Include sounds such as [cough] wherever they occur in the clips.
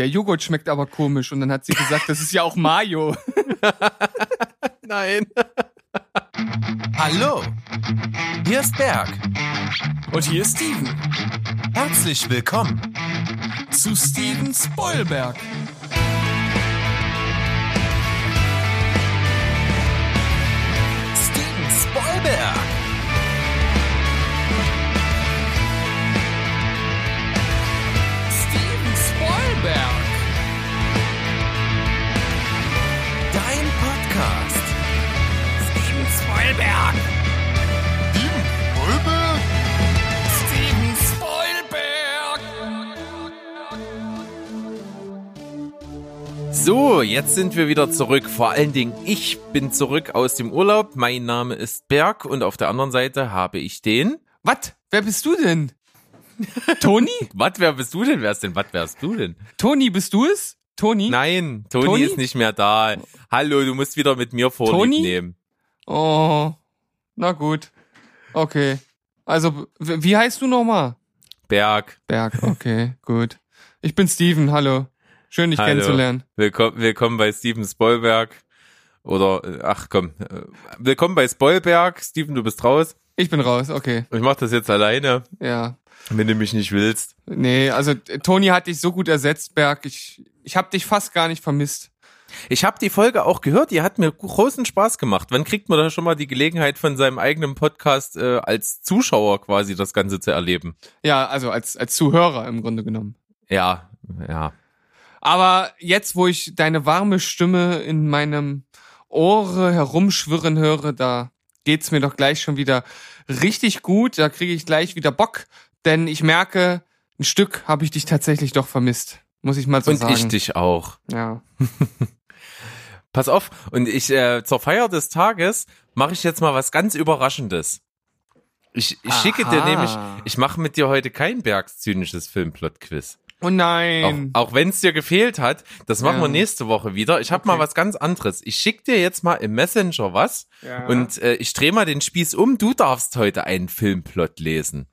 der Joghurt schmeckt aber komisch. Und dann hat sie gesagt, das ist ja auch Mayo. [laughs] Nein. Hallo, hier ist Berg. Und hier ist Steven. Herzlich willkommen. Zu Steven Spoilberg. Steven Spoilberg. Spoilberg. Steven Spoilberg. Steven Spoilberg. So, jetzt sind wir wieder zurück. Vor allen Dingen, ich bin zurück aus dem Urlaub. Mein Name ist Berg und auf der anderen Seite habe ich den. Was? Wer bist du denn? Toni? [laughs] Was, wer bist du denn? Wer ist denn? Was wärst du denn? Toni, bist du es? Toni? Nein, Toni, Toni? ist nicht mehr da. Hallo, du musst wieder mit mir Vorlieb Toni? nehmen. Oh, na gut. Okay. Also, wie heißt du nochmal? Berg, Berg, okay, [laughs] gut. Ich bin Steven, hallo. Schön, dich Hallo. kennenzulernen. willkommen, willkommen bei Steven Spoilberg. Oder, äh, ach komm, äh, willkommen bei Spoilberg. Steven, du bist raus. Ich bin raus, okay. Ich mach das jetzt alleine, Ja. wenn du mich nicht willst. Nee, also Toni hat dich so gut ersetzt, Berg. Ich, ich hab dich fast gar nicht vermisst. Ich habe die Folge auch gehört, die hat mir großen Spaß gemacht. Wann kriegt man da schon mal die Gelegenheit von seinem eigenen Podcast äh, als Zuschauer quasi das Ganze zu erleben? Ja, also als, als Zuhörer im Grunde genommen. Ja, ja. Aber jetzt, wo ich deine warme Stimme in meinem Ohre herumschwirren höre, da geht's mir doch gleich schon wieder richtig gut. Da kriege ich gleich wieder Bock, denn ich merke, ein Stück habe ich dich tatsächlich doch vermisst. Muss ich mal so Und sagen. ich dich auch. Ja. [laughs] Pass auf, und ich äh, zur Feier des Tages mache ich jetzt mal was ganz Überraschendes. Ich, ich schicke dir nämlich, ich mache mit dir heute kein bergszynisches Filmplot-Quiz. Oh Auch, nein. auch wenn es dir gefehlt hat, das machen Ja. wir nächste Woche wieder. Ich habe mal Okay. was ganz anderes. Ich schick dir jetzt mal im Messenger was Ja. und äh, ich drehe mal den Spieß um. Du darfst heute einen Filmplot lesen.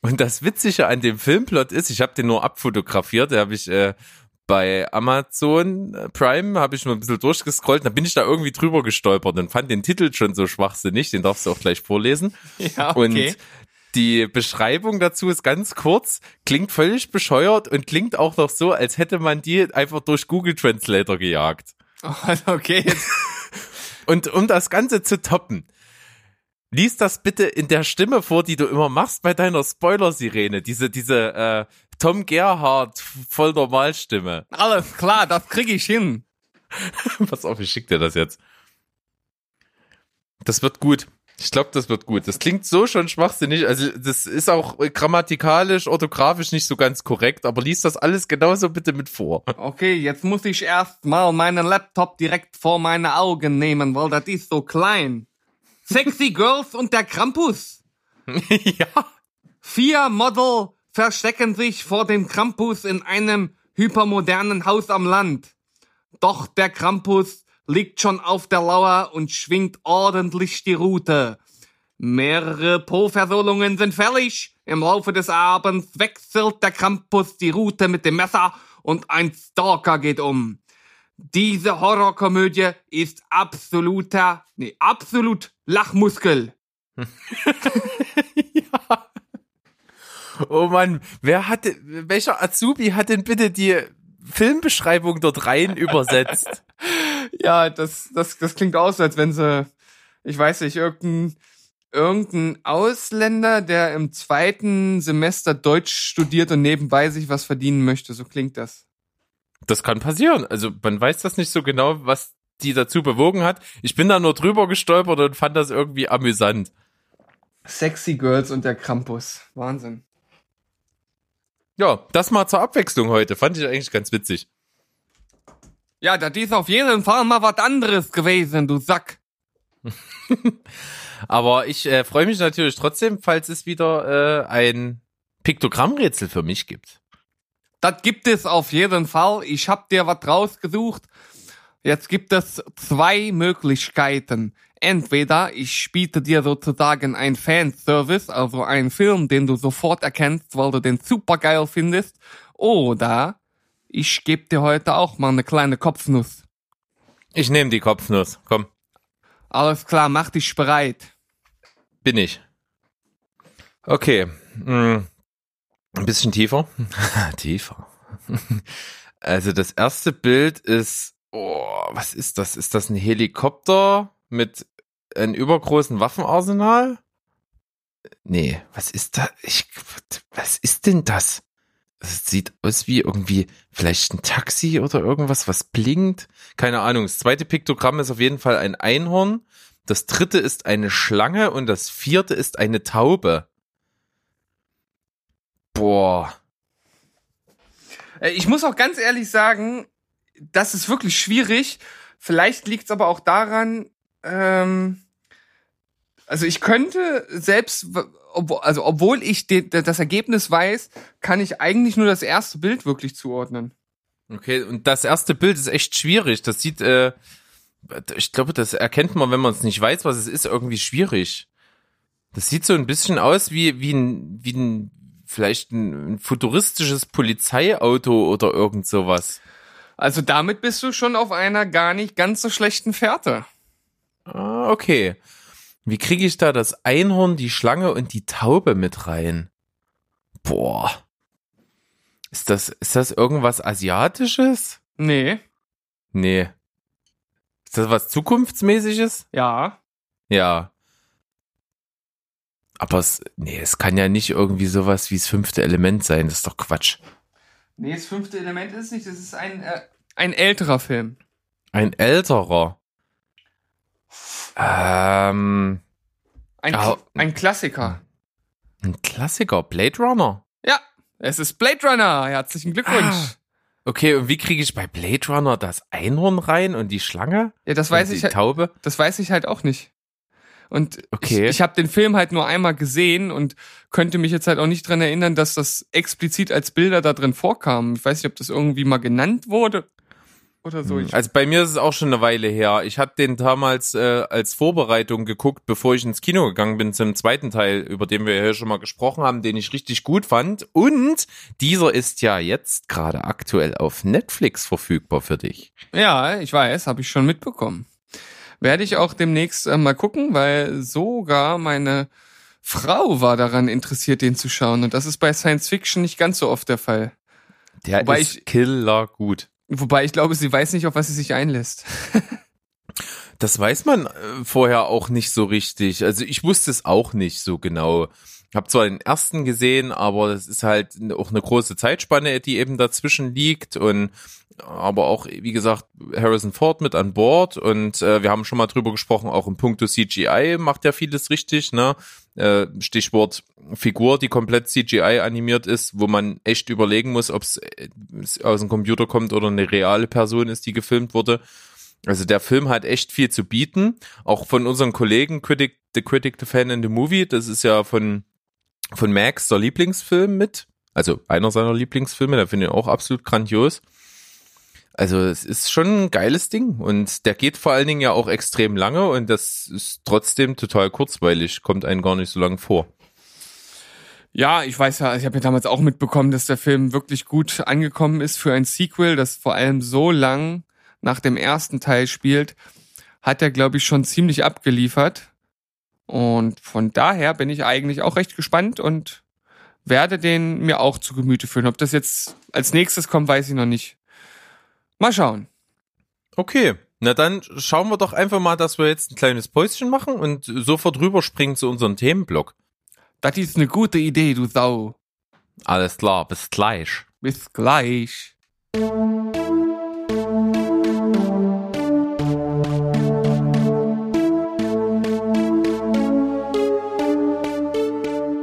Und das Witzige an dem Filmplot ist, ich habe den nur abfotografiert, der habe ich äh, bei Amazon Prime, habe ich nur ein bisschen durchgescrollt, dann bin ich da irgendwie drüber gestolpert und fand den Titel schon so schwachsinnig, den darfst du auch gleich vorlesen. [laughs] ja, okay. Und die Beschreibung dazu ist ganz kurz, klingt völlig bescheuert und klingt auch noch so, als hätte man die einfach durch Google Translator gejagt. [laughs] okay, jetzt. [laughs] Und um das Ganze zu toppen, lies das bitte in der Stimme vor, die du immer machst bei deiner Spoiler-Sirene. Diese, diese äh, Tom Gerhardt voll Normalstimme. Alles klar, das krieg ich hin. [laughs] Pass auf, ich schick dir das jetzt. Das wird gut. Ich glaube, das wird gut. Das klingt so schon schwachsinnig. Also, das ist auch grammatikalisch, orthografisch nicht so ganz korrekt, aber lies das alles genauso bitte mit vor. [laughs] Okay, jetzt muss ich erst mal meinen Laptop direkt vor meine Augen nehmen, weil das ist so klein. Sexy Girls und der Krampus. [laughs] ja. Vier Model verstecken sich vor dem Krampus in einem hypermodernen Haus am Land. Doch der Krampus liegt schon auf der Lauer und schwingt ordentlich die Rute. Mehrere Po-Versohlungen sind fällig. Im Laufe des Abends wechselt der Krampus die Route mit dem Messer und ein Stalker geht um. Diese Horrorkomödie ist absoluter, nee, absolut Lachmuskel. [laughs] [laughs] Oh Mann, wer hatte, welcher Azubi hat denn bitte die Filmbeschreibung dort rein [laughs] übersetzt? Ja, das, das, das klingt aus, als wenn sie, ich weiß nicht, irgendein, irgendein Ausländer, der im zweiten Semester Deutsch studiert und nebenbei sich was verdienen möchte. So klingt das. Das kann passieren. Also man weiß das nicht so genau, was die dazu bewogen hat. Ich bin da nur drüber gestolpert und fand das irgendwie amüsant. Sexy Girls und der Krampus. Wahnsinn. Ja, das mal zur Abwechslung heute. Fand ich eigentlich ganz witzig. Ja, das ist auf jeden Fall mal was anderes gewesen, du Sack. [laughs] Aber ich äh, freue mich natürlich trotzdem, falls es wieder äh, ein Piktogrammrätsel für mich gibt. Das gibt es auf jeden Fall. Ich hab dir was rausgesucht. Jetzt gibt es zwei Möglichkeiten. Entweder ich biete dir sozusagen ein Fanservice, also einen Film, den du sofort erkennst, weil du den super geil findest, oder Ich geb dir heute auch mal eine kleine Kopfnuss. Ich nehme die Kopfnuss. Komm, Alles klar, mach dich bereit. bin ich. Okay. mm, Ein bisschen tiefer. [laughs] tiefer. [laughs] Also das erste Bild ist, oh, was ist das? Ist das ein Helikopter mit einem übergroßen Waffenarsenal? Nee, was ist da? Ich, was ist denn das? Es sieht aus wie irgendwie vielleicht ein Taxi oder irgendwas, was blinkt. Keine Ahnung. Das zweite Piktogramm ist auf jeden Fall ein Einhorn. Das dritte ist eine Schlange und das vierte ist eine Taube. Boah. Äh, Ich muss auch ganz ehrlich sagen, das ist wirklich schwierig. Vielleicht liegt es aber auch daran, ähm, also ich könnte selbst, also obwohl ich das Ergebnis weiß, kann ich eigentlich nur das erste Bild wirklich zuordnen. Okay, und das erste Bild ist echt schwierig. Das sieht, äh, ich glaube, das erkennt man, wenn man es nicht weiß, was es ist, irgendwie schwierig. Das sieht so ein bisschen aus wie, wie ein, wie ein, vielleicht ein, ein futuristisches Polizeiauto oder irgend sowas. Also damit bist du schon auf einer gar nicht ganz so schlechten Fährte. Ah, okay. Wie kriege ich da das Einhorn, die Schlange und die Taube mit rein? Boah. Ist das, ist das irgendwas Asiatisches? Nee, Nee. Ist das was Zukunftsmäßiges? ja. Ja. Aber es, nee, es kann ja nicht irgendwie sowas wie das fünfte Element sein. Das ist doch Quatsch. Nee, das fünfte Element ist nicht, das ist ein, äh, ein älterer Film. Ein älterer. Ähm, Ein, Ah. ein Klassiker. ein Klassiker. Blade Runner. Ja, es ist Blade Runner. Herzlichen Glückwunsch. Ah. Okay, und wie kriege ich bei Blade Runner das Einhorn rein und die Schlange? Ja, das weiß und ich die halt, Taube? das weiß ich halt auch nicht. Und Okay. ich, ich habe den Film halt nur einmal gesehen und könnte mich jetzt halt auch nicht dran erinnern, dass das explizit als Bilder da drin vorkamen. Ich weiß nicht, ob das irgendwie mal genannt wurde oder so. Ich, Also bei mir ist es auch schon eine Weile her. Ich hatte den damals äh, als Vorbereitung geguckt, bevor ich ins Kino gegangen bin zum zweiten Teil, über den wir hier schon mal gesprochen haben, den ich richtig gut fand. Und dieser ist ja jetzt gerade aktuell auf Netflix verfügbar für dich. ja, ich weiß, habe ich schon mitbekommen. Werde ich auch demnächst äh, mal gucken, weil sogar meine Frau war daran interessiert, den zu schauen. Und das ist bei Science Fiction nicht ganz so oft der Fall. Der Wobei ist ich- killer gut. Wobei ich glaube, sie weiß nicht, auf was sie sich einlässt. [laughs] Das weiß man äh, vorher auch nicht so richtig. Also ich wusste es auch nicht so genau. Hab zwar den ersten gesehen, aber das ist halt auch eine große Zeitspanne, die eben dazwischen liegt und aber auch, wie gesagt, Harrison Ford mit an Bord und äh, wir haben schon mal drüber gesprochen, auch im Punkto CGI macht ja vieles richtig, ne? Äh, Stichwort Figur, die komplett CGI animiert ist, wo man echt überlegen muss, ob es aus dem Computer kommt oder eine reale Person ist, die gefilmt wurde. Also der Film hat echt viel zu bieten. Auch von unseren Kollegen Critic, The Critic, The Fan in the Movie, das ist ja von, von Max der Lieblingsfilm mit. Also einer seiner Lieblingsfilme, der finde ich auch absolut grandios. Also es ist schon ein geiles Ding und der geht vor allen Dingen ja auch extrem lange und das ist trotzdem total kurzweilig, kommt einem gar nicht so lang vor. Ja, ich weiß ja, ich habe ja damals auch mitbekommen, dass der Film wirklich gut angekommen ist für ein Sequel, das vor allem so lang nach dem ersten Teil spielt, hat er, glaube ich, schon ziemlich abgeliefert. Und von daher bin ich eigentlich auch recht gespannt und werde den mir auch zu Gemüte führen. Ob das jetzt als nächstes kommt, weiß ich noch nicht. Mal schauen. Okay, na dann schauen wir doch einfach mal, dass wir jetzt ein kleines Päuschen machen und sofort rüberspringen zu unserem Themenblock. Das ist eine gute Idee, du Sau. Alles klar, bis gleich. Bis gleich.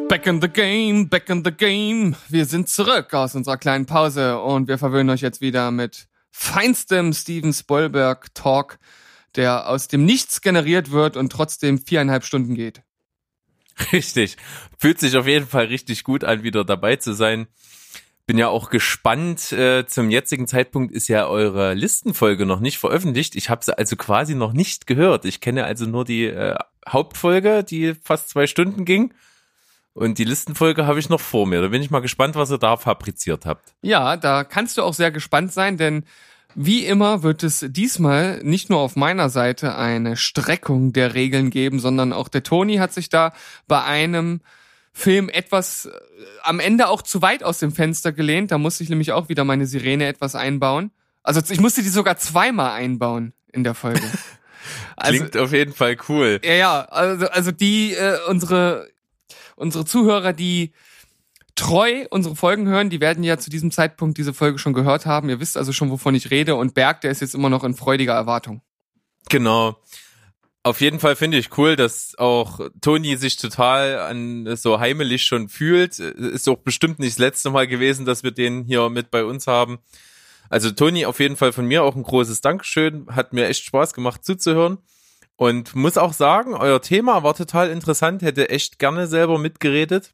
Back in the game, back in the game. Wir sind zurück aus unserer kleinen Pause und wir verwöhnen euch jetzt wieder mit feinstem Steven Spielberg Talk, der aus dem Nichts generiert wird und trotzdem viereinhalb Stunden geht. Richtig. Fühlt sich auf jeden Fall richtig gut an, wieder dabei zu sein. Bin ja auch gespannt. Äh, zum jetzigen Zeitpunkt ist ja eure Listenfolge noch nicht veröffentlicht. Ich habe sie also quasi noch nicht gehört. Ich kenne also nur die äh, Hauptfolge, die fast zwei Stunden ging. Und die Listenfolge habe ich noch vor mir. Da bin ich mal gespannt, was ihr da fabriziert habt. Ja, da kannst du auch sehr gespannt sein, denn wie immer wird es diesmal nicht nur auf meiner Seite eine Streckung der Regeln geben, sondern auch der Toni hat sich da bei einem Film etwas äh, am Ende auch zu weit aus dem Fenster gelehnt. Da musste ich nämlich auch wieder meine Sirene etwas einbauen. Also ich musste die sogar zweimal einbauen in der Folge. [laughs] Also, Klingt auf jeden Fall cool. ja, ja, also, also die, äh, unsere, unsere Zuhörer, die treu unsere Folgen hören, die werden ja zu diesem Zeitpunkt diese Folge schon gehört haben. Ihr wisst also schon, wovon ich rede. Und Berg, der ist jetzt immer noch in freudiger Erwartung. Genau. Auf jeden Fall finde ich cool, dass auch Toni sich total an so heimelig schon fühlt. Ist auch bestimmt nicht das letzte Mal gewesen, dass wir den hier mit bei uns haben. Also Toni, auf jeden Fall von mir auch ein großes Dankeschön. Hat mir echt Spaß gemacht zuzuhören. Und muss auch sagen, euer Thema war total interessant. Hätte echt gerne selber mitgeredet.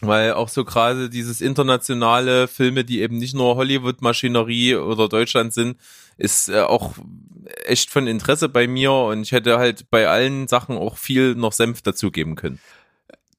Weil auch so gerade dieses internationale Filme, die eben nicht nur Hollywood-Maschinerie oder Deutschland sind, ist äh, auch echt von Interesse bei mir und ich hätte halt bei allen Sachen auch viel noch Senf dazugeben können.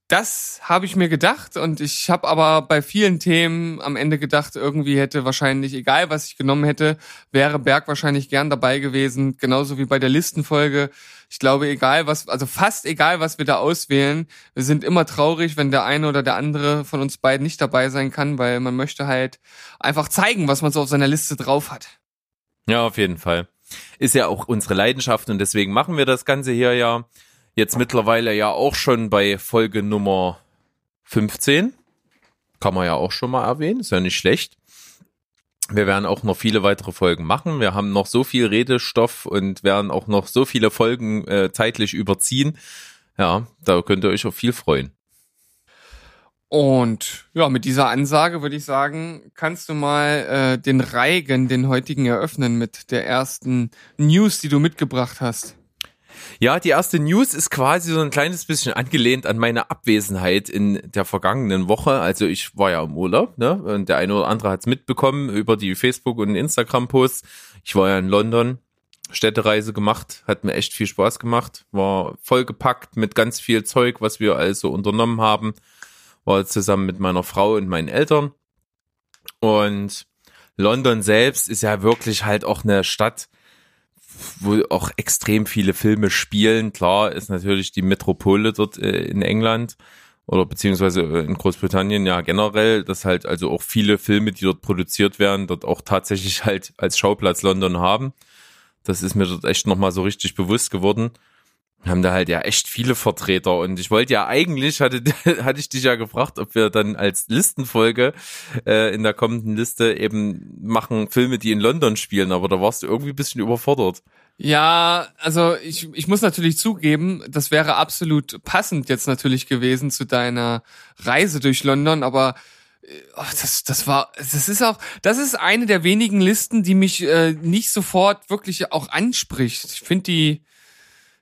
Das habe ich mir gedacht und ich habe aber bei vielen Themen am Ende gedacht, irgendwie hätte wahrscheinlich, egal was ich genommen hätte, wäre Berg wahrscheinlich gern dabei gewesen, genauso wie bei der Listenfolge. Ich glaube, egal was, also fast egal, was wir da auswählen, wir sind immer traurig, wenn der eine oder der andere von uns beiden nicht dabei sein kann, weil man möchte halt einfach zeigen, was man so auf seiner Liste drauf hat. Ja, auf jeden Fall. Ist ja auch unsere Leidenschaft und deswegen machen wir das Ganze hier ja jetzt mittlerweile ja auch schon bei Folge Nummer 15. Kann man ja auch schon mal erwähnen, ist ja nicht schlecht. Wir werden auch noch viele weitere Folgen machen. Wir haben noch so viel Redestoff und werden auch noch so viele Folgen äh, zeitlich überziehen. Ja, da könnt ihr euch auf viel freuen. Und ja, mit dieser Ansage würde ich sagen, kannst du mal äh, den Reigen, den heutigen eröffnen mit der ersten News, die du mitgebracht hast. Ja, die erste News ist quasi so ein kleines bisschen angelehnt an meine Abwesenheit in der vergangenen Woche. Also ich war ja im Urlaub, ne? Und der eine oder andere hat es mitbekommen über die Facebook- und Instagram-Posts. Ich war ja in London, Städtereise gemacht, hat mir echt viel Spaß gemacht, war vollgepackt mit ganz viel Zeug, was wir also unternommen haben. War zusammen mit meiner Frau und meinen Eltern. Und London selbst ist ja wirklich halt auch eine Stadt, wo auch extrem viele Filme spielen. Klar ist natürlich die Metropole dort äh, in England oder beziehungsweise äh, in Großbritannien ja generell, dass halt also auch viele Filme, die dort produziert werden, dort auch tatsächlich [laughs] halt als Schauplatz London haben. Das ist mir dort echt nochmal so richtig bewusst geworden. Haben da halt ja echt viele Vertreter und ich wollte ja eigentlich, hatte, [laughs] hatte ich dich ja gefragt, ob wir dann als Listenfolge äh, in der kommenden Liste eben machen Filme, die in London spielen, aber da warst du irgendwie ein bisschen überfordert. Ja, also ich, ich muss natürlich zugeben, das wäre absolut passend jetzt natürlich gewesen zu deiner Reise durch London, aber äh, oh, das, das war, das ist auch, das ist eine der wenigen Listen, die mich äh, nicht sofort wirklich auch anspricht. Ich finde die,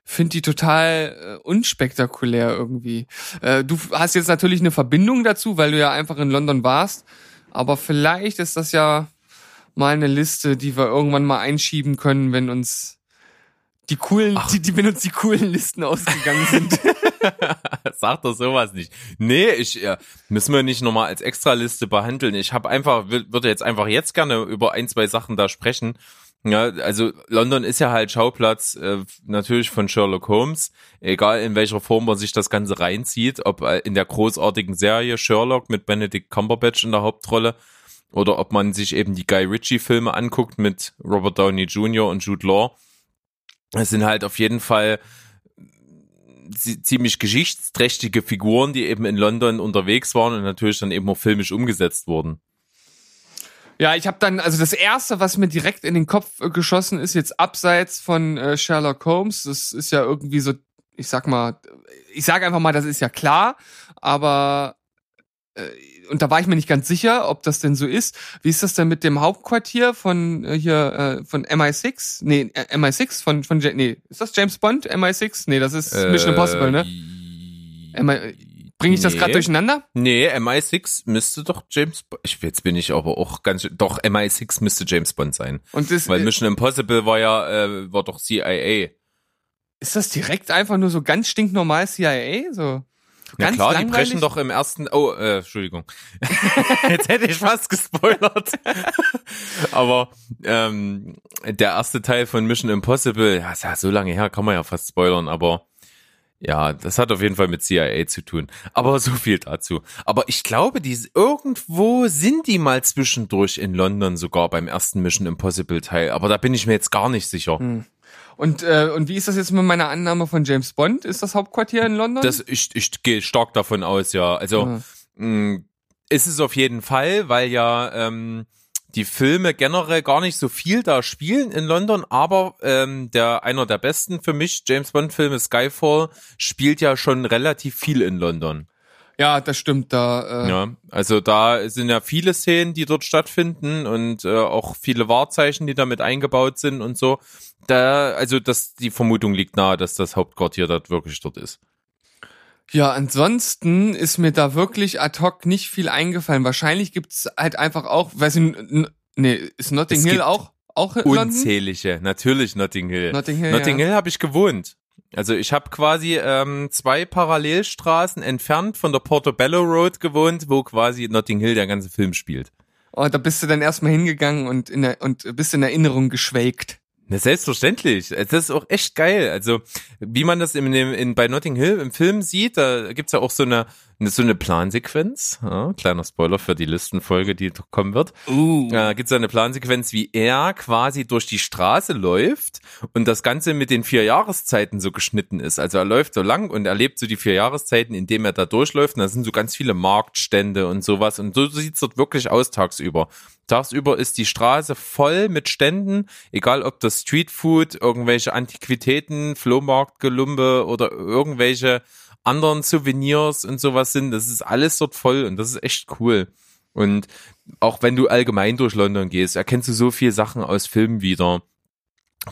finde die total äh, unspektakulär irgendwie. Äh, du hast jetzt natürlich eine Verbindung dazu, weil du ja einfach in London warst, aber vielleicht ist das ja mal eine Liste, die wir irgendwann mal einschieben können, wenn uns die coolen, die, die, wenn uns die coolen Listen ausgegangen sind. [laughs] Sag doch sowas nicht. Nee, ich äh, müssen wir nicht nochmal als Extraliste behandeln. Ich habe einfach, würde jetzt einfach jetzt gerne über ein, zwei Sachen da sprechen. Ja, also London ist ja halt Schauplatz äh, natürlich von Sherlock Holmes, egal in welcher Form man sich das Ganze reinzieht, ob äh, in der großartigen Serie Sherlock mit Benedict Cumberbatch in der Hauptrolle oder ob man sich eben die Guy Ritchie Filme anguckt mit Robert Downey Jr. und Jude Law es sind halt auf jeden Fall ziemlich geschichtsträchtige Figuren, die eben in London unterwegs waren und natürlich dann eben auch filmisch umgesetzt wurden. Ja, ich habe dann, also das erste, was mir direkt in den Kopf geschossen ist, jetzt abseits von äh, Sherlock Holmes, das ist ja irgendwie so, ich sag mal, ich sag einfach mal, das ist ja klar, aber äh, und da war ich mir nicht ganz sicher, ob das denn so ist. Wie ist das denn mit dem Hauptquartier von äh, hier äh, von MI6? Nee, äh, MI6 von von nee, ist das James Bond MI6? Nee, das ist äh, Mission Impossible, ne? MI, bringe ich das nee. gerade durcheinander? Nee, MI6 müsste doch James Bond. Jetzt bin ich aber auch ganz doch MI6 müsste James Bond sein. Und das, Weil Mission Impossible war ja äh, war doch CIA. Ist das direkt einfach nur so ganz stinknormal CIA so? Na Ganz klar, die langweilig. brechen doch im ersten. Oh, äh, Entschuldigung. [laughs] Jetzt hätte ich fast gespoilert. Aber ähm, der erste Teil von Mission Impossible, ja, ist ja so lange her, kann man ja fast spoilern, aber ja, das hat auf jeden Fall mit CIA zu tun. Aber so viel dazu. Aber ich glaube, die irgendwo sind die mal zwischendurch in London sogar beim ersten Mission Impossible Teil. Aber da bin ich mir jetzt gar nicht sicher. Und, äh, und wie ist das jetzt mit meiner Annahme von James Bond? Ist das Hauptquartier in London? Das, ich, ich gehe stark davon aus, ja. Also Mhm. mh, ist es auf jeden Fall, weil ja ähm, die Filme generell gar nicht so viel da spielen in London, aber ähm, der einer der besten für mich James Bond Filme Skyfall spielt ja schon relativ viel in London. ja, das stimmt. Da, äh, Ja, also da sind ja viele Szenen, die dort stattfinden und äh, auch viele Wahrzeichen, die damit eingebaut sind und so. Da, also das, die Vermutung liegt nahe, dass das Hauptquartier dort wirklich dort ist. Ja, ansonsten ist mir da wirklich ad hoc nicht viel eingefallen. Wahrscheinlich gibt's halt einfach auch, weiß ich, nee, ist Notting Es Hill auch, auch in London? Unzählige, natürlich Notting Hill. Notting Hill, Notting ja. Hill habe ich gewohnt. Also ich habe quasi ähm, zwei Parallelstraßen entfernt von der Portobello Road gewohnt, wo quasi Notting Hill der ganze Film spielt. Oh, da bist du dann erstmal hingegangen und in der, und bist in Erinnerung geschwelgt. Na, selbstverständlich. Das ist auch echt geil. Also, wie man das in, dem, in, bei Notting Hill im Film sieht, da gibt's ja auch so eine, so eine Plansequenz. Ja, kleiner Spoiler für die Listenfolge, die kommen wird. Uh. Da gibt's eine Plansequenz, wie er quasi durch die Straße läuft und das Ganze mit den vier Jahreszeiten so geschnitten ist. Also er läuft so lang und erlebt so die vier Jahreszeiten, indem er da durchläuft. Und da sind so ganz viele Marktstände und sowas. Und so sieht's dort wirklich aus tagsüber. Tagsüber ist die Straße voll mit Ständen, egal ob das Streetfood, irgendwelche Antiquitäten, Flohmarktgelumbe oder irgendwelche anderen Souvenirs und sowas sind. Das ist alles dort voll und das ist echt cool. Und auch wenn du allgemein durch London gehst, erkennst du so viel Sachen aus Filmen wieder.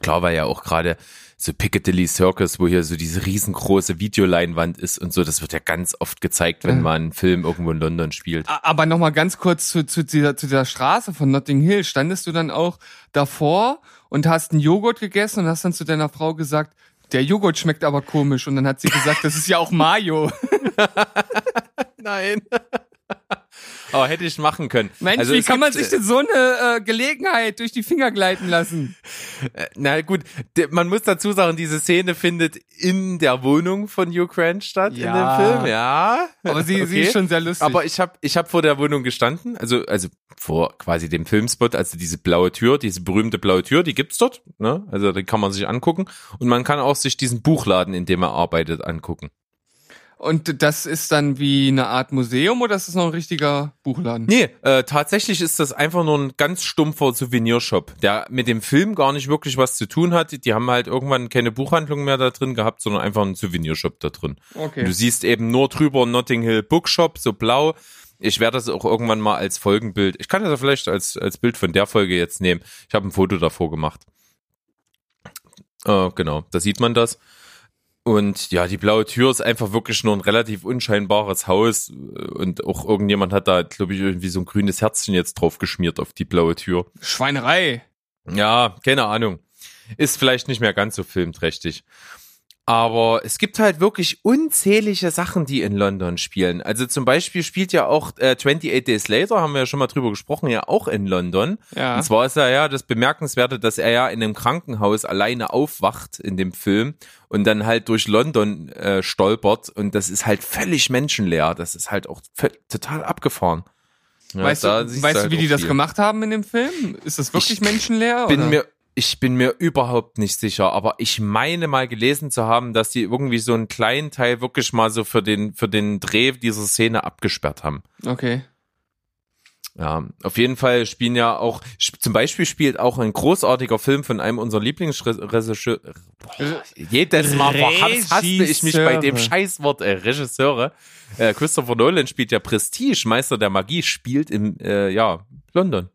Klar, weil ja auch gerade so Piccadilly Circus, wo hier so diese riesengroße Videoleinwand ist und so, das wird ja ganz oft gezeigt, wenn Ja. man einen Film irgendwo in London spielt. Aber noch mal ganz kurz zu, zu, dieser, zu dieser Straße von Notting Hill. Standest du dann auch davor und hast einen Joghurt gegessen und hast dann zu deiner Frau gesagt, der Joghurt schmeckt aber komisch. Und dann hat sie gesagt, das ist ja auch Mayo. [laughs] Nein. [laughs] Aber hätte ich machen können. Mensch, Also wie kann man sich denn so eine äh, Gelegenheit durch die Finger gleiten lassen? äh, Na gut, man muss dazu sagen, diese Szene findet in der Wohnung von Hugh Grant statt Ja. in dem Film. Ja. Aber sie, sie Okay. ist schon sehr lustig. Aber ich habe ich hab vor der Wohnung gestanden, also also vor quasi dem Filmspot, also diese blaue Tür, diese berühmte blaue Tür, die gibt's dort, ne? Also die kann man sich angucken und man kann auch sich diesen Buchladen, in dem er arbeitet, angucken. Und das ist dann wie eine Art Museum oder ist das noch ein richtiger Buchladen? Nee, äh, tatsächlich ist das einfach nur ein ganz stumpfer Souvenirshop, der mit dem Film gar nicht wirklich was zu tun hat. Die haben halt irgendwann keine Buchhandlung mehr da drin gehabt, sondern einfach einen Souvenirshop da drin. Okay. Du siehst eben nur drüber Notting Hill Bookshop, so blau. Ich werde das auch irgendwann mal als Folgenbild. Ich kann das ja vielleicht als, als Bild von der Folge jetzt nehmen. Ich habe ein Foto davor gemacht. Äh, genau, da sieht man das. Und ja, die blaue Tür ist einfach wirklich nur ein relativ unscheinbares Haus. Und auch irgendjemand hat da, glaube ich, irgendwie so ein grünes Herzchen jetzt drauf geschmiert auf die blaue Tür. Schweinerei. Ja, keine Ahnung. Ist vielleicht nicht mehr ganz so filmträchtig. Aber es gibt halt wirklich unzählige Sachen, die in London spielen. Also zum Beispiel spielt ja auch äh, 28 Days Later, haben wir ja schon mal drüber gesprochen, ja auch in London. Ja. Und zwar ist ja ja das Bemerkenswerte, dass er ja in einem Krankenhaus alleine aufwacht in dem Film und dann halt durch London äh, stolpert und das ist halt völlig menschenleer. Das ist halt auch total abgefahren. Ja, weißt du, weißt du, halt wie die auch das viel. gemacht haben in dem Film? Ist das wirklich Ich menschenleer? bin oder? mir ich bin mir überhaupt nicht sicher, aber ich meine mal gelesen zu haben, dass die irgendwie so einen kleinen Teil wirklich mal so für den für den Dreh dieser Szene abgesperrt haben. Okay. Ja, auf jeden Fall spielen ja auch, zum Beispiel spielt auch ein großartiger Film von einem unserer Lieblingsregisseure. Jedes Mal verhass- hasste ich mich bei dem. Scheißwort äh, Regisseure. Äh, Christopher Nolan spielt ja Prestige, Meister der Magie, spielt im, äh, ja, London.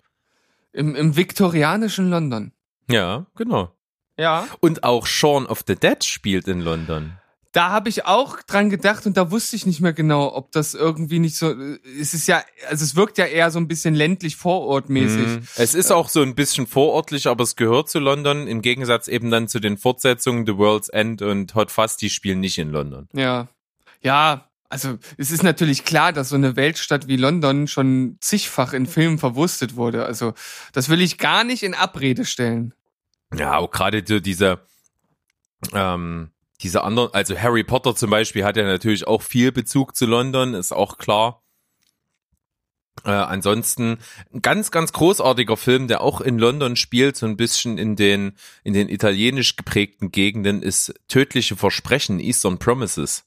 Im, Im viktorianischen London. Ja, genau. Ja. Und auch Shaun of the Dead spielt in London. Da habe ich auch dran gedacht und da wusste ich nicht mehr genau, ob das irgendwie nicht so. Es ist ja, also es wirkt ja eher so ein bisschen ländlich vorortmäßig. Mhm. Es ist auch so ein bisschen vorortlich, aber es gehört zu London. Im Gegensatz eben dann zu den Fortsetzungen The World's End und Hot Fuzz, die spielen nicht in London. Ja. Ja, Also es ist natürlich klar, dass so eine Weltstadt wie London schon zigfach in Filmen verwurstet wurde. Also das will ich gar nicht in Abrede stellen. Ja, auch gerade so diese, ähm, diese anderen, also Harry Potter zum Beispiel hat ja natürlich auch viel Bezug zu London, ist auch klar. Äh, ansonsten ein ganz, ganz großartiger Film, der auch in London spielt, so ein bisschen in den, in den italienisch geprägten Gegenden, ist Tödliche Versprechen, Eastern Promises.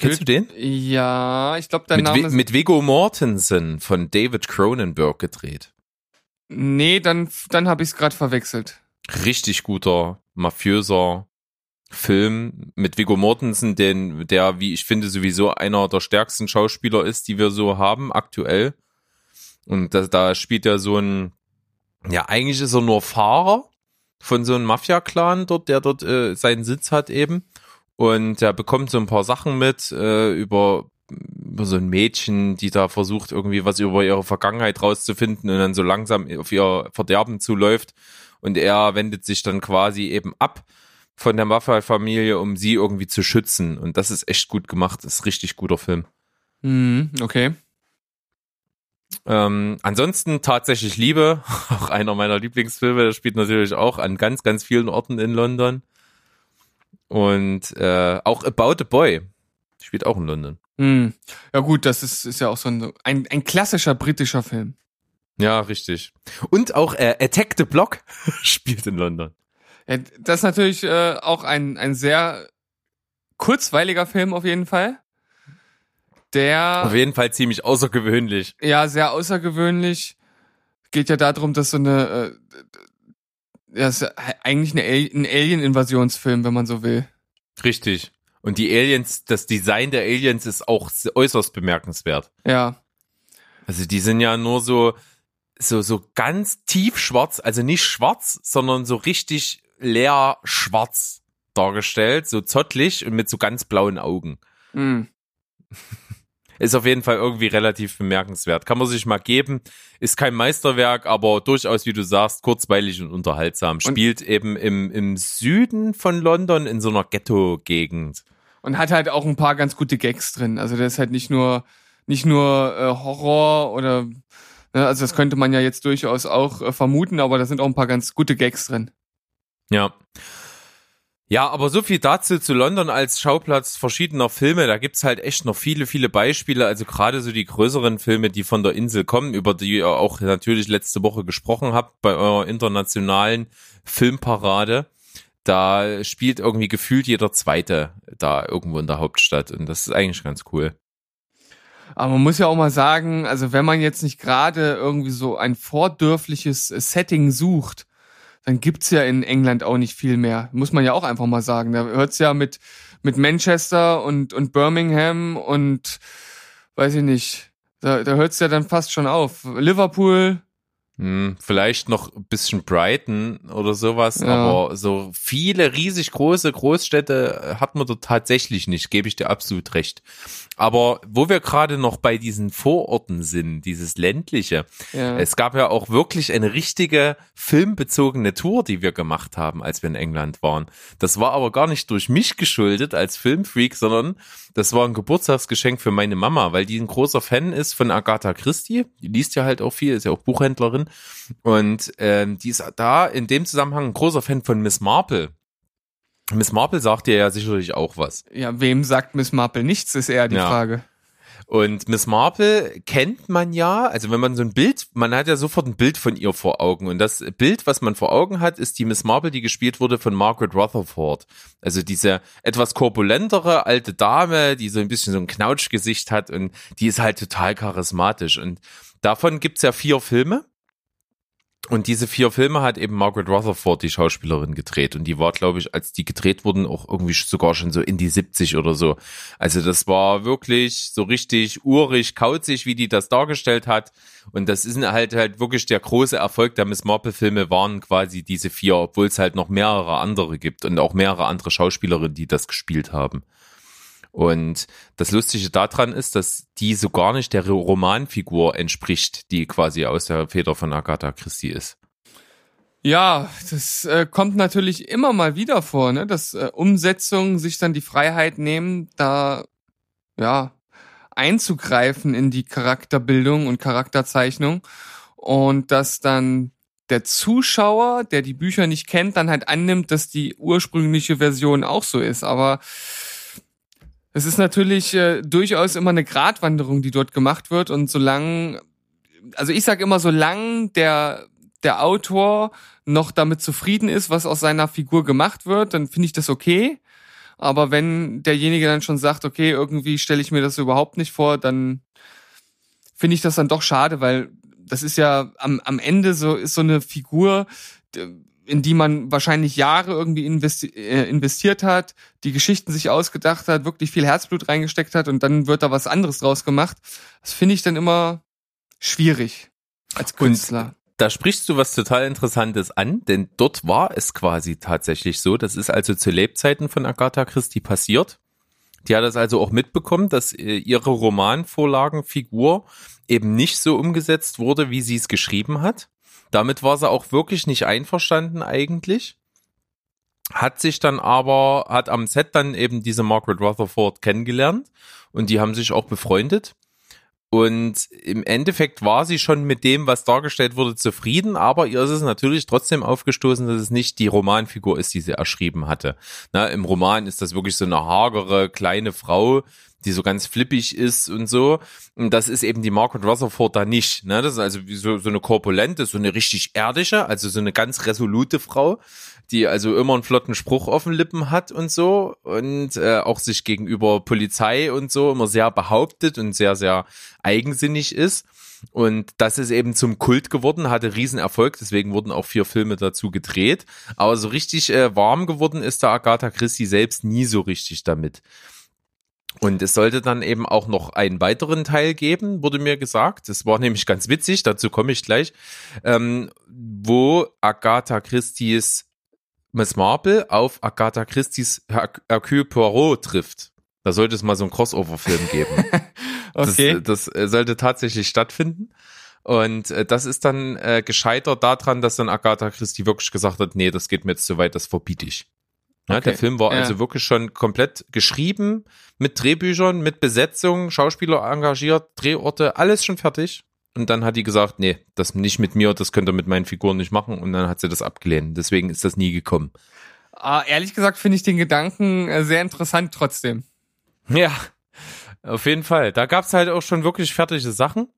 Kennst du den? Ja, ich glaube, der Mit, Name We ist... mit Viggo Mortensen von David Cronenberg gedreht. Nee, dann, dann habe ich es gerade verwechselt. Richtig guter, mafiöser Film mit Viggo Mortensen, den, der, wie ich finde, sowieso einer der stärksten Schauspieler ist, die wir so haben, aktuell. Und da, da spielt er so ein, ja, eigentlich ist er nur Fahrer von so einem Mafia-Clan dort, der dort äh, seinen Sitz hat eben. Und er bekommt so ein paar Sachen mit äh, über, über so ein Mädchen, die da versucht, irgendwie was über ihre Vergangenheit rauszufinden und dann so langsam auf ihr Verderben zuläuft. Und er wendet sich dann quasi eben ab von der Mafia-Familie, um sie irgendwie zu schützen. Und das ist echt gut gemacht. Das ist richtig guter Film. Mhm, okay. Ähm, ansonsten tatsächlich Liebe, [laughs] auch einer meiner Lieblingsfilme. Das spielt natürlich auch an ganz, ganz vielen Orten in London. Und äh, auch About a Boy spielt auch in London. Hm. Ja gut, das ist, ist ja auch so ein, ein, ein klassischer britischer Film. Ja, richtig. Und auch äh, Attack the Block [laughs] spielt in London. Ja, das ist natürlich äh, auch ein, ein sehr kurzweiliger Film auf jeden Fall. Der Auf jeden Fall ziemlich außergewöhnlich. ja sehr außergewöhnlich. Geht ja darum, dass so eine äh, ja, ist eigentlich eine Al ein Alien-Invasionsfilm, wenn man so will. Richtig. Und die Aliens, das Design der Aliens ist auch äußerst bemerkenswert. Ja. Also die sind ja nur so, so, so ganz tief schwarz, also nicht schwarz, sondern so richtig leer schwarz dargestellt, so zottlig und mit so ganz blauen Augen. Hm. Ist auf jeden Fall irgendwie relativ bemerkenswert. Kann man sich mal geben. Ist kein Meisterwerk, aber durchaus, wie du sagst, kurzweilig und unterhaltsam. Spielt eben im, im Süden von London in so einer Ghetto-Gegend. Und hat halt auch ein paar ganz gute Gags drin. Also der ist halt nicht nur nicht nur äh, Horror oder ne, also das könnte man ja jetzt durchaus auch äh, vermuten, aber da sind auch ein paar ganz gute Gags drin. Ja. Ja, aber so viel dazu zu London als Schauplatz verschiedener Filme. Da gibt's halt echt noch viele, viele Beispiele. Also gerade so die größeren Filme, die von der Insel kommen, über die ihr auch natürlich letzte Woche gesprochen habt bei eurer internationalen Filmparade. Da spielt irgendwie gefühlt jeder Zweite da irgendwo in der Hauptstadt. Und das ist eigentlich ganz cool. Aber man muss ja auch mal sagen, also wenn man jetzt nicht gerade irgendwie so ein vordörfliches Setting sucht, dann gibt's ja in England auch nicht viel mehr. Muss man ja auch einfach mal sagen. Da hört's ja mit, mit Manchester und, und Birmingham und weiß ich nicht. Da, da hört's ja dann fast schon auf. Liverpool, Hm, vielleicht noch ein bisschen Brighton oder sowas, Ja. aber so viele riesig große Großstädte hat man dort tatsächlich nicht, gebe ich dir absolut recht. Aber wo wir gerade noch bei diesen Vororten sind, dieses ländliche, ja. es gab ja auch wirklich eine richtige filmbezogene Tour, die wir gemacht haben, als wir in England waren. Das war aber gar nicht durch mich geschuldet als Filmfreak, sondern das war ein Geburtstagsgeschenk für meine Mama, weil die ein großer Fan ist von Agatha Christie. Die liest ja halt auch viel, ist ja auch Buchhändlerin. Und ähm, die ist da in dem Zusammenhang ein großer Fan von Miss Marple. Miss Marple sagt dir ja sicherlich auch was. ja, wem sagt Miss Marple nichts, ist eher die Ja. Frage. Und Miss Marple kennt man ja, also wenn man so ein Bild, man hat ja sofort ein Bild von ihr vor Augen. Und das Bild, was man vor Augen hat, ist die Miss Marple, die gespielt wurde von Margaret Rutherford. Also diese etwas korpulentere alte Dame, die so ein bisschen so ein Knautschgesicht hat und die ist halt total charismatisch. Und davon gibt's ja vier Filme. Und diese vier Filme hat eben Margaret Rutherford, die Schauspielerin, gedreht. Und die war, glaube ich, als die gedreht wurden, auch irgendwie sogar schon so in die 70 oder so. Also das war wirklich so richtig urig, kauzig, wie die das dargestellt hat. Und das ist halt halt wirklich der große Erfolg der Miss Marple-Filme waren quasi diese vier, obwohl es halt noch mehrere andere gibt und auch mehrere andere Schauspielerinnen, die das gespielt haben. Und das Lustige daran ist, dass die so gar nicht der Romanfigur entspricht, die quasi aus der Feder von Agatha Christie ist. Ja, das äh, kommt natürlich immer mal wieder vor, ne? dass äh, Umsetzungen sich dann die Freiheit nehmen, da ja einzugreifen in die Charakterbildung und Charakterzeichnung und dass dann der Zuschauer, der die Bücher nicht kennt, dann halt annimmt, dass die ursprüngliche Version auch so ist. Aber es ist natürlich äh, durchaus immer eine Gratwanderung, die dort gemacht wird. Und solange, also ich sage immer, solange der der Autor noch damit zufrieden ist, was aus seiner Figur gemacht wird, dann finde ich das okay. Aber wenn derjenige dann schon sagt, okay, irgendwie stelle ich mir das überhaupt nicht vor, dann finde ich das dann doch schade, weil das ist ja am, am Ende so, ist so eine Figur, in die man wahrscheinlich Jahre irgendwie investi äh, investiert hat, die Geschichten sich ausgedacht hat, wirklich viel Herzblut reingesteckt hat und dann wird da was anderes draus gemacht. Das finde ich dann immer schwierig als Künstler. Und da sprichst du was total Interessantes an, denn dort war es quasi tatsächlich so. Das ist also zu Lebzeiten von Agatha Christie passiert. Die hat das also auch mitbekommen, dass äh, ihre Romanvorlagenfigur eben nicht so umgesetzt wurde, wie sie es geschrieben hat. Damit war sie auch wirklich nicht einverstanden eigentlich. Hat sich dann aber, hat am Set dann eben diese Margaret Rutherford kennengelernt und die haben sich auch befreundet. Und im Endeffekt war sie schon mit dem, was dargestellt wurde, zufrieden, aber ihr ist es natürlich trotzdem aufgestoßen, dass es nicht die Romanfigur ist, die sie erschrieben hatte. Na, Im Roman ist das wirklich so eine hagere, kleine Frau, die so ganz flippig ist und so. Und das ist eben die Margaret Rutherford da nicht. Ne? Das ist also wie so, so eine korpulente, so eine richtig erdische, also so eine ganz resolute Frau, die also immer einen flotten Spruch auf den Lippen hat und so und äh, auch sich gegenüber Polizei und so immer sehr behauptet und sehr, sehr eigensinnig ist. Und das ist eben zum Kult geworden, hatte Riesenerfolg, deswegen wurden auch vier Filme dazu gedreht. Aber so richtig äh, warm geworden ist da Agatha Christie selbst nie so richtig damit. Und es sollte dann eben auch noch einen weiteren Teil geben, wurde mir gesagt. Das war nämlich ganz witzig, dazu komme ich gleich, ähm, wo Agatha Christie's Miss Marple auf Agatha Christie's Hercule Poirot trifft. Da sollte es mal so einen Crossover-Film geben. [laughs] okay. Das, das äh, sollte tatsächlich stattfinden. Und äh, das ist dann äh, gescheitert daran, dass dann Agatha Christie wirklich gesagt hat, nee, das geht mir jetzt zu weit, das verbiete ich. Ja, okay. Der Film war ja. also wirklich schon komplett geschrieben, mit Drehbüchern, mit Besetzung, Schauspieler engagiert, Drehorte, alles schon fertig. Und dann hat die gesagt, nee, das nicht mit mir, das könnt ihr mit meinen Figuren nicht machen. Und dann hat sie das abgelehnt. Deswegen ist das nie gekommen. Ah, ehrlich gesagt finde ich den Gedanken äh, sehr interessant trotzdem. Ja, auf jeden Fall. Da gab's halt auch schon wirklich fertige Sachen.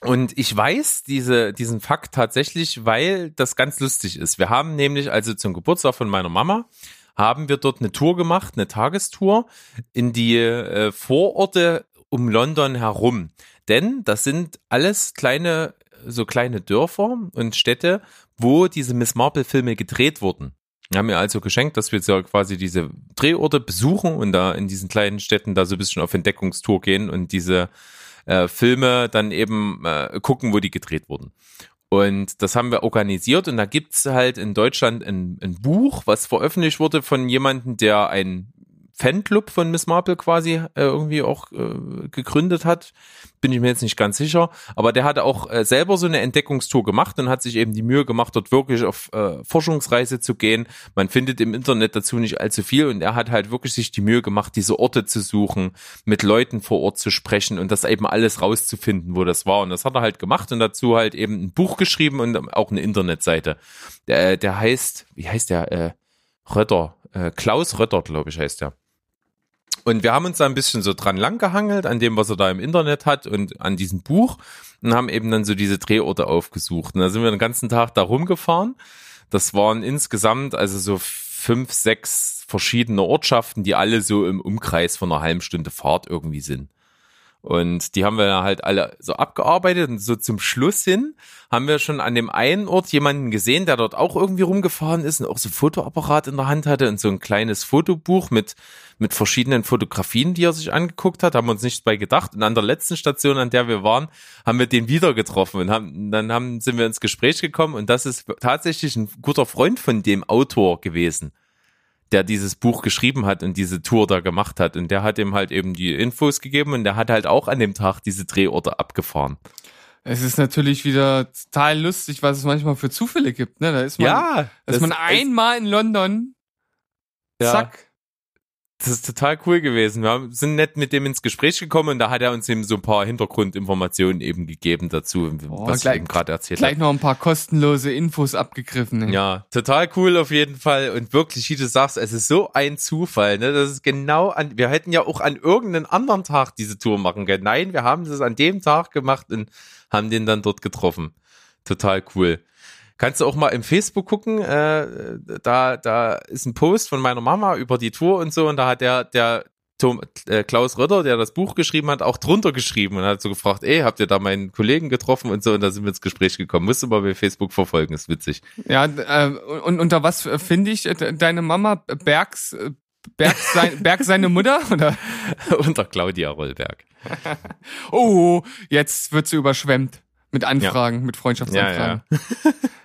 Und ich weiß diese, diesen Fakt tatsächlich, weil das ganz lustig ist. Wir haben nämlich also zum Geburtstag von meiner Mama haben wir dort eine Tour gemacht, eine Tagestour in die äh, Vororte um London herum. Denn das sind alles kleine, so kleine Dörfer und Städte, wo diese Miss Marple Filme gedreht wurden. Wir haben mir also geschenkt, dass wir jetzt ja quasi diese Drehorte besuchen und da in diesen kleinen Städten da so ein bisschen auf Entdeckungstour gehen und diese äh, Filme dann eben äh, gucken, wo die gedreht wurden. Und das haben wir organisiert und da gibt's halt in Deutschland ein, ein Buch, was veröffentlicht wurde von jemandem, der ein Fanclub von Miss Marple quasi äh, irgendwie auch äh, gegründet hat. Bin ich mir jetzt nicht ganz sicher. Aber der hatte auch äh, selber so eine Entdeckungstour gemacht und hat sich eben die Mühe gemacht, dort wirklich auf äh, Forschungsreise zu gehen. Man findet im Internet dazu nicht allzu viel und er hat halt wirklich sich die Mühe gemacht, diese Orte zu suchen, mit Leuten vor Ort zu sprechen und das eben alles rauszufinden, wo das war. Und das hat er halt gemacht und dazu halt eben ein Buch geschrieben und auch eine Internetseite. Der, der heißt, wie heißt der? Äh, Rötter, äh, Klaus Rötter, glaube ich, heißt der. Und wir haben uns da ein bisschen so dran langgehangelt, an dem, was er da im Internet hat und an diesem Buch und haben eben dann so diese Drehorte aufgesucht. Und da sind wir den ganzen Tag da rumgefahren. Das waren insgesamt also so fünf, sechs verschiedene Ortschaften, die alle so im Umkreis von einer halben Stunde Fahrt irgendwie sind. Und die haben wir halt alle so abgearbeitet und so zum Schluss hin haben wir schon an dem einen Ort jemanden gesehen, der dort auch irgendwie rumgefahren ist und auch so ein Fotoapparat in der Hand hatte und so ein kleines Fotobuch mit, mit verschiedenen Fotografien, die er sich angeguckt hat, haben wir uns nichts bei gedacht. Und an der letzten Station, an der wir waren, haben wir den wieder getroffen und haben, dann haben, sind wir ins Gespräch gekommen. Und das ist tatsächlich ein guter Freund von dem Autor gewesen der dieses Buch geschrieben hat und diese Tour da gemacht hat. Und der hat ihm halt eben die Infos gegeben und der hat halt auch an dem Tag diese Drehorte abgefahren. Es ist natürlich wieder total lustig, was es manchmal für Zufälle gibt. Ne? Da ist man, ja, ist man einmal in London, zack. Das ist total cool gewesen. Wir haben- sind nett mit dem ins Gespräch gekommen und da hat er uns eben so ein paar Hintergrundinformationen eben gegeben dazu, Boah, was gleich- ich eben gerade erzählt Gleich habe. noch ein paar kostenlose Infos abgegriffen. Ne? Ja, total cool auf jeden Fall und wirklich, wie du sagst, es ist so ein Zufall, ne? Das ist genau an, wir hätten ja auch an irgendeinem anderen Tag diese Tour machen können. Nein, wir haben das an dem Tag gemacht und haben den dann dort getroffen. Total cool. Kannst du auch mal im Facebook gucken, äh, da, da ist ein Post von meiner Mama über die Tour und so und da hat der, der Tom, äh, Klaus Rötter, der das Buch geschrieben hat, auch drunter geschrieben und hat so gefragt, ey, habt ihr da meinen Kollegen getroffen und so und da sind wir ins Gespräch gekommen. Musst du mal bei Facebook verfolgen, ist witzig. Ja, äh, und unter was äh, finde ich äh, de- deine Mama Bergs, Bergs, sein, [laughs] Berg seine Mutter? Oder? Unter Claudia Rollberg. [laughs] Oh, jetzt wird sie überschwemmt mit Anfragen, mit Freundschaftsanfragen. [laughs]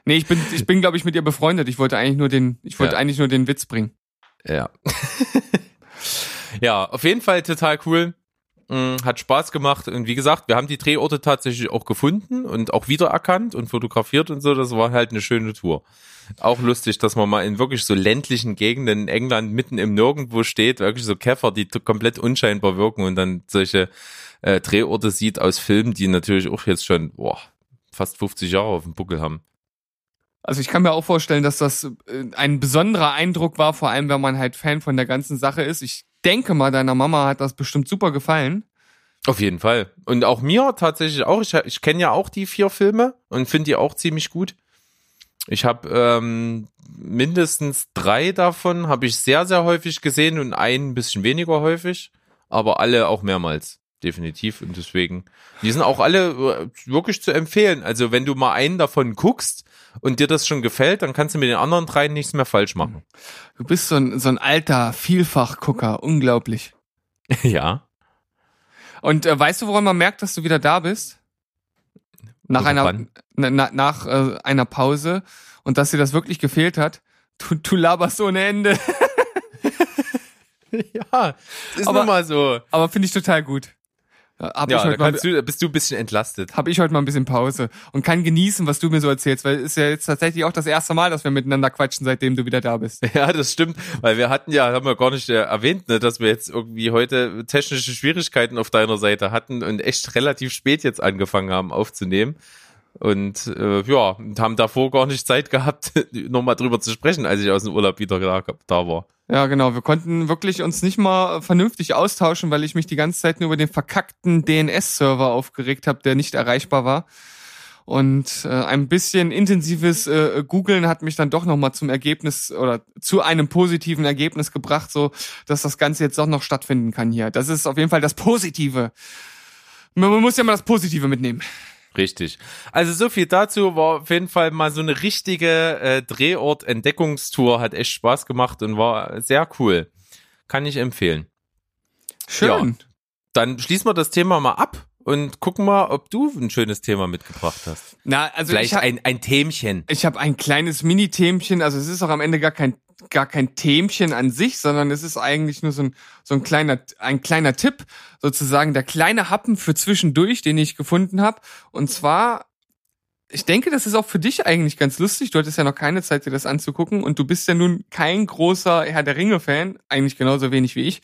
Nee, ich bin, ich bin, glaube ich, mit ihr befreundet. Ich wollte eigentlich nur den, ich wollte Ja. eigentlich nur den Witz bringen. Ja. ja, auf jeden Fall total cool. Mm, Hat Spaß gemacht. Und wie gesagt, wir haben die Drehorte tatsächlich auch gefunden und auch wiedererkannt und fotografiert und so. Das war halt eine schöne Tour. Auch lustig, dass man mal in wirklich so ländlichen Gegenden in England mitten im Nirgendwo steht, wirklich so Käfer, die komplett unscheinbar wirken und dann solche äh, Drehorte sieht aus Filmen, die natürlich auch jetzt schon boah, fast 50 Jahre auf dem Buckel haben. Also ich kann mir auch vorstellen, dass das äh, ein besonderer Eindruck war, vor allem wenn man halt Fan von der ganzen Sache ist. Ich denke mal, deiner Mama hat das bestimmt super gefallen. Auf jeden Fall. Und auch mir tatsächlich auch. Ich, ich kenne ja auch die vier Filme und finde die auch ziemlich gut. Ich habe ähm, mindestens drei davon habe ich sehr, sehr häufig gesehen und einen ein bisschen weniger häufig, aber alle auch mehrmals. Definitiv. Und deswegen, die sind auch alle äh, wirklich zu empfehlen. Also wenn du mal einen davon guckst und dir das schon gefällt, dann kannst du mit den anderen drei nichts mehr falsch machen. Du bist so ein, so ein alter Vielfachgucker, unglaublich. [laughs] ja. Und äh, weißt du, woran man merkt, dass du wieder da bist? Nach Oder einer, na, na, nach äh, einer Pause und dass dir das wirklich gefehlt hat. Du, du laberst ohne Ende. [laughs] [laughs] Ja, ist Aber- mal so. Aber finde ich total gut. Ja, Hab, Ja, ich heute du, bist du ein bisschen entlastet. hab ich heute mal ein bisschen Pause und kann genießen, was du mir so erzählst, weil es ist ja jetzt tatsächlich auch das erste Mal, dass wir miteinander quatschen, seitdem du wieder da bist. [laughs] Ja, das stimmt, weil wir hatten ja, haben wir gar nicht äh, erwähnt, ne, dass wir jetzt irgendwie heute technische Schwierigkeiten auf deiner Seite hatten und echt relativ spät jetzt angefangen haben aufzunehmen. Und äh, ja, und haben davor gar nicht Zeit gehabt, [laughs] nochmal drüber zu sprechen, als ich aus dem Urlaub wieder da, da war. Ja, genau. Wir konnten wirklich uns nicht mal vernünftig austauschen, weil ich mich die ganze Zeit nur über den verkackten DNS-Server aufgeregt habe, der nicht erreichbar war. Und äh, ein bisschen intensives äh, Googlen hat mich dann doch nochmal zum Ergebnis oder zu einem positiven Ergebnis gebracht, so dass das Ganze jetzt doch noch stattfinden kann hier. Das ist auf jeden Fall das Positive. Man man muss ja mal das Positive mitnehmen. Richtig. Also so viel dazu war auf jeden Fall mal so eine richtige äh, Drehort-Entdeckungstour, hat echt Spaß gemacht und war sehr cool. Kann ich empfehlen. Schön. Dann schließen wir das Thema mal ab und gucken mal, ob du ein schönes Thema mitgebracht hast. Na, also Vielleicht ich hab- ein, ein Themchen. Ich habe ein kleines Mini-Themchen, also es ist auch am Ende gar kein gar kein Themchen an sich, sondern es ist eigentlich nur so ein so ein kleiner ein kleiner Tipp, sozusagen der kleine Happen für zwischendurch, den ich gefunden habe. Und zwar, ich denke, das ist auch für dich eigentlich ganz lustig. Du hattest ja noch keine Zeit, dir das anzugucken und du bist ja nun kein großer Herr der Ringe-Fan, eigentlich genauso wenig wie ich.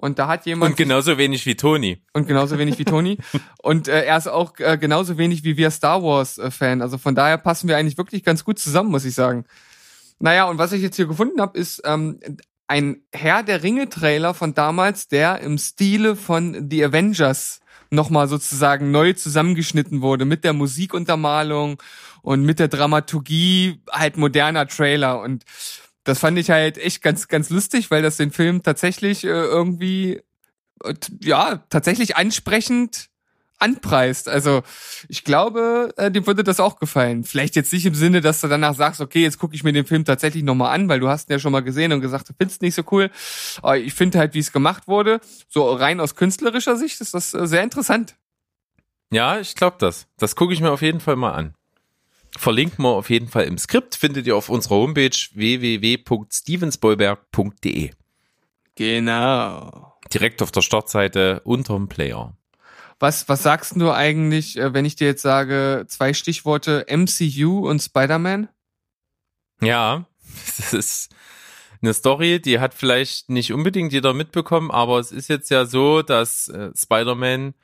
Und da hat jemand Und genauso wenig wie Toni. und genauso wenig wie Toni. [laughs] Und äh, er ist auch äh, genauso wenig wie wir Star Wars äh, Fan. Also von daher passen wir eigentlich wirklich ganz gut zusammen, muss ich sagen. Naja, und was ich jetzt hier gefunden habe, ist ähm, ein Herr der Ringe-Trailer von damals, der im Stile von The Avengers nochmal sozusagen neu zusammengeschnitten wurde mit der Musikuntermalung und mit der Dramaturgie halt moderner Trailer. Und das fand ich halt echt ganz ganz lustig, weil das den Film tatsächlich äh, irgendwie äh, ja tatsächlich ansprechend anpreist. Also ich glaube, äh, dem würde das auch gefallen. Vielleicht jetzt nicht im Sinne, dass du danach sagst, okay, jetzt gucke ich mir den Film tatsächlich nochmal an, weil du hast ihn ja schon mal gesehen und gesagt, du findest nicht so cool. Aber ich finde halt, wie es gemacht wurde, so rein aus künstlerischer Sicht ist das äh, sehr interessant. Ja, ich glaube das. Das gucke ich mir auf jeden Fall mal an. Verlinken wir auf jeden Fall im Skript, findet ihr auf unserer Homepage www.stevensbollberg.de. Genau. Direkt auf der Startseite unterm Player. Was, was sagst du eigentlich, äh, wenn ich dir jetzt sage, zwei Stichworte MCU und Spider-Man? Ja, [laughs] das ist eine Story, die hat vielleicht nicht unbedingt jeder mitbekommen, aber es ist jetzt ja so, dass äh, Spider-Man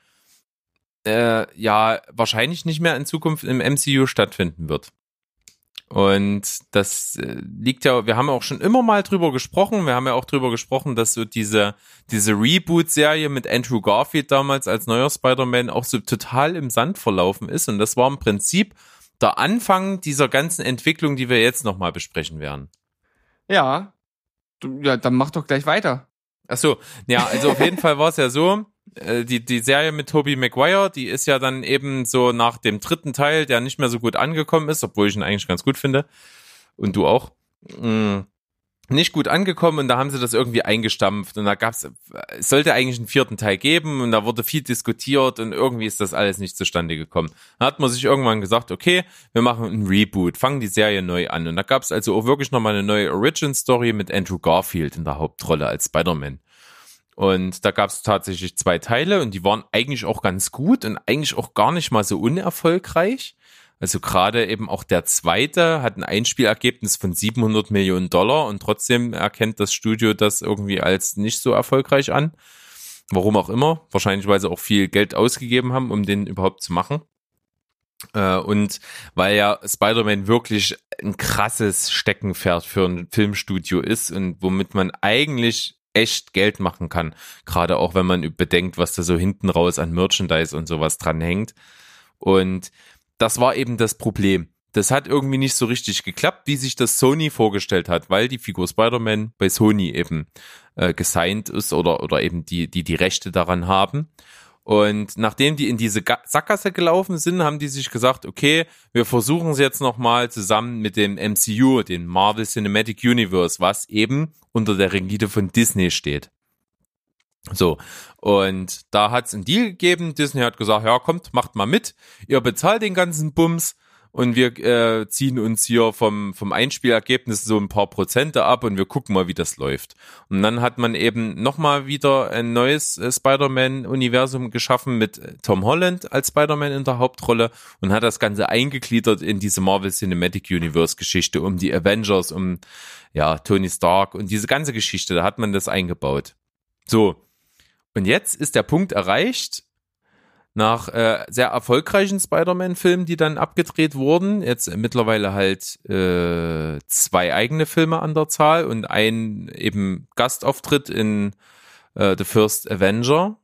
äh, ja wahrscheinlich nicht mehr in Zukunft im MCU stattfinden wird. Und das äh, liegt ja, wir haben auch schon immer mal drüber gesprochen. Wir haben ja auch drüber gesprochen, dass so diese, diese Reboot-Serie mit Andrew Garfield damals als neuer Spider-Man auch so total im Sand verlaufen ist. Und das war im Prinzip der Anfang dieser ganzen Entwicklung, die wir jetzt nochmal besprechen werden. Ja. Ja, dann mach doch gleich weiter. Ach so, ja, also auf jeden Fall war es ja so, die, die Serie mit Tobey Maguire, die ist ja dann eben so nach dem dritten Teil, der nicht mehr so gut angekommen ist, obwohl ich ihn eigentlich ganz gut finde. Und du auch. Mh, mm, nicht gut angekommen und da haben sie das irgendwie eingestampft und da gab's, es sollte eigentlich einen vierten Teil geben und da wurde viel diskutiert und irgendwie ist das alles nicht zustande gekommen. Da hat man sich irgendwann gesagt, okay, wir machen einen Reboot, fangen die Serie neu an und da gab's also auch wirklich nochmal eine neue Origin-Story mit Andrew Garfield in der Hauptrolle als Spider-Man. Und da gab es tatsächlich zwei Teile und die waren eigentlich auch ganz gut und eigentlich auch gar nicht mal so unerfolgreich. Also gerade eben auch der zweite hat ein Einspielergebnis von 700 Millionen Dollar und trotzdem erkennt das Studio das irgendwie als nicht so erfolgreich an. Warum auch immer. Wahrscheinlich, weil sie auch viel Geld ausgegeben haben, um den überhaupt zu machen. Äh, und weil ja Spider-Man wirklich ein krasses Steckenpferd für ein Filmstudio ist und womit man eigentlich echt Geld machen kann. Gerade auch wenn man bedenkt, was da so hinten raus an Merchandise und sowas dran hängt. Und das war eben das Problem. Das hat irgendwie nicht so richtig geklappt, wie sich das Sony vorgestellt hat, weil die Figur Spider-Man bei Sony eben äh, gesigned ist oder, oder eben die, die die Rechte daran haben. Und nachdem die in diese Sackgasse gelaufen sind, haben die sich gesagt, okay, wir versuchen es jetzt nochmal zusammen mit dem MCU, den Marvel Cinematic Universe, was eben unter der Rigide von Disney steht. So, und da hat es einen Deal gegeben. Disney hat gesagt, ja, kommt, macht mal mit. Ihr bezahlt den ganzen Bums und wir äh, ziehen uns hier vom, vom Einspielergebnis so ein paar Prozente ab und wir gucken mal, wie das läuft. Und dann hat man eben nochmal wieder ein neues äh, Spider-Man-Universum geschaffen mit äh, Tom Holland als Spider-Man in der Hauptrolle und hat das Ganze eingegliedert in diese Marvel Cinematic Universe-Geschichte um die Avengers, um ja, Tony Stark und diese ganze Geschichte, da hat man das eingebaut. So. Und jetzt ist der Punkt erreicht, nach äh, sehr erfolgreichen Spider-Man-Filmen, die dann abgedreht wurden. Jetzt mittlerweile halt äh, zwei eigene Filme an der Zahl und ein eben Gastauftritt in äh, The First Avenger.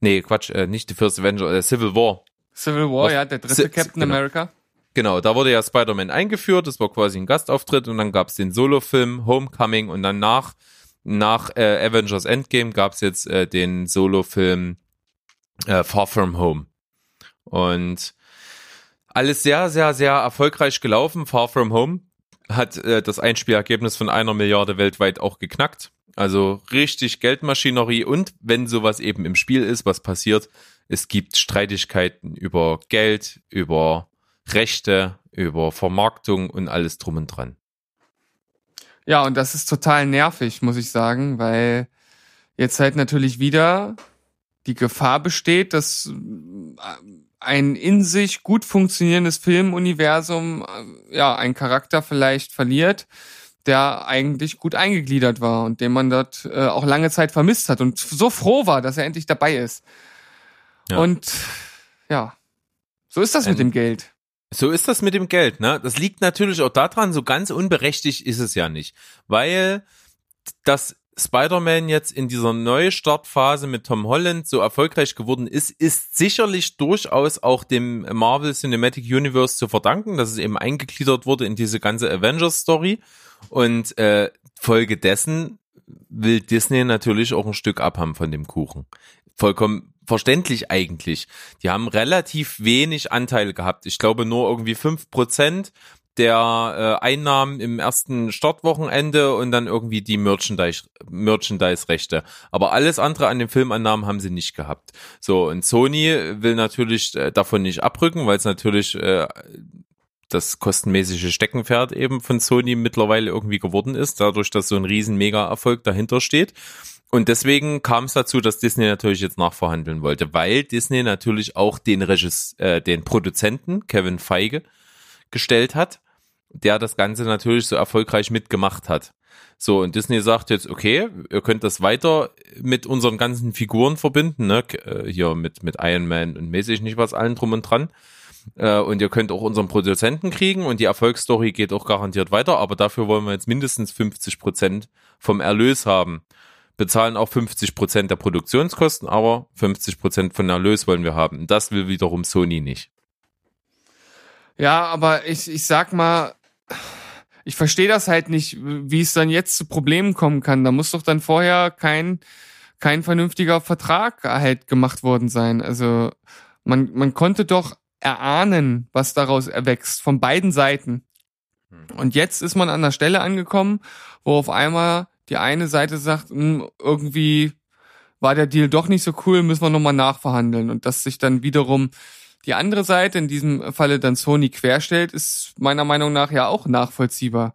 Nee, Quatsch, äh, nicht The First Avenger, äh, Civil War. Civil War, Was? ja, der dritte C Captain genau. America. Genau, da wurde ja Spider-Man eingeführt, das war quasi ein Gastauftritt und dann gab's den Solo-Film Homecoming und dann nach, nach äh, Avengers Endgame gab's jetzt äh, den Solo-Film äh, Far From Home. Und alles sehr, sehr, sehr erfolgreich gelaufen. Far From Home hat äh, das Einspielergebnis von einer Milliarde weltweit auch geknackt. Also richtig Geldmaschinerie und wenn sowas eben im Spiel ist, was passiert, es gibt Streitigkeiten über Geld, über Rechte, über Vermarktung und alles drum und dran. Ja, und das ist total nervig, muss ich sagen, weil jetzt halt natürlich wieder die Gefahr besteht, dass äh, ein in sich gut funktionierendes Filmuniversum äh, ja einen Charakter vielleicht verliert, der eigentlich gut eingegliedert war und den man dort äh, auch lange Zeit vermisst hat und so froh war, dass er endlich dabei ist. Ja. Und ja, so ist das Ein, mit dem Geld. So ist das mit dem Geld, ne? Das liegt natürlich auch daran, so ganz unberechtigt ist es ja nicht, weil das Spider-Man jetzt in dieser Neustartphase mit Tom Holland so erfolgreich geworden ist, ist sicherlich durchaus auch dem Marvel Cinematic Universe zu verdanken, dass es eben eingegliedert wurde in diese ganze Avengers-Story. Und äh, Folge dessen will Disney natürlich auch ein Stück abhaben von dem Kuchen. Vollkommen verständlich eigentlich. Die haben relativ wenig Anteil gehabt. Ich glaube nur irgendwie fünf Prozent der äh, Einnahmen im ersten Startwochenende und dann irgendwie die Merchandise Merchandise-Rechte. Aber alles andere an den Filmannahmen haben sie nicht gehabt. So, und Sony will natürlich äh, davon nicht abrücken, weil es natürlich äh, das kostenmäßige Steckenpferd eben von Sony mittlerweile irgendwie geworden ist, dadurch, dass so ein riesen Mega-Erfolg dahinter steht. Und deswegen kam es dazu, dass Disney natürlich jetzt nachverhandeln wollte, weil Disney natürlich auch den Regis, äh, den Produzenten Kevin Feige gestellt hat, der das Ganze natürlich so erfolgreich mitgemacht hat. So, und Disney sagt jetzt, okay, ihr könnt das weiter mit unseren ganzen Figuren verbinden, ne? Äh, Hier mit, mit Iron Man und mäßig nicht was allen drum und dran. Äh, Und ihr könnt auch unseren Produzenten kriegen und die Erfolgsstory geht auch garantiert weiter, aber dafür wollen wir jetzt mindestens 50 Prozent vom Erlös haben. Bezahlen auch 50 Prozent der Produktionskosten, aber 50 Prozent von Erlös wollen wir haben. Das will wiederum Sony nicht. Ja, aber ich, ich sag mal, ich verstehe das halt nicht, wie es dann jetzt zu Problemen kommen kann. Da muss doch dann vorher kein, kein vernünftiger Vertrag halt gemacht worden sein. Also man, man konnte doch erahnen, was daraus erwächst, von beiden Seiten. Und jetzt ist man an der Stelle angekommen, wo auf einmal die eine Seite sagt, "Hm, irgendwie war der Deal doch nicht so cool, müssen wir nochmal nachverhandeln. Und dass sich dann wiederum die andere Seite, in diesem Falle dann Sony querstellt, ist meiner Meinung nach ja auch nachvollziehbar.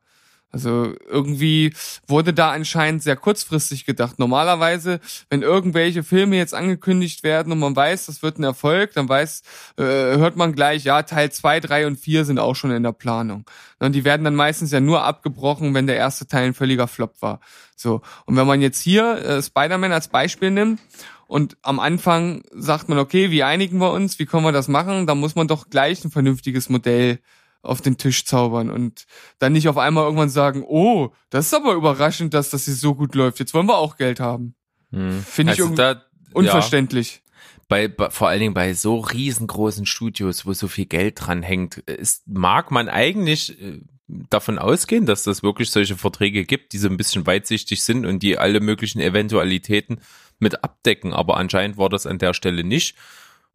Also irgendwie wurde da anscheinend sehr kurzfristig gedacht. Normalerweise, wenn irgendwelche Filme jetzt angekündigt werden und man weiß, das wird ein Erfolg, dann weiß, äh, hört man gleich, ja, Teil zwei, drei und vier sind auch schon in der Planung. Und die werden dann meistens ja nur abgebrochen, wenn der erste Teil ein völliger Flop war. So. Und wenn man jetzt hier äh, Spider-Man als Beispiel nimmt und am Anfang sagt man, okay, wie einigen wir uns, wie können wir das machen, dann muss man doch gleich ein vernünftiges Modell auf den Tisch zaubern und dann nicht auf einmal irgendwann sagen, oh, das ist aber überraschend, dass das hier so gut läuft. Jetzt wollen wir auch Geld haben. Finde ich Also irgendwie da, ja, unverständlich. bei, bei, vor allen Dingen bei so riesengroßen Studios, wo so viel Geld dran hängt, ist, mag man eigentlich äh, davon ausgehen, dass das wirklich solche Verträge gibt, die so ein bisschen weitsichtig sind und die alle möglichen Eventualitäten mit abdecken. Aber anscheinend war das an der Stelle nicht.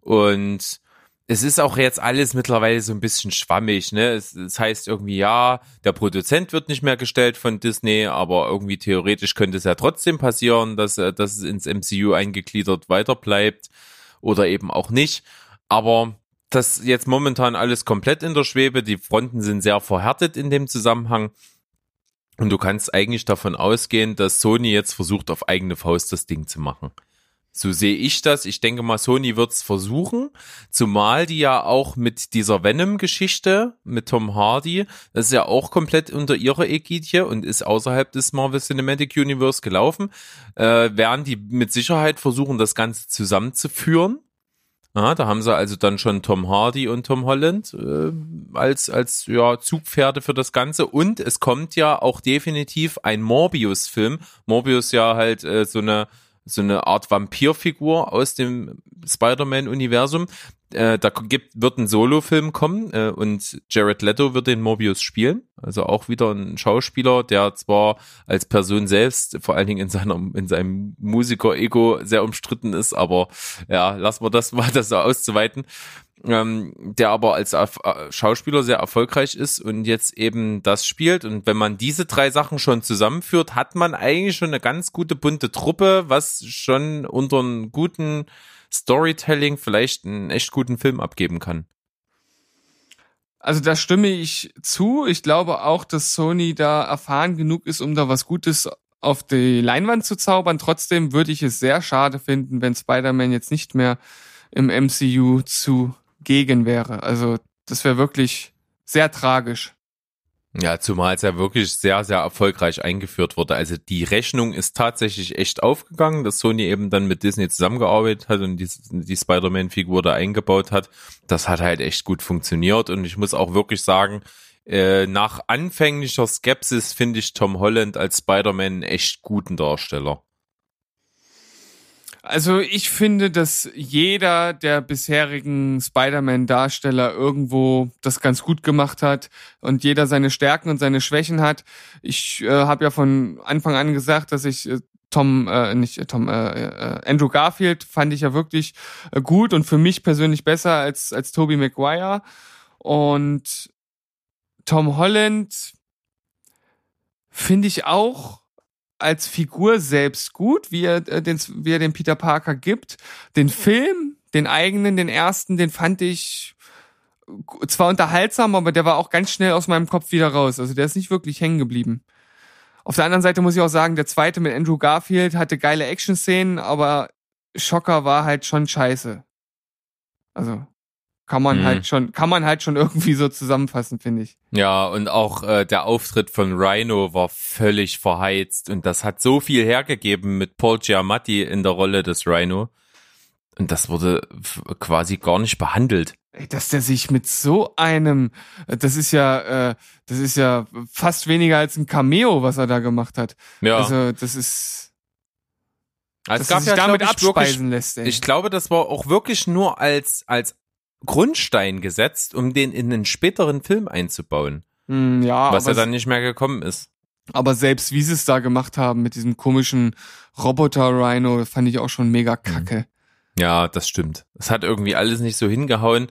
Und es ist auch jetzt alles mittlerweile so ein bisschen schwammig, ne? Es, es heißt irgendwie, ja, der Produzent wird nicht mehr gestellt von Disney, aber irgendwie theoretisch könnte es ja trotzdem passieren, dass, äh, dass es ins MCU eingegliedert weiter bleibt oder eben auch nicht. Aber das jetzt momentan alles komplett in der Schwebe, die Fronten sind sehr verhärtet in dem Zusammenhang. Und du kannst eigentlich davon ausgehen, dass Sony jetzt versucht, auf eigene Faust das Ding zu machen. So sehe ich das. Ich denke mal, Sony wird's versuchen, zumal die ja auch mit dieser Venom-Geschichte mit Tom Hardy, das ist ja auch komplett unter ihrer Ägidie und ist außerhalb des Marvel Cinematic Universe gelaufen, äh, werden die mit Sicherheit versuchen, das Ganze zusammenzuführen. Ja, da haben sie also dann schon Tom Hardy und Tom Holland äh, als als ja Zugpferde für das Ganze und es kommt ja auch definitiv ein Morbius-Film. Morbius ja halt äh, so eine so eine Art Vampirfigur aus dem Spider-Man-Universum. Äh, da gibt, wird ein Solo-Film kommen äh, und Jared Leto wird den Morbius spielen. Also auch wieder ein Schauspieler, der zwar als Person selbst, vor allen Dingen in seiner, in seinem Musiker-Ego sehr umstritten ist, aber ja, lassen wir das mal, [laughs] das so auszuweiten. Ähm, der aber als äh, Schauspieler sehr erfolgreich ist und jetzt eben das spielt. Und wenn man diese drei Sachen schon zusammenführt, hat man eigentlich schon eine ganz gute bunte Truppe, was schon unter einem guten Storytelling vielleicht einen echt guten Film abgeben kann. Also da stimme ich zu. Ich glaube auch, dass Sony da erfahren genug ist, um da was Gutes auf die Leinwand zu zaubern. Trotzdem würde ich es sehr schade finden, wenn Spider-Man jetzt nicht mehr im MCU zugegen wäre. Also das wäre wirklich sehr tragisch. Ja, zumal es ja wirklich sehr, sehr erfolgreich eingeführt wurde. Also die Rechnung ist tatsächlich echt aufgegangen, dass Sony eben dann mit Disney zusammengearbeitet hat und die, die Spider-Man-Figur da eingebaut hat. Das hat halt echt gut funktioniert und ich muss auch wirklich sagen, äh, nach anfänglicher Skepsis finde ich Tom Holland als Spider-Man einen echt guten Darsteller. Also ich finde, dass jeder der bisherigen Spider-Man-Darsteller irgendwo das ganz gut gemacht hat und jeder seine Stärken und seine Schwächen hat. Ich äh, habe ja von Anfang an gesagt, dass ich äh, Tom, äh, nicht äh, Tom, äh, äh, Andrew Garfield fand ich ja wirklich äh, gut und für mich persönlich besser als als Tobey Maguire und Tom Holland finde ich auch als Figur selbst gut, wie er, äh, den, wie er den Peter Parker gibt. Den Film, den eigenen, den ersten, den fand ich zwar unterhaltsam, aber der war auch ganz schnell aus meinem Kopf wieder raus. Also der ist nicht wirklich hängen geblieben. Auf der anderen Seite muss ich auch sagen, der zweite mit Andrew Garfield hatte geile Action-Szenen, aber Schocker war halt schon scheiße. Also kann man Mhm. halt schon, kann man halt schon [laughs] irgendwie so zusammenfassen, finde ich. Ja, und auch äh, der Auftritt von Rhino war völlig verheizt und das hat so viel hergegeben mit Paul Giamatti in der Rolle des Rhino. Und das wurde quasi gar nicht behandelt. Ey, dass der sich mit so einem, das ist ja, äh, das ist ja fast weniger als ein Cameo, was er da gemacht hat. Ja, Also das ist, Also dass er sich glaub damit ich, wirklich- abspeisen lässt. Ey. Ich glaube, das war auch wirklich nur als, als Grundstein gesetzt, um den in einen späteren Film einzubauen, Hm, ja, was ja dann nicht mehr gekommen ist. aber selbst wie sie es da gemacht haben mit diesem komischen Roboter-Rhino, fand ich auch schon mega kacke. Ja, das stimmt. Es hat irgendwie alles nicht so hingehauen.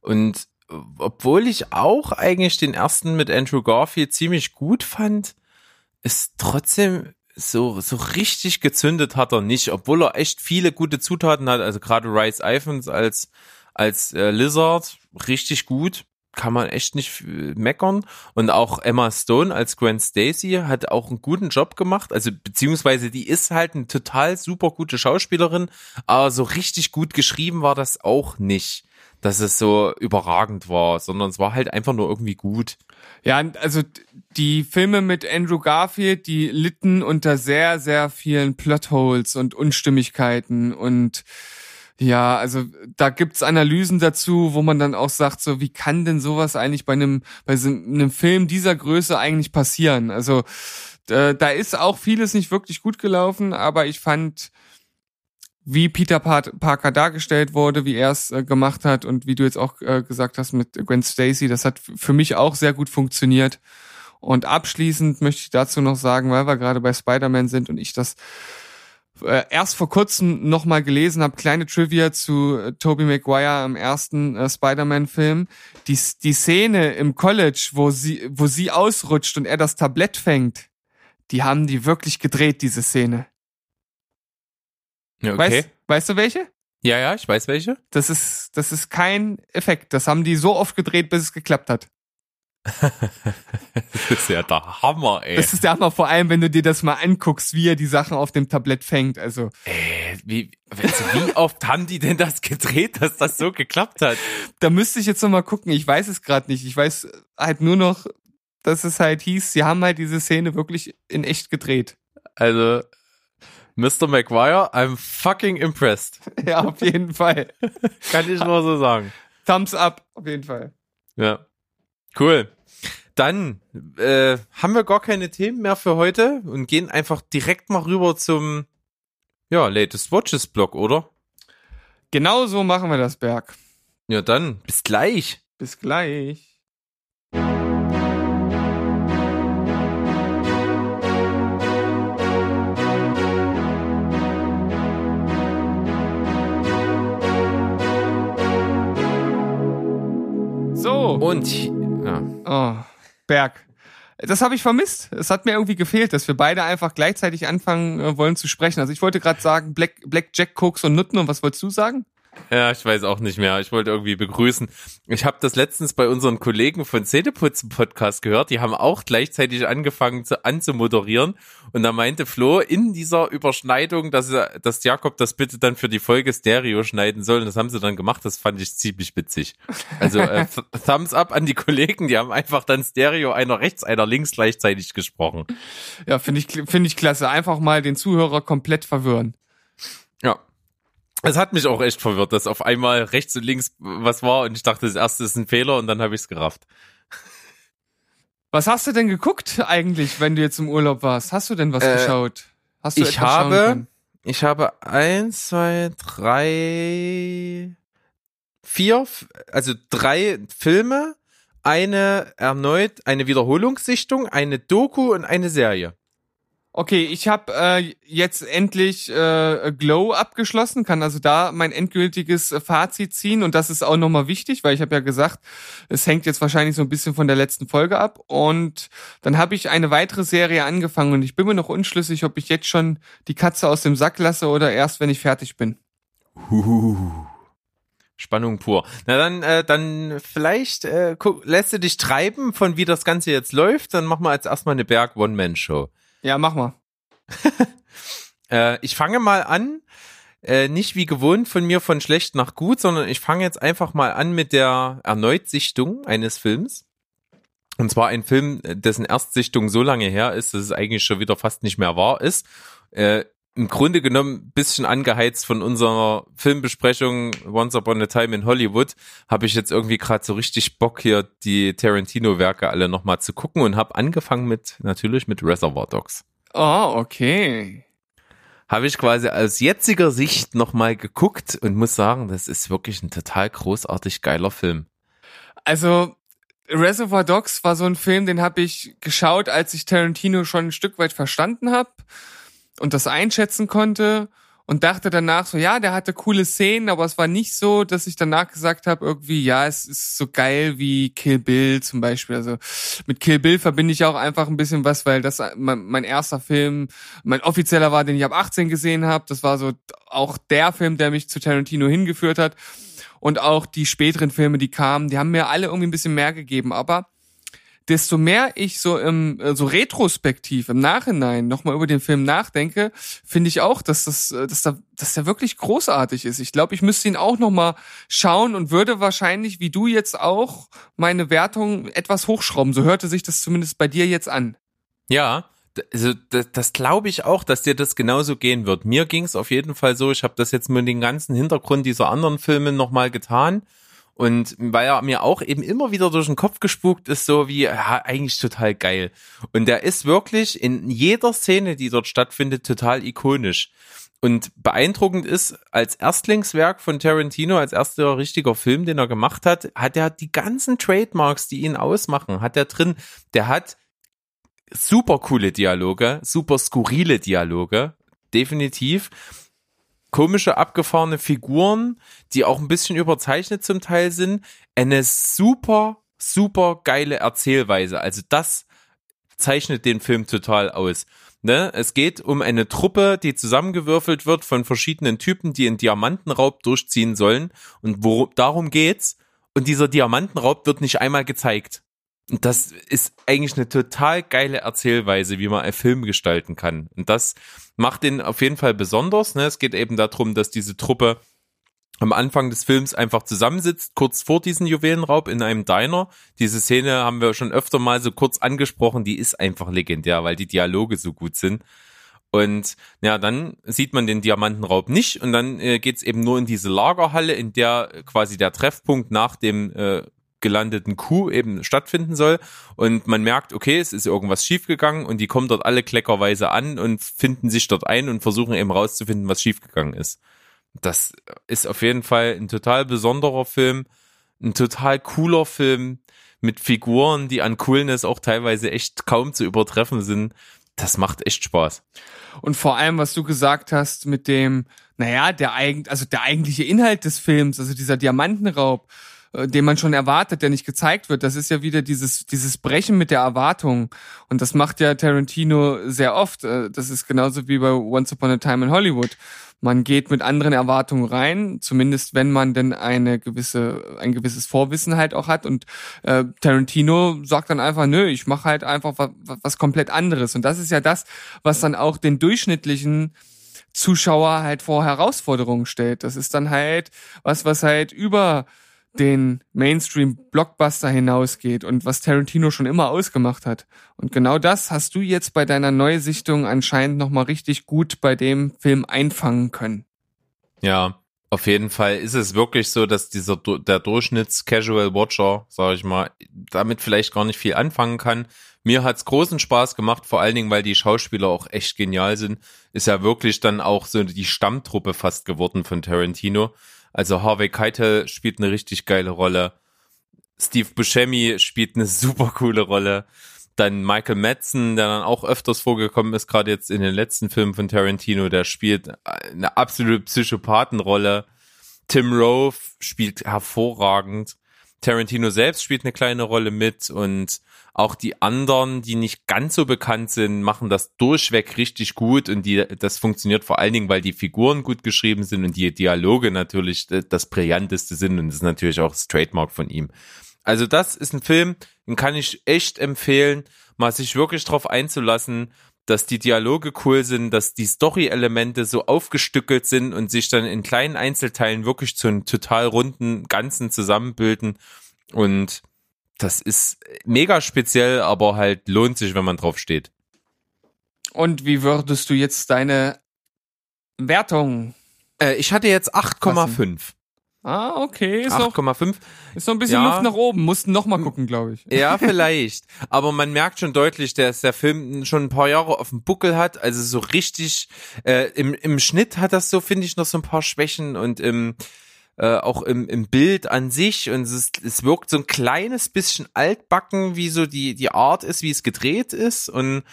Und obwohl ich auch eigentlich den ersten mit Andrew Garfield ziemlich gut fand, ist trotzdem so, so richtig gezündet hat er nicht, obwohl er echt viele gute Zutaten hat. Also gerade Rice Iphans als, als äh, Lizard, richtig gut. Kann man echt nicht meckern. Und auch Emma Stone als Gwen Stacy hat auch einen guten Job gemacht. Also beziehungsweise die ist halt eine total super gute Schauspielerin, aber so richtig gut geschrieben war das auch nicht, dass es so überragend war, sondern es war halt einfach nur irgendwie gut. Ja, also die Filme mit Andrew Garfield, die litten unter sehr, sehr vielen Plotholes und Unstimmigkeiten und ja, also da gibt's Analysen dazu, wo man dann auch sagt, so wie kann denn sowas eigentlich bei einem bei so einem Film dieser Größe eigentlich passieren? Also äh, da ist auch vieles nicht wirklich gut gelaufen, aber ich fand wie Peter Par- Parker dargestellt wurde, wie er es äh, gemacht hat und wie du jetzt auch äh, gesagt hast mit Gwen Stacy, das hat für mich auch sehr gut funktioniert. Und abschließend möchte ich dazu noch sagen, weil wir gerade bei Spider-Man sind und ich das äh, erst vor kurzem nochmal gelesen habe, kleine Trivia zu äh, Tobey Maguire im ersten äh, Spider-Man-Film. Die, die Szene im College, wo sie, wo sie ausrutscht und er das Tablett fängt, die haben die wirklich gedreht, diese Szene. Ja, Okay. Weißt, weißt du welche? Ja, ja, ich weiß welche. Das ist, das ist kein Effekt. Das haben die so oft gedreht, bis es geklappt hat. [laughs] Das ist ja der Hammer, ey. Das ist der Hammer, vor allem, wenn du dir das mal anguckst, wie er die Sachen auf dem Tablett fängt. Also, Äh, wie, also wie oft haben die denn das gedreht, dass das so geklappt hat? da müsste ich jetzt noch mal gucken. Ich weiß es gerade nicht. Ich weiß halt nur noch, dass es halt hieß, sie haben halt diese Szene wirklich in echt gedreht. Also, Mr. Maguire, I'm fucking impressed. [laughs] Ja, auf jeden Fall. Kann ich nur so sagen. Thumbs up, auf jeden Fall. Ja. Cool. Dann äh, haben wir gar keine Themen mehr für heute und gehen einfach direkt mal rüber zum ja, Latest Watches Blog, oder? Genau so machen wir das, Berg. Ja, dann bis gleich. Bis gleich. So. Und Oh, Berg. Das habe ich vermisst. Es hat mir irgendwie gefehlt, dass wir beide einfach gleichzeitig anfangen äh, wollen zu sprechen. Also ich wollte gerade sagen, Black, Black Jack, Koks und Nutten. Und was wolltest du sagen? Ja, ich weiß auch nicht mehr. Ich wollte irgendwie begrüßen. Ich habe das letztens bei unseren Kollegen von Zähneputzen Podcast gehört. Die haben auch gleichzeitig angefangen zu anzumoderieren. Und da meinte Flo in dieser Überschneidung, dass, er, dass Jakob das bitte dann für die Folge Stereo schneiden soll. Und das haben sie dann gemacht. Das fand ich ziemlich witzig. Also äh, [laughs] Th- Thumbs up an die Kollegen. Die haben einfach dann Stereo einer rechts, einer links gleichzeitig gesprochen. Ja, finde ich, finde ich klasse. Einfach mal den Zuhörer komplett verwirren. Ja. Es hat mich auch echt verwirrt, dass auf einmal rechts und links was war und ich dachte, das erste ist ein Fehler und dann habe ich es gerafft. Was hast du denn geguckt eigentlich, wenn du jetzt im Urlaub warst? Hast du denn was Äh, geschaut? Hast du ich habe, ich habe eins, zwei, drei, vier, also drei Filme, eine erneut, eine Wiederholungssichtung, eine Doku und eine Serie. Okay, ich habe äh, jetzt endlich äh, Glow abgeschlossen, kann also da mein endgültiges Fazit ziehen und das ist auch nochmal wichtig, weil ich habe ja gesagt, es hängt jetzt wahrscheinlich so ein bisschen von der letzten Folge ab und dann habe ich eine weitere Serie angefangen und ich bin mir noch unschlüssig, ob ich jetzt schon die Katze aus dem Sack lasse oder erst, wenn ich fertig bin. Spannung pur. Na dann, äh, dann vielleicht äh, lässt du dich treiben von wie das Ganze jetzt läuft, dann machen wir jetzt erstmal eine Berg One-Man-Show. Ja, mach mal. [laughs] Äh, ich fange mal an, äh, nicht wie gewohnt von mir von schlecht nach gut, sondern ich fange jetzt einfach mal an mit der Erneutsichtung eines Films. Und zwar ein Film, dessen Erstsichtung so lange her ist, dass es eigentlich schon wieder fast nicht mehr wahr ist. Äh, Im Grunde genommen ein bisschen angeheizt von unserer Filmbesprechung Once Upon a Time in Hollywood, habe ich jetzt irgendwie gerade so richtig Bock hier die Tarantino-Werke alle nochmal zu gucken und habe angefangen mit, natürlich mit Reservoir Dogs. Oh, okay. habe ich quasi aus jetziger Sicht nochmal geguckt und muss sagen, das ist wirklich ein total großartig geiler Film. Also Reservoir Dogs war so ein Film, den habe ich geschaut, als ich Tarantino schon ein Stück weit verstanden habe und das einschätzen konnte und dachte danach so, ja, der hatte coole Szenen, aber es war nicht so, dass ich danach gesagt habe, irgendwie, ja, es ist so geil wie Kill Bill zum Beispiel. Also mit Kill Bill verbinde ich auch einfach ein bisschen was, weil das mein, mein erster Film, mein offizieller war, den ich ab 18 gesehen habe. Das war so auch der Film, der mich zu Tarantino hingeführt hat. Und auch die späteren Filme, die kamen, die haben mir alle irgendwie ein bisschen mehr gegeben. Aber desto mehr ich so im äh, so retrospektiv im Nachhinein nochmal über den Film nachdenke, finde ich auch, dass das, äh, dass da, dass der wirklich großartig ist. Ich glaube, ich müsste ihn auch nochmal schauen und würde wahrscheinlich, wie du jetzt auch, meine Wertung etwas hochschrauben. So hörte sich das zumindest bei dir jetzt an. Ja, also das, das glaube ich auch, dass dir das genauso gehen wird. Mir ging es auf jeden Fall so, ich habe das jetzt mit den ganzen Hintergrund dieser anderen Filme nochmal getan. Und weil er mir auch eben immer wieder durch den Kopf gespukt ist, so wie, ja, eigentlich total geil. Und der ist wirklich in jeder Szene, die dort stattfindet, total ikonisch. Und beeindruckend ist, als Erstlingswerk von Tarantino, als erster richtiger Film, den er gemacht hat, hat er die ganzen Trademarks, die ihn ausmachen, hat er drin. Der hat super coole Dialoge, super skurrile Dialoge, definitiv. Komische, abgefahrene Figuren, die auch ein bisschen überzeichnet zum Teil sind. Eine super, super geile Erzählweise. Also das zeichnet den Film total aus. Ne? Es geht um eine Truppe, die zusammengewürfelt wird von verschiedenen Typen, die einen Diamantenraub durchziehen sollen. Und wo, darum geht's. Und dieser Diamantenraub wird nicht einmal gezeigt. Das ist eigentlich eine total geile Erzählweise, wie man einen Film gestalten kann. Und das macht den auf jeden Fall besonders. Ne? Es geht eben darum, dass diese Truppe am Anfang des Films einfach zusammensitzt, kurz vor diesem Juwelenraub in einem Diner. Diese Szene haben wir schon öfter mal so kurz angesprochen, die ist einfach legendär, weil die Dialoge so gut sind. Und ja, dann sieht man den Diamantenraub nicht und dann äh, geht's eben nur in diese Lagerhalle, in der quasi der Treffpunkt nach dem äh, gelandeten Coup eben stattfinden soll. Und man merkt, okay, es ist irgendwas schiefgegangen und die kommen dort alle kleckerweise an und finden sich dort ein und versuchen eben rauszufinden, was schiefgegangen ist. Das ist auf jeden Fall ein total besonderer Film, ein total cooler Film mit Figuren, die an Coolness auch teilweise echt kaum zu übertreffen sind. Das macht echt Spaß. Und vor allem, was du gesagt hast mit dem, naja, der eigen, also der eigentliche Inhalt des Films, also dieser Diamantenraub, den man schon erwartet, der nicht gezeigt wird, das ist ja wieder dieses, dieses Brechen mit der Erwartung. Und das macht ja Tarantino sehr oft. Äh, Das ist genauso wie bei Once Upon a Time in Hollywood. Man geht mit anderen Erwartungen rein, zumindest wenn man denn eine gewisse, ein gewisses Vorwissen halt auch hat. Und äh, Tarantino sagt dann einfach, nö, ich mache halt einfach was, was komplett anderes. Und das ist ja das, was dann auch den durchschnittlichen Zuschauer halt vor Herausforderungen stellt. Das ist dann halt was, was halt über den Mainstream-Blockbuster hinausgeht und was Tarantino schon immer ausgemacht hat. Und genau das hast du jetzt bei deiner Neusichtung anscheinend nochmal richtig gut bei dem Film einfangen können. Ja, auf jeden Fall ist es wirklich so, dass dieser der Durchschnitts-Casual-Watcher, sage ich mal, damit vielleicht gar nicht viel anfangen kann. Mir hat's großen Spaß gemacht, vor allen Dingen, weil die Schauspieler auch echt genial sind. Ist ja wirklich dann auch so die Stammtruppe fast geworden von Tarantino. Also Harvey Keitel spielt eine richtig geile Rolle. Steve Buscemi spielt eine [laughs] super coole Rolle. Dann Michael Madsen, der dann auch öfters vorgekommen ist, gerade jetzt in den letzten Filmen von Tarantino, der spielt eine absolute Psychopathenrolle. Tim Rowe spielt hervorragend. Tarantino selbst spielt eine kleine Rolle mit und auch die anderen, die nicht ganz so bekannt sind, machen das durchweg richtig gut und die, das funktioniert vor allen Dingen, weil die Figuren gut geschrieben sind und die Dialoge natürlich das brillanteste sind und das ist natürlich auch das Trademark von ihm. Also das ist ein Film, den kann ich echt empfehlen, mal sich wirklich drauf einzulassen. dass die Dialoge cool sind, dass die Story-Elemente so aufgestückelt sind und sich dann in kleinen Einzelteilen wirklich zu einem total runden Ganzen zusammenbilden. Und das ist mega speziell, aber halt lohnt sich, wenn man drauf steht. Und wie würdest du jetzt deine Wertung? Äh, ich hatte jetzt 8,5. Ah, okay, ist noch, 8,5. ist noch ein bisschen Ja. Luft nach oben. Mussten noch mal gucken, glaube ich. Ja, [laughs] vielleicht. Aber man merkt schon deutlich, dass der Film schon ein paar Jahre auf dem Buckel hat. Also so richtig, äh, im, im Schnitt hat das so, finde ich, noch so ein paar Schwächen und im, äh, auch im, im Bild an sich. Und es, ist, es wirkt so ein kleines bisschen altbacken, wie so die, die Art ist, wie es gedreht ist. Und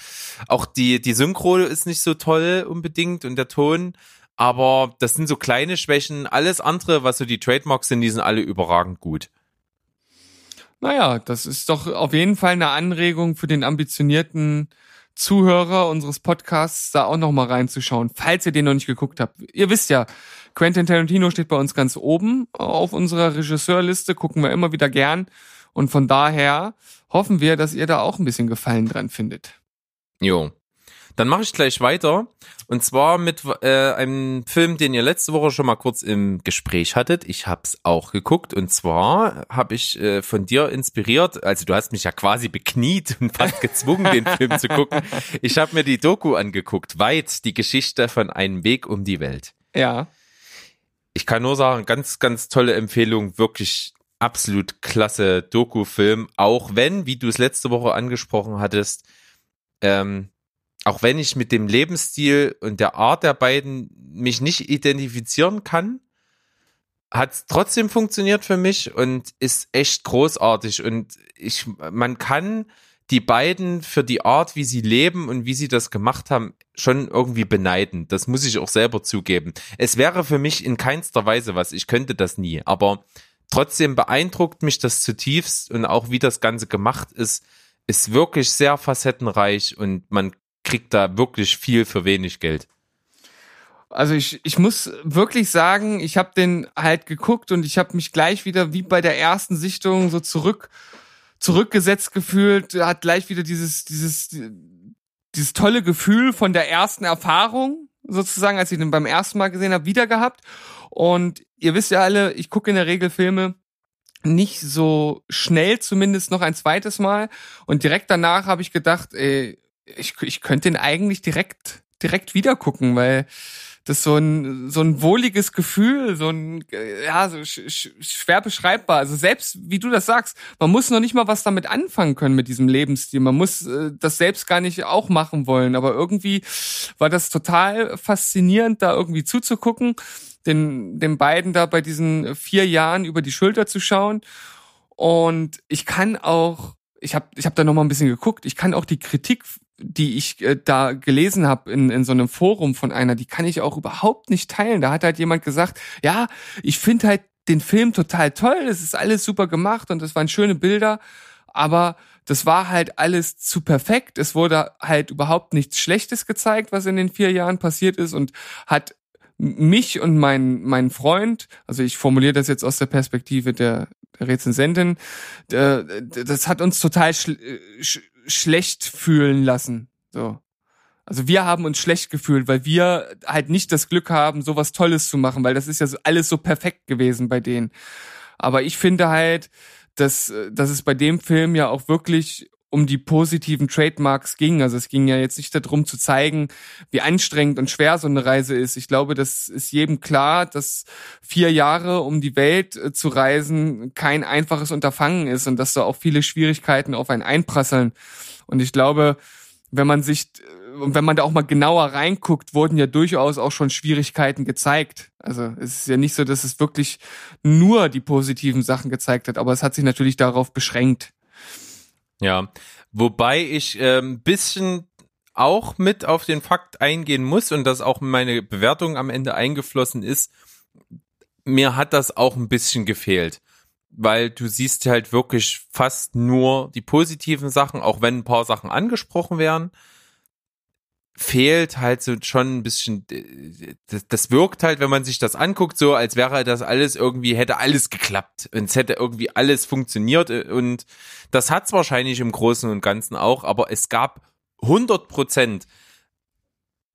auch die, die Synchro ist nicht so toll unbedingt und der Ton. Aber das sind so kleine Schwächen. Alles andere, was so die Trademarks sind, die sind alle überragend gut. Naja, das ist doch auf jeden Fall eine Anregung für den ambitionierten Zuhörer unseres Podcasts, da auch noch mal reinzuschauen, falls ihr den noch nicht geguckt habt. Ihr wisst ja, Quentin Tarantino steht bei uns ganz oben auf unserer Regisseurliste, gucken wir immer wieder gern. Und von daher hoffen wir, dass ihr da auch ein bisschen Gefallen dran findet. Jo. Dann mache ich gleich weiter. Und zwar mit äh, einem Film, den ihr letzte Woche schon mal kurz im Gespräch hattet. Ich hab's auch geguckt. Und zwar habe ich äh, von dir inspiriert, also du hast mich ja quasi bekniet und fast gezwungen, den Film zu gucken. Ich habe mir die Doku angeguckt. Weit die Geschichte von einem Weg um die Welt. Ja. Ich kann nur sagen, ganz, ganz tolle Empfehlung. Wirklich absolut klasse Doku-Film. Auch wenn, wie du es letzte Woche angesprochen hattest, ähm, auch wenn ich mit dem Lebensstil und der Art der beiden mich nicht identifizieren kann, hat es trotzdem funktioniert für mich und ist echt großartig. Und ich, man kann die beiden für die Art, wie sie leben und wie sie das gemacht haben, schon irgendwie beneiden. Das muss ich auch selber zugeben. Es wäre für mich in keinster Weise was. Ich könnte das nie. Aber trotzdem beeindruckt mich das zutiefst und auch wie das Ganze gemacht ist, ist wirklich sehr facettenreich und man kriegt da wirklich viel für wenig Geld. Also ich, ich muss wirklich sagen, ich habe den halt geguckt und ich habe mich gleich wieder wie bei der ersten Sichtung so zurück zurückgesetzt gefühlt, hat gleich wieder dieses dieses dieses tolle Gefühl von der ersten Erfahrung sozusagen, als ich den beim ersten Mal gesehen habe, wieder gehabt. Und ihr wisst ja alle, ich gucke in der Regel Filme nicht so schnell zumindest noch ein zweites Mal und direkt danach habe ich gedacht, ey, ich, ich könnte den eigentlich direkt direkt wieder gucken, weil das so ein so ein wohliges Gefühl, so ein ja so sch, sch, schwer beschreibbar. Also selbst wie du das sagst, man muss noch nicht mal was damit anfangen können mit diesem Lebensstil. Man muss äh, das selbst gar nicht auch machen wollen, aber irgendwie war das total faszinierend, da irgendwie zuzugucken, den den beiden da bei diesen vier Jahren über die Schulter zu schauen. Und ich kann auch ich habe ich hab da noch mal ein bisschen geguckt. Ich kann auch die Kritik die ich äh, da gelesen habe in, in so einem Forum von einer, die kann ich auch überhaupt nicht teilen. Da hat halt jemand gesagt, ja, ich finde halt den Film total toll, es ist alles super gemacht und es waren schöne Bilder, aber das war halt alles zu perfekt. Es wurde halt überhaupt nichts Schlechtes gezeigt, was in den vier Jahren passiert ist und hat mich und mein, mein Freund, also ich formuliere das jetzt aus der Perspektive der, der Rezensentin, äh, das hat uns total schl sch schlecht fühlen lassen. So. Also wir haben uns schlecht gefühlt, weil wir halt nicht das Glück haben, sowas Tolles zu machen, weil das ist ja so alles so perfekt gewesen bei denen. Aber ich finde halt, dass, dass es bei dem Film ja auch wirklich um die positiven Trademarks ging. Also es ging ja jetzt nicht darum zu zeigen, wie anstrengend und schwer so eine Reise ist. Ich glaube, das ist jedem klar, dass vier Jahre um die Welt äh, zu reisen kein einfaches Unterfangen ist und dass da auch viele Schwierigkeiten auf einen einprasseln. Und ich glaube, wenn man sich und wenn man da auch mal genauer reinguckt, wurden ja durchaus auch schon Schwierigkeiten gezeigt. Also es ist ja nicht so, dass es wirklich nur die positiven Sachen gezeigt hat, aber es hat sich natürlich darauf beschränkt. Ja, wobei ich ein ähm, bisschen auch mit auf den Fakt eingehen muss und das auch in meine Bewertung am Ende eingeflossen ist. Mir hat das auch ein bisschen gefehlt, weil du siehst halt wirklich fast nur die positiven Sachen, auch wenn ein paar Sachen angesprochen werden fehlt halt so schon ein bisschen, das, das wirkt halt, wenn man sich das anguckt, so als wäre das alles irgendwie, hätte alles geklappt und es hätte irgendwie alles funktioniert und das hat's wahrscheinlich im Großen und Ganzen auch, aber es gab 100 Prozent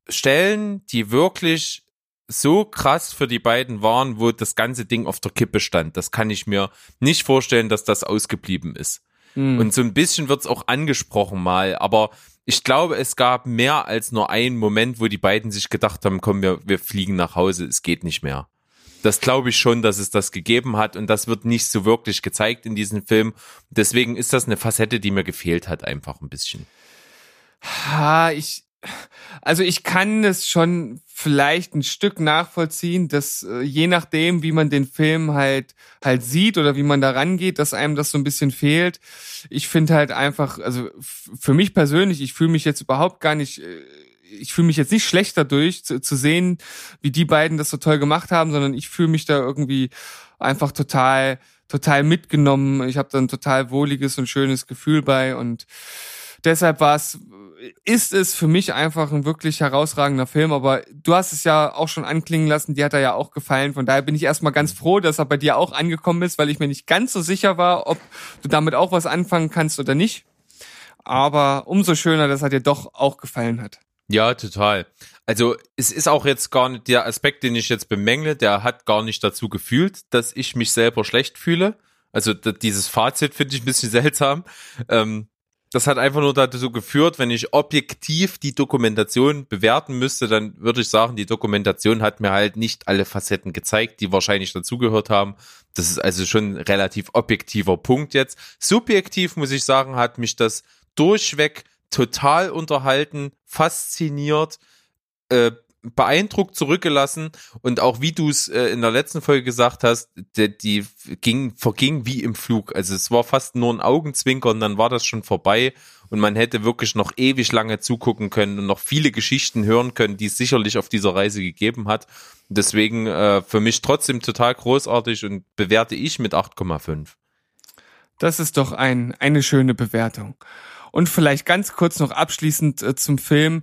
Stellen, die wirklich so krass für die beiden waren, wo das ganze Ding auf der Kippe stand. Das kann ich mir nicht vorstellen, dass das ausgeblieben ist. Mhm. Und so ein bisschen wird's auch angesprochen mal, aber ich glaube, es gab mehr als nur einen Moment, wo die beiden sich gedacht haben, komm, wir, wir fliegen nach Hause, es geht nicht mehr. Das glaube ich schon, dass es das gegeben hat und das wird nicht so wirklich gezeigt in diesem Film. Deswegen ist das eine Facette, die mir gefehlt hat, einfach ein bisschen. Ha, ich, also ich kann es schon vielleicht ein Stück nachvollziehen, dass äh, je nachdem, wie man den Film halt halt sieht oder wie man da rangeht, dass einem das so ein bisschen fehlt. Ich finde halt einfach, also für mich persönlich, ich fühle mich jetzt überhaupt gar nicht, äh, ich fühle mich jetzt nicht schlecht dadurch zu, zu sehen, wie die beiden das so toll gemacht haben, sondern ich fühle mich da irgendwie einfach total total mitgenommen. Ich habe da ein total wohliges und schönes Gefühl bei und deshalb war es, ist es für mich einfach ein wirklich herausragender Film, aber du hast es ja auch schon anklingen lassen, dir hat er ja auch gefallen, von daher bin ich erstmal ganz froh, dass er bei dir auch angekommen ist, weil ich mir nicht ganz so sicher war, ob du damit auch was anfangen kannst oder nicht. Aber umso schöner, dass er dir doch auch gefallen hat. Ja, total. Also es ist auch jetzt gar nicht der Aspekt, den ich jetzt bemängle, der hat gar nicht dazu gefühlt, dass ich mich selber schlecht fühle. Also dieses Fazit finde ich ein bisschen [laughs] seltsam. Ähm, das hat einfach nur dazu geführt, wenn ich objektiv die Dokumentation bewerten müsste, dann würde ich sagen, die Dokumentation hat mir halt nicht alle Facetten gezeigt, die wahrscheinlich dazugehört haben. Das ist also schon ein relativ objektiver Punkt jetzt. Subjektiv muss ich sagen, hat mich das durchweg total unterhalten, fasziniert, äh, beeindruckt zurückgelassen und auch wie du es äh, in der letzten Folge gesagt hast, die, die ging, verging wie im Flug. Also es war fast nur ein Augenzwinkern, dann war das schon vorbei und man hätte wirklich noch ewig lange zugucken können und noch viele Geschichten hören können, die es sicherlich auf dieser Reise gegeben hat. Deswegen äh, für mich trotzdem total großartig und bewerte ich mit 8,5. Das ist doch ein, eine schöne Bewertung. Und vielleicht ganz kurz noch abschließend äh, zum Film.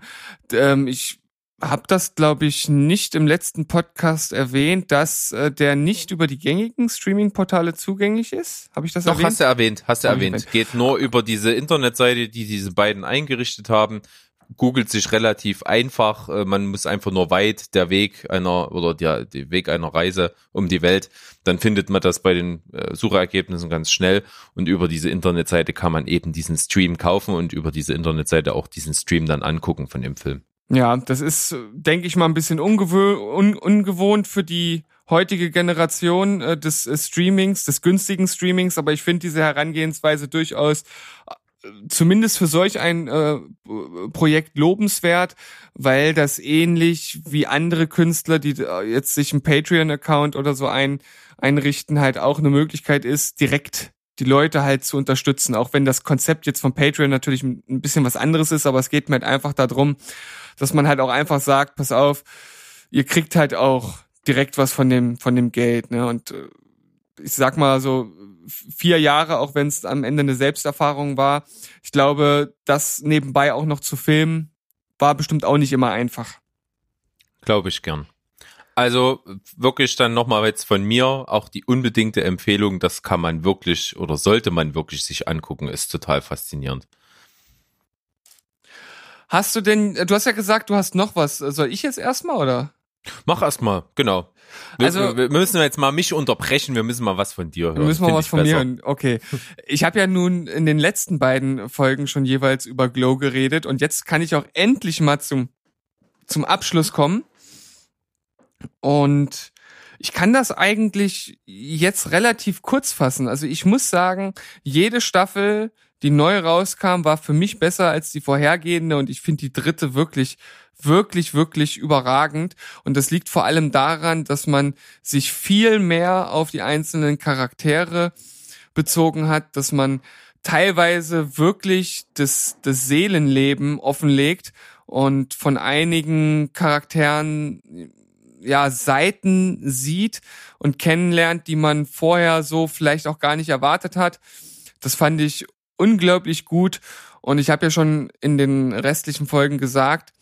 Ähm, ich habe das, glaube ich, nicht im letzten Podcast erwähnt, dass äh, der nicht über die gängigen Streaming-Portale zugänglich ist. Habe ich das Doch, erwähnt? hast du erwähnt, hast du erwähnt. erwähnt. Geht nur über diese Internetseite, die diese beiden eingerichtet haben. Googelt sich relativ einfach. Äh, Man muss einfach nur weit der Weg einer oder der, der Weg einer Reise um die Welt. Dann findet man das bei den äh, Suchergebnissen ganz schnell. Und über diese Internetseite kann man eben diesen Stream kaufen und über diese Internetseite auch diesen Stream dann angucken von dem Film. Ja, das ist, denke ich mal, ein bisschen ungewö un ungewohnt für die heutige Generation äh, des äh, Streamings, des günstigen Streamings, aber ich finde diese Herangehensweise durchaus äh, zumindest für solch ein äh, Projekt lobenswert, weil das ähnlich wie andere Künstler, die äh, jetzt sich einen Patreon-Account oder so ein, einrichten, halt auch eine Möglichkeit ist, direkt die Leute halt zu unterstützen, auch wenn das Konzept jetzt von Patreon natürlich ein bisschen was anderes ist, aber es geht mir halt einfach darum, dass man halt auch einfach sagt, pass auf, ihr kriegt halt auch direkt was von dem von dem Geld, ne? Und äh, ich sag mal so vier Jahre, auch wenn es am Ende eine Selbsterfahrung war. Ich glaube, das nebenbei auch noch zu filmen, war bestimmt auch nicht immer einfach. Glaube ich gern. Also wirklich dann nochmal jetzt von mir auch die unbedingte Empfehlung, das kann man wirklich oder sollte man wirklich sich angucken, ist total faszinierend. Hast du denn, du hast ja gesagt, du hast noch was. Soll ich jetzt erstmal oder? Mach erstmal, genau. Wir, Also- wir, wir müssen jetzt mal mich unterbrechen, wir müssen mal was von dir hören. Wir müssen mal Find was von mir. hören. Okay. Ich habe ja nun in den letzten beiden Folgen schon jeweils über Glow geredet und jetzt kann ich auch endlich mal zum, zum Abschluss kommen. Und ich kann das eigentlich jetzt relativ kurz fassen. Also ich muss sagen, jede Staffel, die neu rauskam, war für mich besser als die vorhergehende und ich finde die dritte wirklich, wirklich, wirklich überragend. Und das liegt vor allem daran, dass man sich viel mehr auf die einzelnen Charaktere bezogen hat, dass man teilweise wirklich das, das Seelenleben offenlegt und von einigen Charakteren ja Seiten sieht und kennenlernt, die man vorher so vielleicht auch gar nicht erwartet hat. Das fand ich unglaublich gut und ich habe ja schon in den restlichen Folgen gesagt,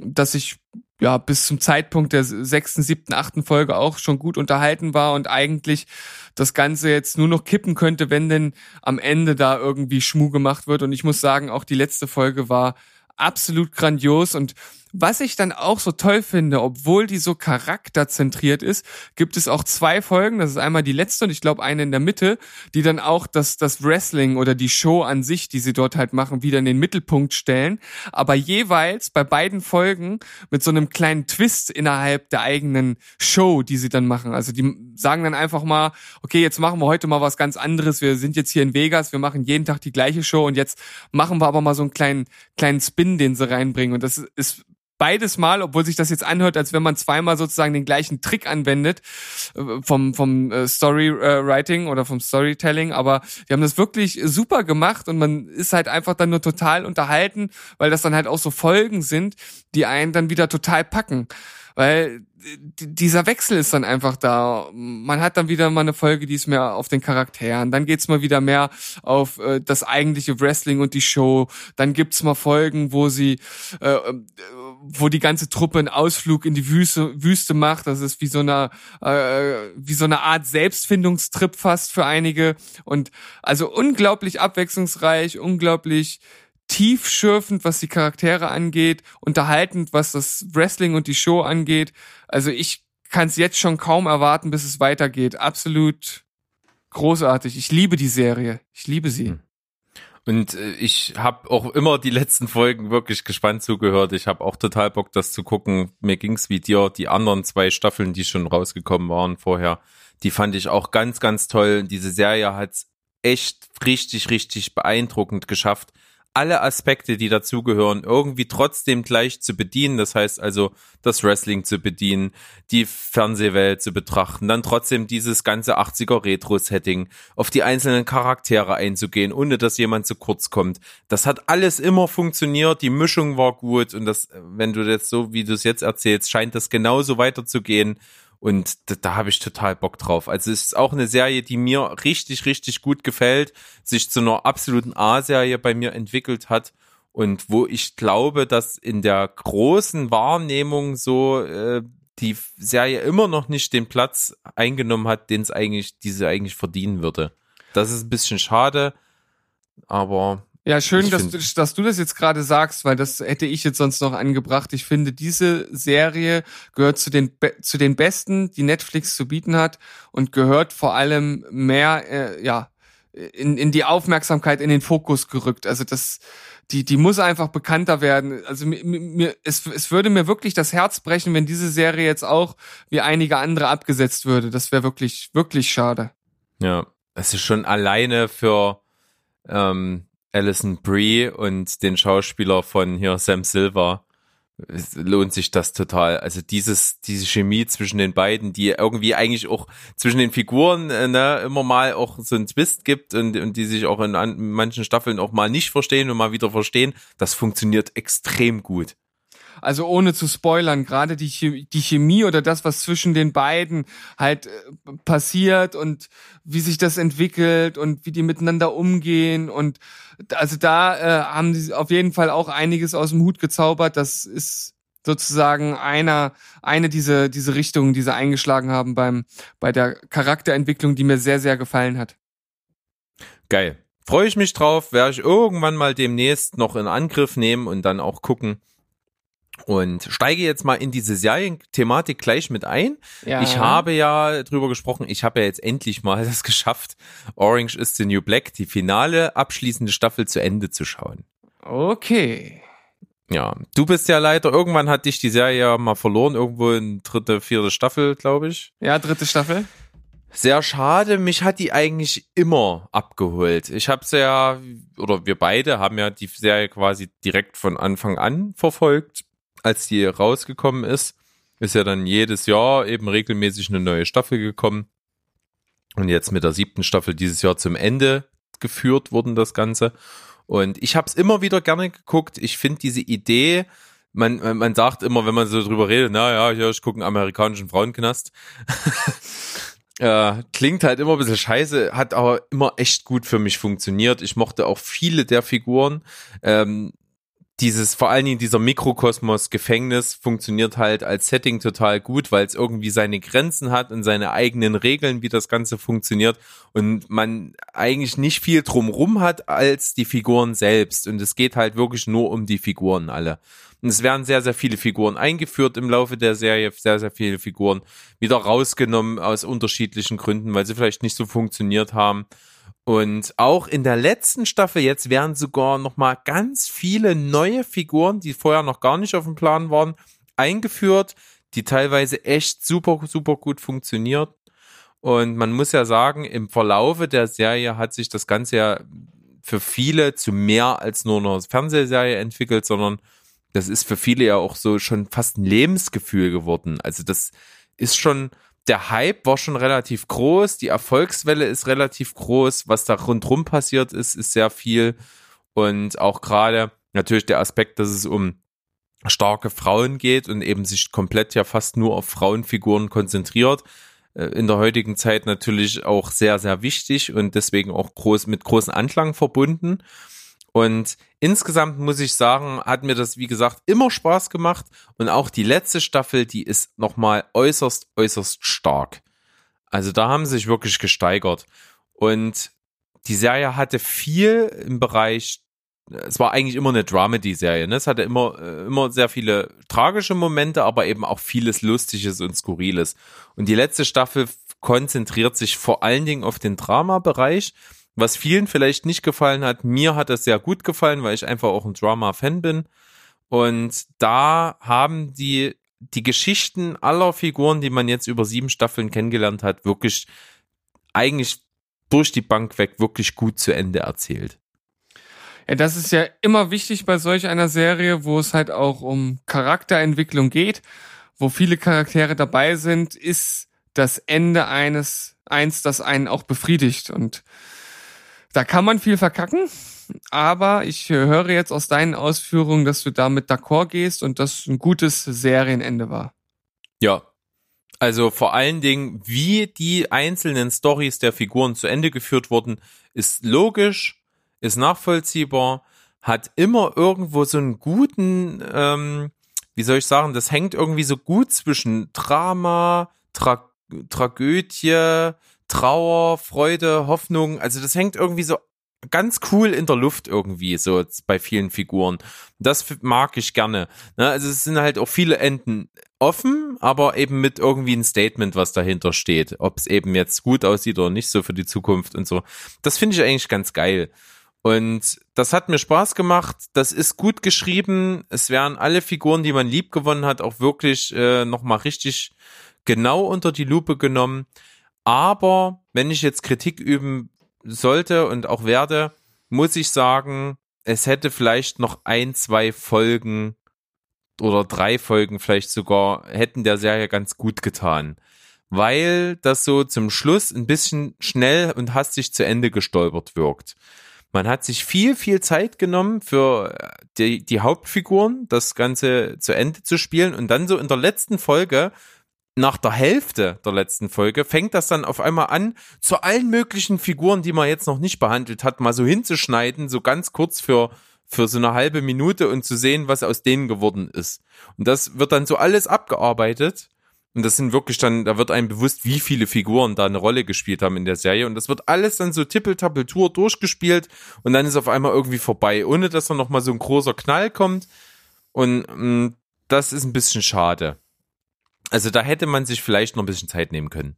dass ich ja bis zum Zeitpunkt der sechsten, siebten, achten Folge auch schon gut unterhalten war und eigentlich das Ganze jetzt nur noch kippen könnte, wenn denn am Ende da irgendwie Schmuh gemacht wird. Und ich muss sagen, auch die letzte Folge war absolut grandios und was ich dann auch so toll finde, obwohl die so charakterzentriert ist, gibt es auch zwei Folgen. Das ist einmal die letzte und ich glaube eine in der Mitte, die dann auch das, das Wrestling oder die Show an sich, die sie dort halt machen, wieder in den Mittelpunkt stellen. Aber jeweils bei beiden Folgen mit so einem kleinen Twist innerhalb der eigenen Show, die sie dann machen. Also die sagen dann einfach mal, okay, jetzt machen wir heute mal was ganz anderes. Wir sind jetzt hier in Vegas, wir machen jeden Tag die gleiche Show und jetzt machen wir aber mal so einen kleinen, kleinen Spin, den sie reinbringen. Und das ist beides Mal, obwohl sich das jetzt anhört, als wenn man zweimal sozusagen den gleichen Trick anwendet äh, vom vom äh, Storywriting oder vom Storytelling, aber die haben das wirklich super gemacht und man ist halt einfach dann nur total unterhalten, weil das dann halt auch so Folgen sind, die einen dann wieder total packen, weil dieser Wechsel ist dann einfach da. Man hat dann wieder mal eine Folge, die ist mehr auf den Charakteren. Dann geht's mal wieder mehr auf äh, das eigentliche Wrestling und die Show. Dann gibt's mal Folgen, wo sie, äh, wo die ganze Truppe einen Ausflug in die Wüste, Wüste macht. Das ist wie so eine, äh, wie so eine Art Selbstfindungstrip fast für einige. Und also unglaublich abwechslungsreich, unglaublich tiefschürfend, was die Charaktere angeht, unterhaltend, was das Wrestling und die Show angeht. Also ich kann es jetzt schon kaum erwarten, bis es weitergeht. Absolut großartig. Ich liebe die Serie. Ich liebe sie. Hm. Und äh, ich habe auch immer die letzten Folgen wirklich gespannt zugehört. Ich habe auch total Bock, das zu gucken. Mir ging's wie dir. Die anderen zwei Staffeln, die schon rausgekommen waren vorher, die fand ich auch ganz, ganz toll. Diese Serie hat's echt richtig, richtig beeindruckend geschafft, alle Aspekte, die dazugehören, irgendwie trotzdem gleich zu bedienen. Das heißt also, das Wrestling zu bedienen, die Fernsehwelt zu betrachten, dann trotzdem dieses ganze 80er Retro-Setting, auf die einzelnen Charaktere einzugehen, ohne dass jemand zu kurz kommt. Das hat alles immer funktioniert, die Mischung war gut und das, wenn du jetzt so, wie du es jetzt erzählst, scheint das genauso weiterzugehen. Und da, da habe ich total Bock drauf. Also es ist auch eine Serie, die mir richtig, richtig gut gefällt, sich zu einer absoluten A-Serie bei mir entwickelt hat und wo ich glaube, dass in der großen Wahrnehmung so äh, die Serie immer noch nicht den Platz eingenommen hat, den es eigentlich, diese eigentlich verdienen würde. Das ist ein bisschen schade, aber ja, schön, dass du, dass du das jetzt gerade sagst, weil das hätte ich jetzt sonst noch angebracht. Ich finde, diese Serie gehört zu den zu den besten, die Netflix zu bieten hat und gehört vor allem mehr, äh, ja, in, in die Aufmerksamkeit, in den Fokus gerückt. Also das, die, die muss einfach bekannter werden. Also mir, mir, es, es würde mir wirklich das Herz brechen, wenn diese Serie jetzt auch wie einige andere abgesetzt würde. Das wäre wirklich, wirklich schade. Ja, es ist schon alleine für ähm, Alison Brie und den Schauspieler von hier Sam Silver lohnt sich das total. Also dieses, diese Chemie zwischen den beiden, die irgendwie eigentlich auch zwischen den Figuren äh, ne, immer mal auch so einen Twist gibt und, und die sich auch in, an, in manchen Staffeln auch mal nicht verstehen und mal wieder verstehen, das funktioniert extrem gut also ohne zu spoilern, gerade die, Chemie, die Chemie oder das, was zwischen den beiden halt äh, passiert und wie sich das entwickelt und wie die miteinander umgehen und also da äh, haben sie auf jeden Fall auch einiges aus dem Hut gezaubert. Das ist sozusagen einer, eine diese, diese Richtungen, die sie eingeschlagen haben beim, bei der Charakterentwicklung, die mir sehr, sehr gefallen hat. Geil. Freue ich mich drauf, werde ich irgendwann mal demnächst noch in Angriff nehmen und dann auch gucken, und steige jetzt mal in diese Serienthematik gleich mit ein. Ja. Ich habe ja drüber gesprochen, ich habe ja jetzt endlich mal [laughs] das geschafft, Orange is the New Black, die finale abschließende Staffel zu Ende zu schauen. Okay. Ja, du bist ja leider, irgendwann hat dich die Serie ja mal verloren, irgendwo in dritte, vierte Staffel, glaube ich. Ja, dritte Staffel. Sehr schade, mich hat die eigentlich immer abgeholt. Ich habe ja, oder wir beide haben ja die Serie quasi direkt von Anfang an verfolgt als die rausgekommen ist, ist ja dann jedes Jahr eben regelmäßig eine neue Staffel gekommen. Und jetzt mit der siebten Staffel dieses Jahr zum Ende geführt wurden das Ganze. Und ich habe es immer wieder gerne geguckt. Ich finde diese Idee, man, man sagt immer, wenn man so drüber redet, na ja, hier, ich gucke einen amerikanischen Frauenknast. [laughs] äh, klingt halt immer ein bisschen scheiße, hat aber immer echt gut für mich funktioniert. Ich mochte auch viele der Figuren. Ähm, dieses, vor allen Dingen dieser Mikrokosmos Gefängnis funktioniert halt als Setting total gut, weil es irgendwie seine Grenzen hat und seine eigenen Regeln, wie das Ganze funktioniert und man eigentlich nicht viel drumrum hat als die Figuren selbst und es geht halt wirklich nur um die Figuren alle. Und es werden sehr, sehr viele Figuren eingeführt im Laufe der Serie, sehr, sehr viele Figuren wieder rausgenommen aus unterschiedlichen Gründen, weil sie vielleicht nicht so funktioniert haben. Und auch in der letzten Staffel jetzt werden sogar noch mal ganz viele neue Figuren, die vorher noch gar nicht auf dem Plan waren, eingeführt, die teilweise echt super, super gut funktioniert. Und man muss ja sagen, im Verlaufe der Serie hat sich das Ganze ja für viele zu mehr als nur eine Fernsehserie entwickelt, sondern das ist für viele ja auch so schon fast ein Lebensgefühl geworden. Also das ist schon, der Hype war schon relativ groß, die Erfolgswelle ist relativ groß, was da rundrum passiert ist, ist sehr viel und auch gerade natürlich der Aspekt, dass es um starke Frauen geht und eben sich komplett ja fast nur auf Frauenfiguren konzentriert. Äh, in der heutigen Zeit natürlich auch sehr, sehr wichtig und deswegen auch groß mit großen Anklang verbunden. Und insgesamt muss ich sagen, hat mir das, wie gesagt, immer Spaß gemacht. Und auch die letzte Staffel, die ist nochmal äußerst, äußerst stark. Also da haben sie sich wirklich gesteigert. Und die Serie hatte viel im Bereich, es war eigentlich immer eine Dramedy-Serie. Ne? Es hatte immer, äh, immer sehr viele tragische Momente, aber eben auch vieles Lustiges und Skurriles. Und die letzte Staffel konzentriert sich vor allen Dingen auf den Drama-Bereich was vielen vielleicht nicht gefallen hat, mir hat es sehr gut gefallen, weil ich einfach auch ein Drama-Fan bin. Und da haben die, die Geschichten aller Figuren, die man jetzt über sieben Staffeln kennengelernt hat, wirklich eigentlich durch die Bank weg wirklich gut zu Ende erzählt. Ja, das ist ja immer wichtig bei solch einer Serie, wo es halt auch um Charakterentwicklung geht, wo viele Charaktere dabei sind, ist das Ende eines, eins, das einen auch befriedigt. Und da kann man viel verkacken, aber ich höre jetzt aus deinen Ausführungen, dass du damit d'accord gehst und das ein gutes Serienende war. Ja. Also vor allen Dingen, wie die einzelnen Stories der Figuren zu Ende geführt wurden, ist logisch, ist nachvollziehbar, hat immer irgendwo so einen guten, ähm, wie soll ich sagen, das hängt irgendwie so gut zwischen Drama, Tra Tragödie, Trauer, Freude, Hoffnung. Also das hängt irgendwie so ganz cool in der Luft irgendwie, so bei vielen Figuren. Das mag ich gerne. Ne? Also es sind halt auch viele Enden offen, aber eben mit irgendwie ein Statement, was dahinter steht. Ob es eben jetzt gut aussieht oder nicht so für die Zukunft und so. Das finde ich eigentlich ganz geil. Und das hat mir Spaß gemacht. Das ist gut geschrieben. Es werden alle Figuren, die man lieb gewonnen hat, auch wirklich äh, nochmal richtig genau unter die Lupe genommen. Aber wenn ich jetzt Kritik üben sollte und auch werde, muss ich sagen, es hätte vielleicht noch ein, zwei Folgen oder drei Folgen vielleicht sogar hätten der Serie ganz gut getan. Weil das so zum Schluss ein bisschen schnell und hastig zu Ende gestolpert wirkt. Man hat sich viel, viel Zeit genommen für die, die Hauptfiguren, das Ganze zu Ende zu spielen und dann so in der letzten Folge nach der Hälfte der letzten Folge fängt das dann auf einmal an, zu allen möglichen Figuren, die man jetzt noch nicht behandelt hat, mal so hinzuschneiden, so ganz kurz für, für so eine halbe Minute und zu sehen, was aus denen geworden ist. Und das wird dann so alles abgearbeitet. Und das sind wirklich dann, da wird einem bewusst, wie viele Figuren da eine Rolle gespielt haben in der Serie. Und das wird alles dann so tippeltappeltour durchgespielt und dann ist auf einmal irgendwie vorbei, ohne dass da nochmal so ein großer Knall kommt. Und mh, mm, das ist ein bisschen schade. Also da hätte man sich vielleicht noch ein bisschen Zeit nehmen können.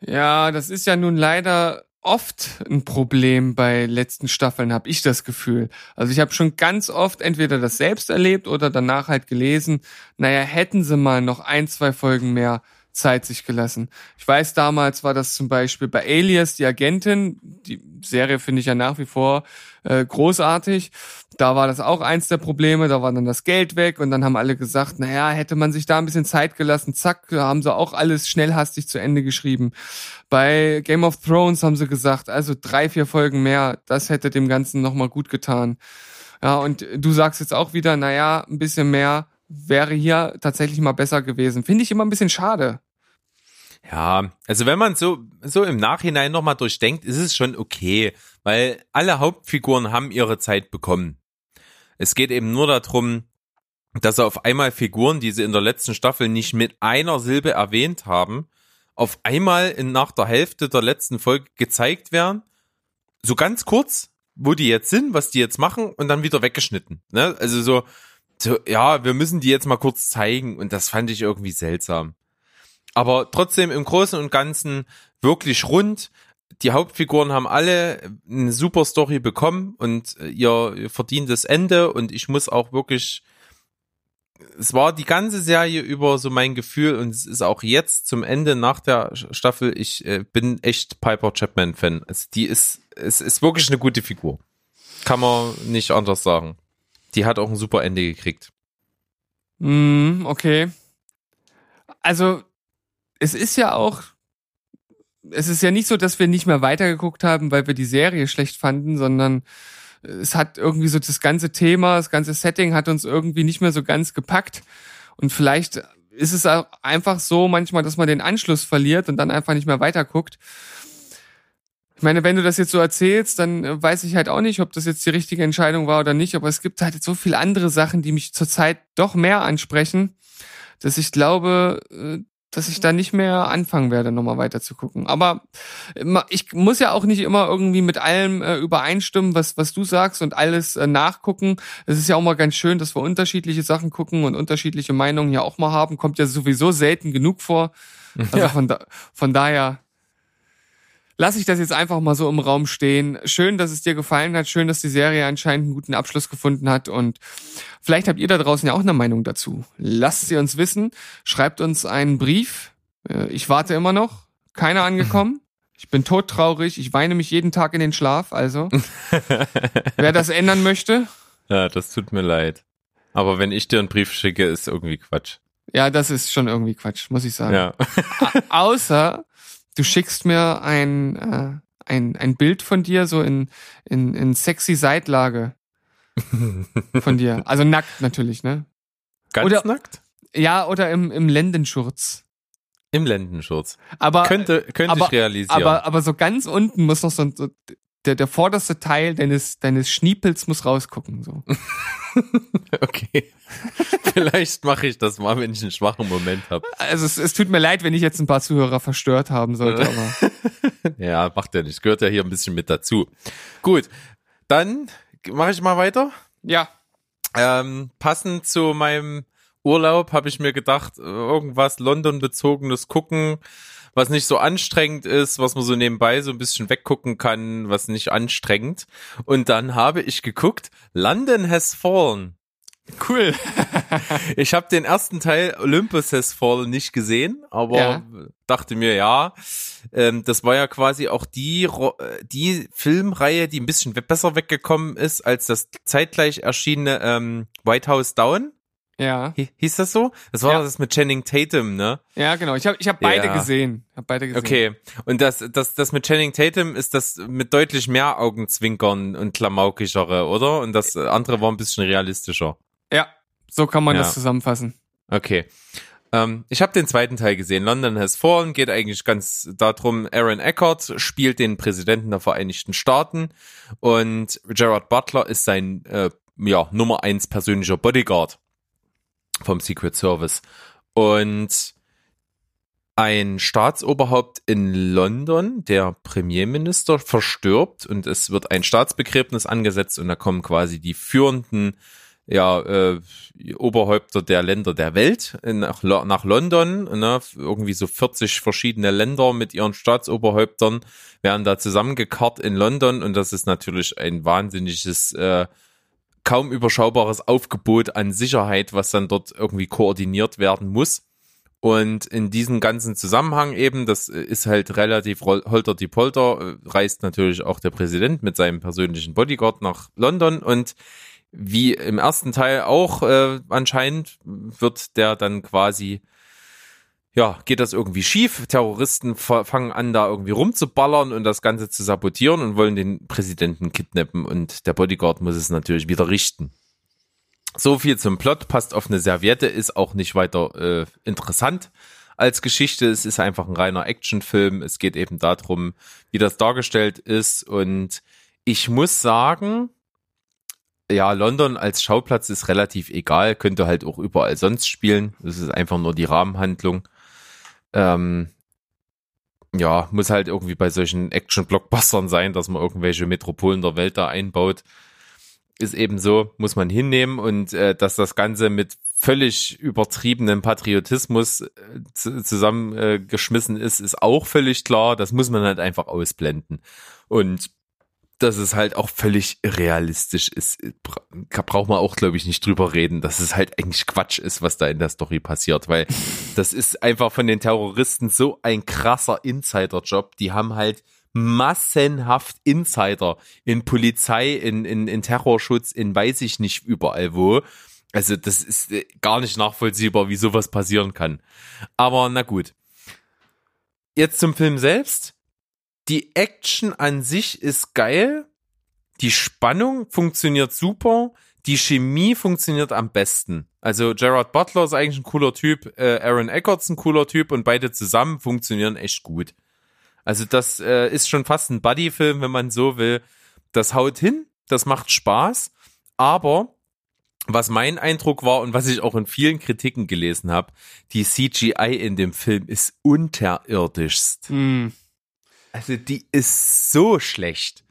Ja, das ist ja nun leider oft ein Problem bei letzten Staffeln, habe ich das Gefühl. Also ich habe schon ganz oft entweder das selbst erlebt oder danach halt gelesen, naja, hätten sie mal noch ein, zwei Folgen mehr Zeit sich gelassen. Ich weiß, damals war das zum Beispiel bei Alias, die Agentin, die Serie finde ich ja nach wie vor äh, großartig. Da war das auch eins der Probleme, da war dann das Geld weg und dann haben alle gesagt, naja, hätte man sich da ein bisschen Zeit gelassen, zack, haben sie auch alles schnellhastig zu Ende geschrieben. Bei Game of Thrones haben sie gesagt, also drei, vier Folgen mehr, das hätte dem Ganzen nochmal gut getan. Ja, und du sagst jetzt auch wieder, naja, ein bisschen mehr wäre hier tatsächlich mal besser gewesen. Finde ich immer ein bisschen schade. Ja, also wenn man so, so im Nachhinein nochmal durchdenkt, ist es schon okay, weil alle Hauptfiguren haben ihre Zeit bekommen. Es geht eben nur darum, dass auf einmal Figuren, die sie in der letzten Staffel nicht mit einer Silbe erwähnt haben, auf einmal in, nach der Hälfte der letzten Folge gezeigt werden. So ganz kurz, wo die jetzt sind, was die jetzt machen und dann wieder weggeschnitten. Ne? Also so, so, ja, wir müssen die jetzt mal kurz zeigen und das fand ich irgendwie seltsam. Aber trotzdem im Großen und Ganzen wirklich rund. Die Hauptfiguren haben alle eine super Story bekommen und äh, ihr verdientes Ende und ich muss auch wirklich es war die ganze Serie über so mein Gefühl und es ist auch jetzt zum Ende nach der Staffel, ich äh, bin echt Piper Chapman Fan. Also die ist, es ist wirklich eine gute Figur. Kann man nicht anders sagen. Die hat auch ein super Ende gekriegt. Mm, okay. Also, es ist ja auch, es ist ja nicht so, dass wir nicht mehr weitergeguckt haben, weil wir die Serie schlecht fanden, sondern es hat irgendwie so das ganze Thema, das ganze Setting hat uns irgendwie nicht mehr so ganz gepackt. Und vielleicht ist es auch einfach so manchmal, dass man den Anschluss verliert und dann einfach nicht mehr weiterguckt. Ich meine, wenn du das jetzt so erzählst, dann weiß ich halt auch nicht, ob das jetzt die richtige Entscheidung war oder nicht, aber es gibt halt so viele andere Sachen, die mich zurzeit doch mehr ansprechen, dass ich glaube, äh, dass ich da nicht mehr anfangen werde, nochmal weiter zu gucken. Aber ich muss ja auch nicht immer irgendwie mit allem äh, übereinstimmen, was, was du sagst und alles äh, nachgucken. Es ist ja auch mal ganz schön, dass wir unterschiedliche Sachen gucken und unterschiedliche Meinungen ja auch mal haben. Kommt ja sowieso selten genug vor. Also Ja. von, da, von daher lasse ich das jetzt einfach mal so im Raum stehen. Schön, dass es dir gefallen hat. Schön, dass die Serie anscheinend einen guten Abschluss gefunden hat. Und vielleicht habt ihr da draußen ja auch eine Meinung dazu. Lasst sie uns wissen. Schreibt uns einen Brief. Äh, Ich warte immer noch. Keiner angekommen. Ich bin todtraurig. Ich weine mich jeden Tag in den Schlaf. Also, [laughs] wer das ändern möchte, Ja, das tut mir leid. Aber wenn ich dir einen Brief schicke, ist irgendwie Quatsch. ja, das ist schon irgendwie Quatsch, muss ich sagen. Ja. Außer du schickst mir ein, äh, ein, ein Bild von dir so in, in, in sexy Seitlage [laughs] von dir. Also nackt natürlich, ne? Ganz Oder- nackt? Ja, oder im, im Lendenschurz. Im Lendenschurz. Aber, Könnte, könnte aber- ich realisieren. aber, aber so ganz unten muss noch so, so der, der vorderste Teil deines, deines Schniepels muss rausgucken, so. [laughs] okay. Vielleicht mache ich das mal, wenn ich einen schwachen Moment habe. Also es, es tut mir leid, wenn ich jetzt ein paar Zuhörer verstört haben sollte, [laughs] aber. Ja, macht ja nicht. Gehört ja hier ein bisschen mit dazu. Gut, dann mache ich mal weiter. Ja. Ähm, passend zu meinem Urlaub habe ich mir gedacht, irgendwas London-bezogenes gucken, was nicht so anstrengend ist, was man so nebenbei so ein bisschen weggucken kann, was nicht anstrengend. Und dann habe ich geguckt, London has fallen. Cool. [laughs] Ich habe den ersten Teil Olympus Has Fallen nicht gesehen, aber Ja. dachte mir, ja, ähm, das war ja quasi auch die, äh, die Filmreihe, die ein bisschen besser weggekommen ist als das zeitgleich erschienene ähm, White House Down. Ja. Hi- Hieß das so? Das war Ja. das mit Channing Tatum, ne? Ja, genau. Ich habe ich hab beide Ja. gesehen. Hab beide gesehen. Okay. Und das, das, das mit Channing Tatum ist das mit deutlich mehr Augenzwinkern und Klamaukischere, oder? Und das andere war ein bisschen realistischer. Ja, so kann man Ja. das zusammenfassen. Okay. Ähm, ich habe den zweiten Teil gesehen. London Has Fallen geht eigentlich ganz darum, Aaron Eckhart spielt den Präsidenten der Vereinigten Staaten und Gerard Butler ist sein äh, ja, Nummer eins persönlicher Bodyguard vom Secret Service. Und ein Staatsoberhaupt in London, der Premierminister, verstirbt und es wird ein Staatsbegräbnis angesetzt und da kommen quasi die führenden ja, äh, Oberhäupter der Länder der Welt nach, nach London. Ne? Irgendwie so 40 verschiedene Länder mit ihren Staatsoberhäuptern werden da zusammengekarrt in London und das ist natürlich ein wahnsinniges, äh, kaum überschaubares Aufgebot an Sicherheit, was dann dort irgendwie koordiniert werden muss. Und in diesem ganzen Zusammenhang eben, das ist halt relativ holter die Polter, äh, reist natürlich auch der Präsident mit seinem persönlichen Bodyguard nach London und wie im ersten Teil auch äh, anscheinend wird der dann quasi ja, geht das irgendwie schief. Terroristen fa- fangen an, da irgendwie rumzuballern und das Ganze zu sabotieren und wollen den Präsidenten kidnappen und der Bodyguard muss es natürlich wieder richten. So viel zum Plot, passt auf eine Serviette, ist auch nicht weiter äh, interessant als Geschichte. Es ist einfach ein reiner Actionfilm. Es geht eben darum, wie das dargestellt ist und ich muss sagen, ja, London als Schauplatz ist relativ egal, könnte halt auch überall sonst spielen. Das ist einfach nur die Rahmenhandlung. Ähm, ja, muss halt irgendwie bei solchen Action-Blockbustern sein, dass man irgendwelche Metropolen der Welt da einbaut. Ist eben so, muss man hinnehmen und äh, dass das Ganze mit völlig übertriebenen Patriotismus äh, zu- zusammengeschmissen ist, ist auch völlig klar. Das muss man halt einfach ausblenden. Und dass es halt auch völlig irrealistisch ist, bra- braucht man auch, glaube ich, nicht drüber reden, dass es halt eigentlich Quatsch ist, was da in der Story passiert, weil [laughs] das ist einfach von den Terroristen so ein krasser Insider-Job. Die haben halt massenhaft Insider in Polizei, in, in, in Terrorschutz, in weiß ich nicht überall wo. Also das ist äh, gar nicht nachvollziehbar, wie sowas passieren kann. Aber na gut. Jetzt zum Film selbst. Die Action an sich ist geil. Die Spannung funktioniert super. Die Chemie funktioniert am besten. Also Gerard Butler ist eigentlich ein cooler Typ, äh, Aaron Eckerts ein cooler Typ und beide zusammen funktionieren echt gut. Also das äh, ist schon fast ein Buddy-Film, wenn man so will. Das haut hin, das macht Spaß, aber was mein Eindruck war und was ich auch in vielen Kritiken gelesen habe, die CGI in dem Film ist unterirdischst. Hm. Also die ist so schlecht.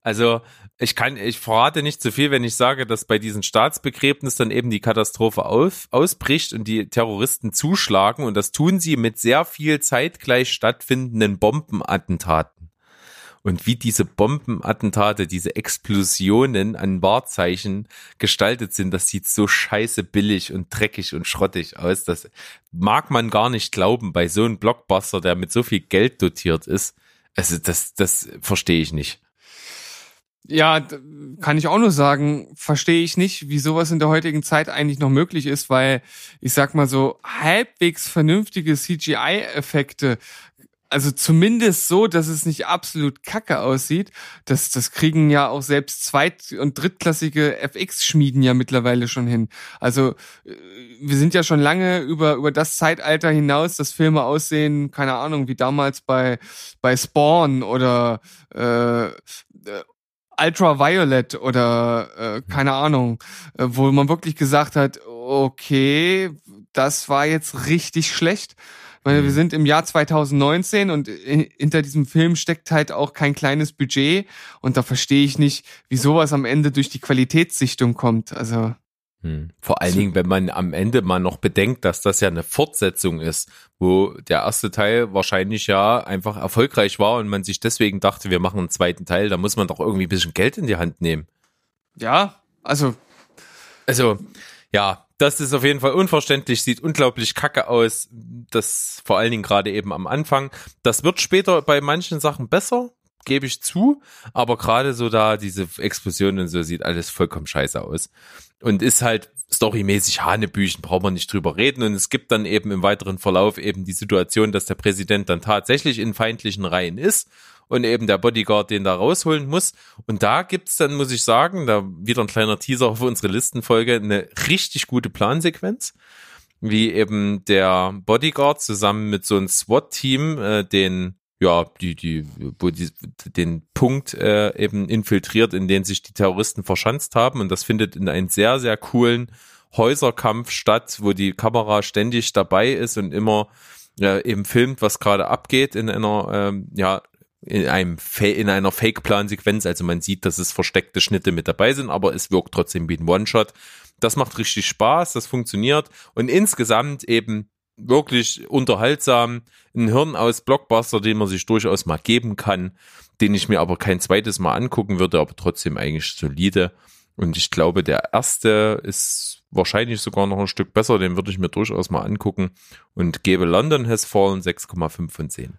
Also ich kann, ich verrate nicht zu viel, wenn ich sage, dass bei diesen Staatsbegräbnis dann eben die Katastrophe auf, ausbricht und die Terroristen zuschlagen und das tun sie mit sehr viel zeitgleich stattfindenden Bombenattentaten. Und wie diese Bombenattentate, diese Explosionen an Wahrzeichen gestaltet sind, das sieht so scheiße billig und dreckig und schrottig aus. Das mag man gar nicht glauben bei so einem Blockbuster, der mit so viel Geld dotiert ist. Also das, das verstehe ich nicht. Ja, kann ich auch nur sagen, verstehe ich nicht, wie sowas in der heutigen Zeit eigentlich noch möglich ist, weil ich sag mal so halbwegs vernünftige CGI-Effekte, also zumindest so, dass es nicht absolut kacke aussieht, das, das kriegen ja auch selbst zweit- und drittklassige FX-Schmieden ja mittlerweile schon hin. Also äh, wir sind ja schon lange über, über das Zeitalter hinaus, dass Filme aussehen, keine Ahnung, wie damals bei, bei Spawn oder äh, äh, Ultraviolet oder äh, keine Ahnung, äh, wo man wirklich gesagt hat, okay, das war jetzt richtig schlecht. Meine, wir sind im Jahr 2019 und hinter diesem Film steckt halt auch kein kleines Budget und da verstehe ich nicht, wie sowas am Ende durch die Qualitätssichtung kommt. Also Hm. Vor allen Dingen, wenn man am Ende mal noch bedenkt, dass das ja eine Fortsetzung ist, wo der erste Teil wahrscheinlich ja einfach erfolgreich war und man sich deswegen dachte, wir machen einen zweiten Teil, da muss man doch irgendwie ein bisschen Geld in die Hand nehmen. ja, also Also, ja, das ist auf jeden Fall unverständlich, sieht unglaublich kacke aus. Das vor allen Dingen gerade eben am Anfang. Das wird später bei manchen Sachen besser, gebe ich zu. Aber gerade so da, diese Explosion und so, sieht alles vollkommen scheiße aus. Und ist halt storymäßig Hanebüchen, braucht man nicht drüber reden. Und es gibt dann eben im weiteren Verlauf eben die Situation, dass der Präsident dann tatsächlich in feindlichen Reihen ist und eben der Bodyguard den da rausholen muss. Und da gibt's dann, muss ich sagen, da wieder ein kleiner Teaser für unsere Listenfolge, eine richtig gute Plansequenz, wie eben der Bodyguard zusammen mit so einem SWAT-Team äh, den ja, die, die, wo die, den Punkt äh, eben infiltriert, in den sich die Terroristen verschanzt haben. Und das findet in einem sehr, sehr coolen Häuserkampf statt, wo die Kamera ständig dabei ist und immer äh, eben filmt, was gerade abgeht in einer, ähm, ja, in einem Fa in einer Fake-Plan-Sequenz. Also man sieht, dass es versteckte Schnitte mit dabei sind, aber es wirkt trotzdem wie ein One-Shot. Das macht richtig Spaß, das funktioniert und insgesamt eben wirklich unterhaltsam, ein Hirn aus Blockbuster, den man sich durchaus mal geben kann, den ich mir aber kein zweites Mal angucken würde, aber trotzdem eigentlich solide. Und ich glaube, der erste ist wahrscheinlich sogar noch ein Stück besser, den würde ich mir durchaus mal angucken und gebe London Has Fallen 6,5 von 10.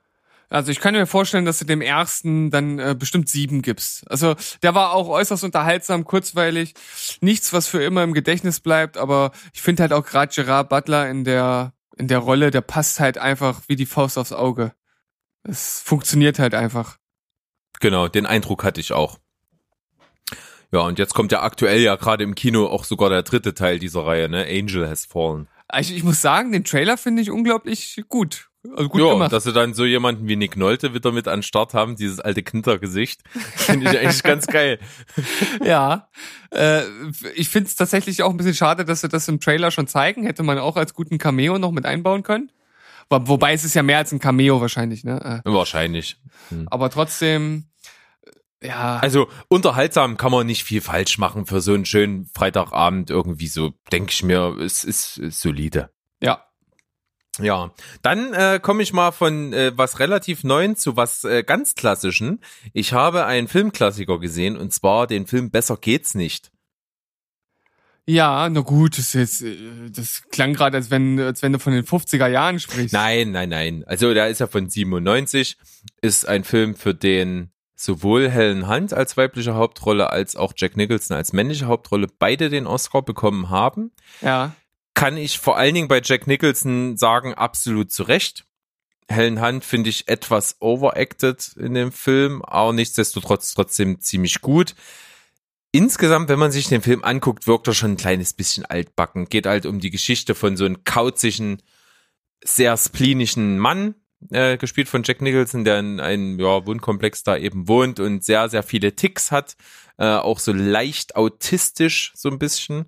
Also ich kann mir vorstellen, dass du dem ersten dann äh, bestimmt sieben gibst. Also der war auch äußerst unterhaltsam, kurzweilig, nichts, was für immer im Gedächtnis bleibt, aber ich finde halt auch gerade Gerard Butler in der in der Rolle, der passt halt einfach wie die Faust aufs Auge. Es funktioniert halt einfach. Genau, den Eindruck hatte ich auch. Ja, und jetzt kommt ja aktuell ja gerade im Kino auch sogar der dritte Teil dieser Reihe, ne? Angel Has Fallen. Also ich muss sagen, den Trailer finde ich unglaublich gut. Also gut ja, gemacht. dass sie dann so jemanden wie Nick Nolte wieder mit an den Start haben, dieses alte Knittergesicht, [laughs] finde ich eigentlich ganz geil. [laughs] Ja, äh, ich finde es tatsächlich auch ein bisschen schade, dass sie das im Trailer schon zeigen. Hätte man auch als guten Cameo noch mit einbauen können. Wo- Wobei es ist ja mehr als ein Cameo wahrscheinlich, ne? Äh, Wahrscheinlich. Aber trotzdem, äh, ja. Also unterhaltsam kann man nicht viel falsch machen für so einen schönen Freitagabend irgendwie so, denke ich mir, es ist, ist solide. ja. Ja, dann äh, komme ich mal von äh, was relativ Neuen zu was äh, ganz Klassischen. Ich habe einen Filmklassiker gesehen und zwar den Film Besser geht's nicht. Ja, na gut, das, ist jetzt, äh, das klang gerade, als wenn, als wenn du von den 50er Jahren sprichst. Nein, nein, nein. Also der ist ja von 97, ist ein Film, für den sowohl Helen Hunt als weibliche Hauptrolle als auch Jack Nicholson als männliche Hauptrolle beide den Oscar bekommen haben. Ja. Kann ich vor allen Dingen bei Jack Nicholson sagen, absolut zu Recht. Helen Hunt finde ich etwas overacted in dem Film, aber nichtsdestotrotz trotzdem ziemlich gut. Insgesamt, wenn man sich den Film anguckt, wirkt er schon ein kleines bisschen altbacken. Geht halt um die Geschichte von so einem kauzigen, sehr splenischen Mann, äh, gespielt von Jack Nicholson, der in einem ja, Wohnkomplex da eben wohnt und sehr, sehr viele Ticks hat. Äh, auch so leicht autistisch so ein bisschen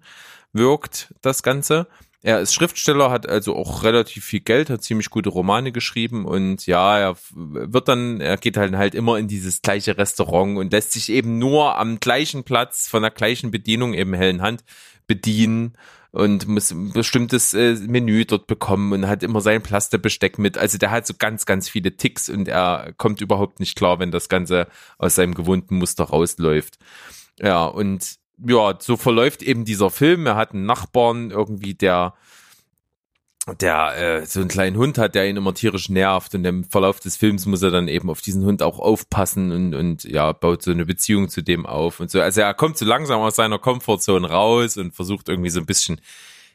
wirkt das Ganze. Er ist Schriftsteller, hat also auch relativ viel Geld, hat ziemlich gute Romane geschrieben und ja, er wird dann, er geht halt halt immer in dieses gleiche Restaurant und lässt sich eben nur am gleichen Platz von der gleichen Bedienung eben hellen Hand bedienen und muss ein bestimmtes äh, Menü dort bekommen und hat immer sein Plastikbesteck mit. Also der hat so ganz, ganz viele Ticks und er kommt überhaupt nicht klar, wenn das Ganze aus seinem gewohnten Muster rausläuft. Ja, und ja, so verläuft eben dieser Film. Er hat einen Nachbarn irgendwie, der der äh, so einen kleinen Hund hat, der ihn immer tierisch nervt und im Verlauf des Films muss er dann eben auf diesen Hund auch aufpassen und und ja, baut so eine Beziehung zu dem auf und so. Also er kommt so langsam aus seiner Komfortzone raus und versucht irgendwie so ein bisschen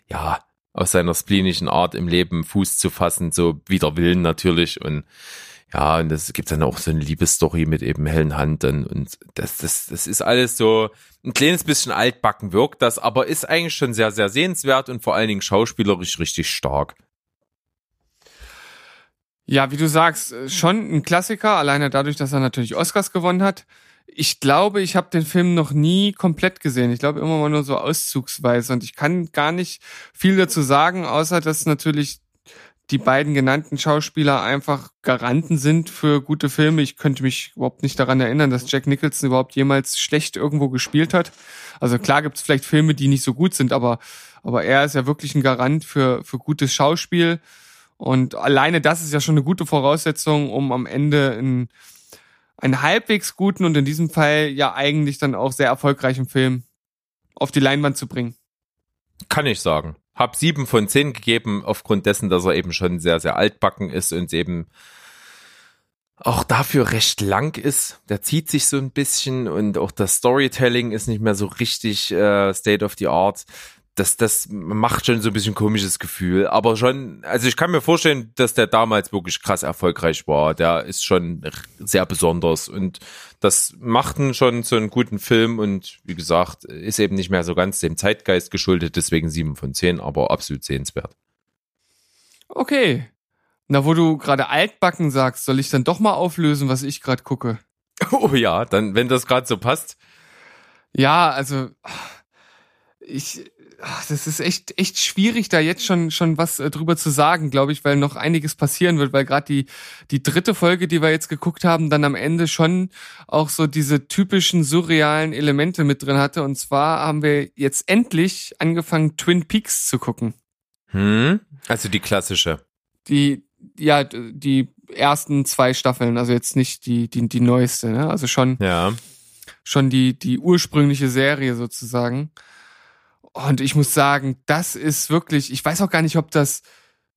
ja, aus seiner splenischen Art im Leben Fuß zu fassen, so wider Willen natürlich und ja, und es gibt dann auch so eine Liebesstory mit eben hellen Hand dann und das, das, das ist alles so ein kleines bisschen altbacken wirkt das, aber ist eigentlich schon sehr, sehr sehenswert und vor allen Dingen schauspielerisch richtig stark. Ja, wie du sagst, äh, schon ein Klassiker, alleine dadurch, dass er natürlich Oscars gewonnen hat. Ich glaube, ich habe den Film noch nie komplett gesehen. Ich glaube immer mal nur so auszugsweise und ich kann gar nicht viel dazu sagen, außer dass natürlich die beiden genannten Schauspieler einfach Garanten sind für gute Filme. Ich könnte mich überhaupt nicht daran erinnern, dass Jack Nicholson überhaupt jemals schlecht irgendwo gespielt hat. Also klar gibt es vielleicht Filme, die nicht so gut sind, aber, aber er ist ja wirklich ein Garant für, für gutes Schauspiel. Und alleine das ist ja schon eine gute Voraussetzung, um am Ende einen, einen halbwegs guten und in diesem Fall ja eigentlich dann auch sehr erfolgreichen Film auf die Leinwand zu bringen. Kann ich sagen. Hab sieben von zehn gegeben, aufgrund dessen, dass er eben schon sehr, sehr altbacken ist und eben auch dafür recht lang ist. Der zieht sich so ein bisschen und auch das Storytelling ist nicht mehr so richtig äh, State of the Art. Das, das macht schon so ein bisschen komisches Gefühl. Aber schon, also ich kann mir vorstellen, dass der damals wirklich krass erfolgreich war. Der ist schon sehr besonders und das macht ihn schon so einen guten Film und wie gesagt, ist eben nicht mehr so ganz dem Zeitgeist geschuldet, deswegen sieben von zehn, aber absolut sehenswert. Okay. Na, wo du gerade altbacken sagst, soll ich dann doch mal auflösen, was ich gerade gucke? [laughs] Oh ja, dann, wenn das gerade so passt. Ja, also ich, ach, das ist echt echt schwierig, da jetzt schon schon was äh, drüber zu sagen, glaube ich, weil noch einiges passieren wird, weil gerade die die dritte Folge, die wir jetzt geguckt haben, dann am Ende schon auch so diese typischen surrealen Elemente mit drin hatte. Und zwar haben wir jetzt endlich angefangen, Twin Peaks zu gucken. Hm? Also die klassische. Die ja die ersten zwei Staffeln, also jetzt nicht die die die neueste, ne? Also schon Ja. schon die, die ursprüngliche Serie sozusagen. Und ich muss sagen, das ist wirklich, ich weiß auch gar nicht, ob das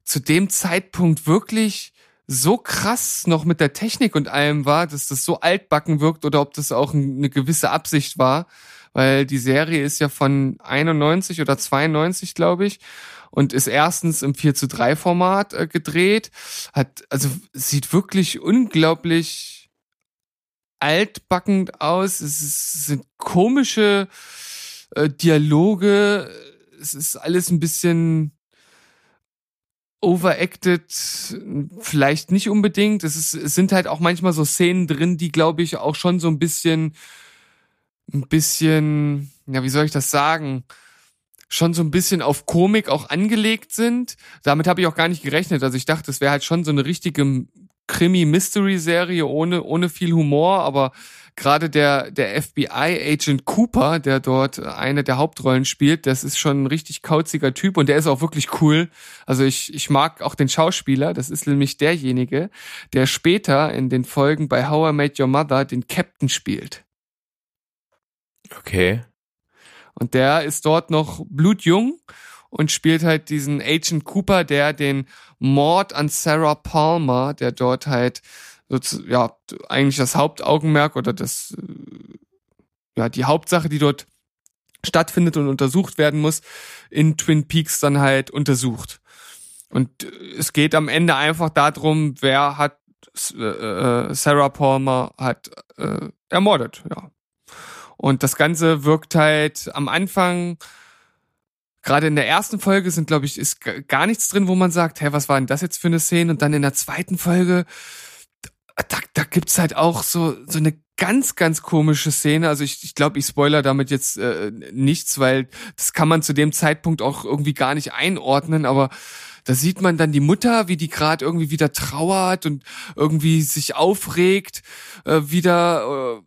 zu dem Zeitpunkt wirklich so krass noch mit der Technik und allem war, dass das so altbacken wirkt oder ob das auch eine gewisse Absicht war, weil die Serie ist ja von 91 oder 92, glaube ich, und ist erstens im 4 zu 3 Format äh, gedreht, hat, also sieht wirklich unglaublich altbackend aus. Es ist, sind komische äh, Dialoge. Es ist alles ein bisschen overacted vielleicht nicht unbedingt. Es, ist, es sind halt auch manchmal so Szenen drin, die, glaube ich, auch schon so ein bisschen, ein bisschen, ja, wie soll ich das sagen? schon so ein bisschen auf Komik auch angelegt sind. Damit habe ich auch gar nicht gerechnet. Also ich dachte, es wäre halt schon so eine richtige Krimi-Mystery-Serie ohne, ohne viel Humor, aber gerade der, der FBI-Agent Cooper, der dort eine der Hauptrollen spielt, das ist schon ein richtig kauziger Typ und der ist auch wirklich cool. Also ich, ich mag auch den Schauspieler, das ist nämlich derjenige, der später in den Folgen bei How I Met Your Mother den Captain spielt. Okay. Und der ist dort noch blutjung und spielt halt diesen Agent Cooper, der den Mord an Sarah Palmer, der dort halt ja eigentlich das Hauptaugenmerk oder das äh, ja die Hauptsache, die dort stattfindet und untersucht werden muss, in Twin Peaks dann halt untersucht. Und es geht am Ende einfach darum, wer hat äh, äh, Sarah Palmer hat äh, ermordet, ja. Und das Ganze wirkt halt am Anfang, gerade in der ersten Folge sind, glaube ich, ist gar nichts drin, wo man sagt, hä, was war denn das jetzt für eine Szene? Und dann in der zweiten Folge, da, da gibt's halt auch so, so eine ganz, ganz komische Szene. Also ich, ich glaube, ich spoiler damit jetzt äh, nichts, weil das kann man zu dem Zeitpunkt auch irgendwie gar nicht einordnen, aber da sieht man dann die Mutter, wie die gerade irgendwie wieder trauert und irgendwie sich aufregt, äh, wieder. Äh,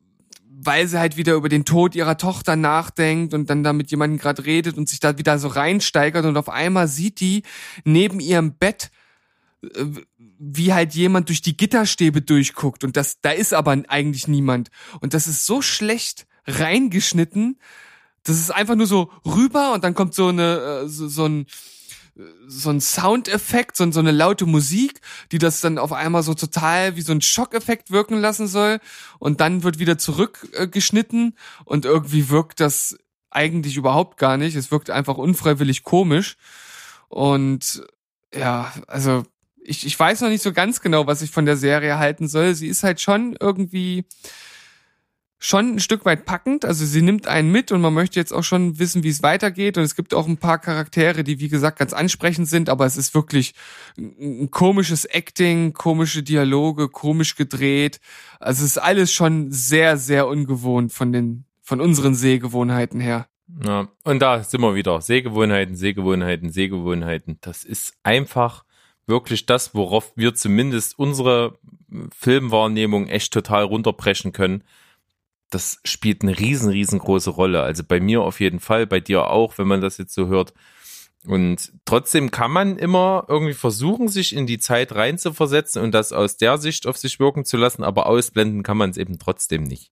weil sie halt wieder über den Tod ihrer Tochter nachdenkt und dann da mit jemandem gerade redet und sich da wieder so reinsteigert und auf einmal sieht die neben ihrem Bett, äh, wie halt jemand durch die Gitterstäbe durchguckt und das, da ist aber eigentlich niemand. Und das ist so schlecht reingeschnitten, das ist einfach nur so rüber und dann kommt so eine, äh, so, so ein, so ein Soundeffekt, so, so eine laute Musik, die das dann auf einmal so total wie so ein Schockeffekt wirken lassen soll und dann wird wieder zurückgeschnitten äh, und irgendwie wirkt das eigentlich überhaupt gar nicht. Es wirkt einfach unfreiwillig komisch und ja, also ich, ich weiß noch nicht so ganz genau, was ich von der Serie halten soll. Sie ist halt schon irgendwie schon ein Stück weit packend. Also sie nimmt einen mit und man möchte jetzt auch schon wissen, wie es weitergeht. Und es gibt auch ein paar Charaktere, die wie gesagt ganz ansprechend sind, aber es ist wirklich ein komisches Acting, komische Dialoge, komisch gedreht. Also es ist alles schon sehr, sehr ungewohnt von den, von unseren Sehgewohnheiten her. Ja, und da sind wir wieder. Sehgewohnheiten, Sehgewohnheiten, Sehgewohnheiten. Das ist einfach wirklich das, worauf wir zumindest unsere Filmwahrnehmung echt total runterbrechen können das spielt eine riesen, riesengroße Rolle. Also bei mir auf jeden Fall, bei dir auch, wenn man das jetzt so hört. Und trotzdem kann man immer irgendwie versuchen, sich in die Zeit reinzuversetzen und das aus der Sicht auf sich wirken zu lassen, aber ausblenden kann man es eben trotzdem nicht.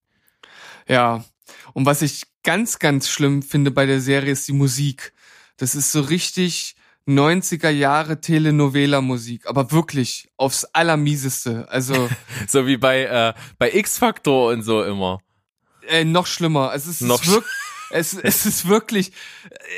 Ja, und was ich ganz, ganz schlimm finde bei der Serie ist die Musik. Das ist so richtig 90er Jahre Telenovela-Musik, aber wirklich aufs Allermieseste. Also [laughs] so wie bei äh, bei X-Factor und so immer. Äh, noch schlimmer. Also es ist, Noch wirklich, es, es ist wirklich,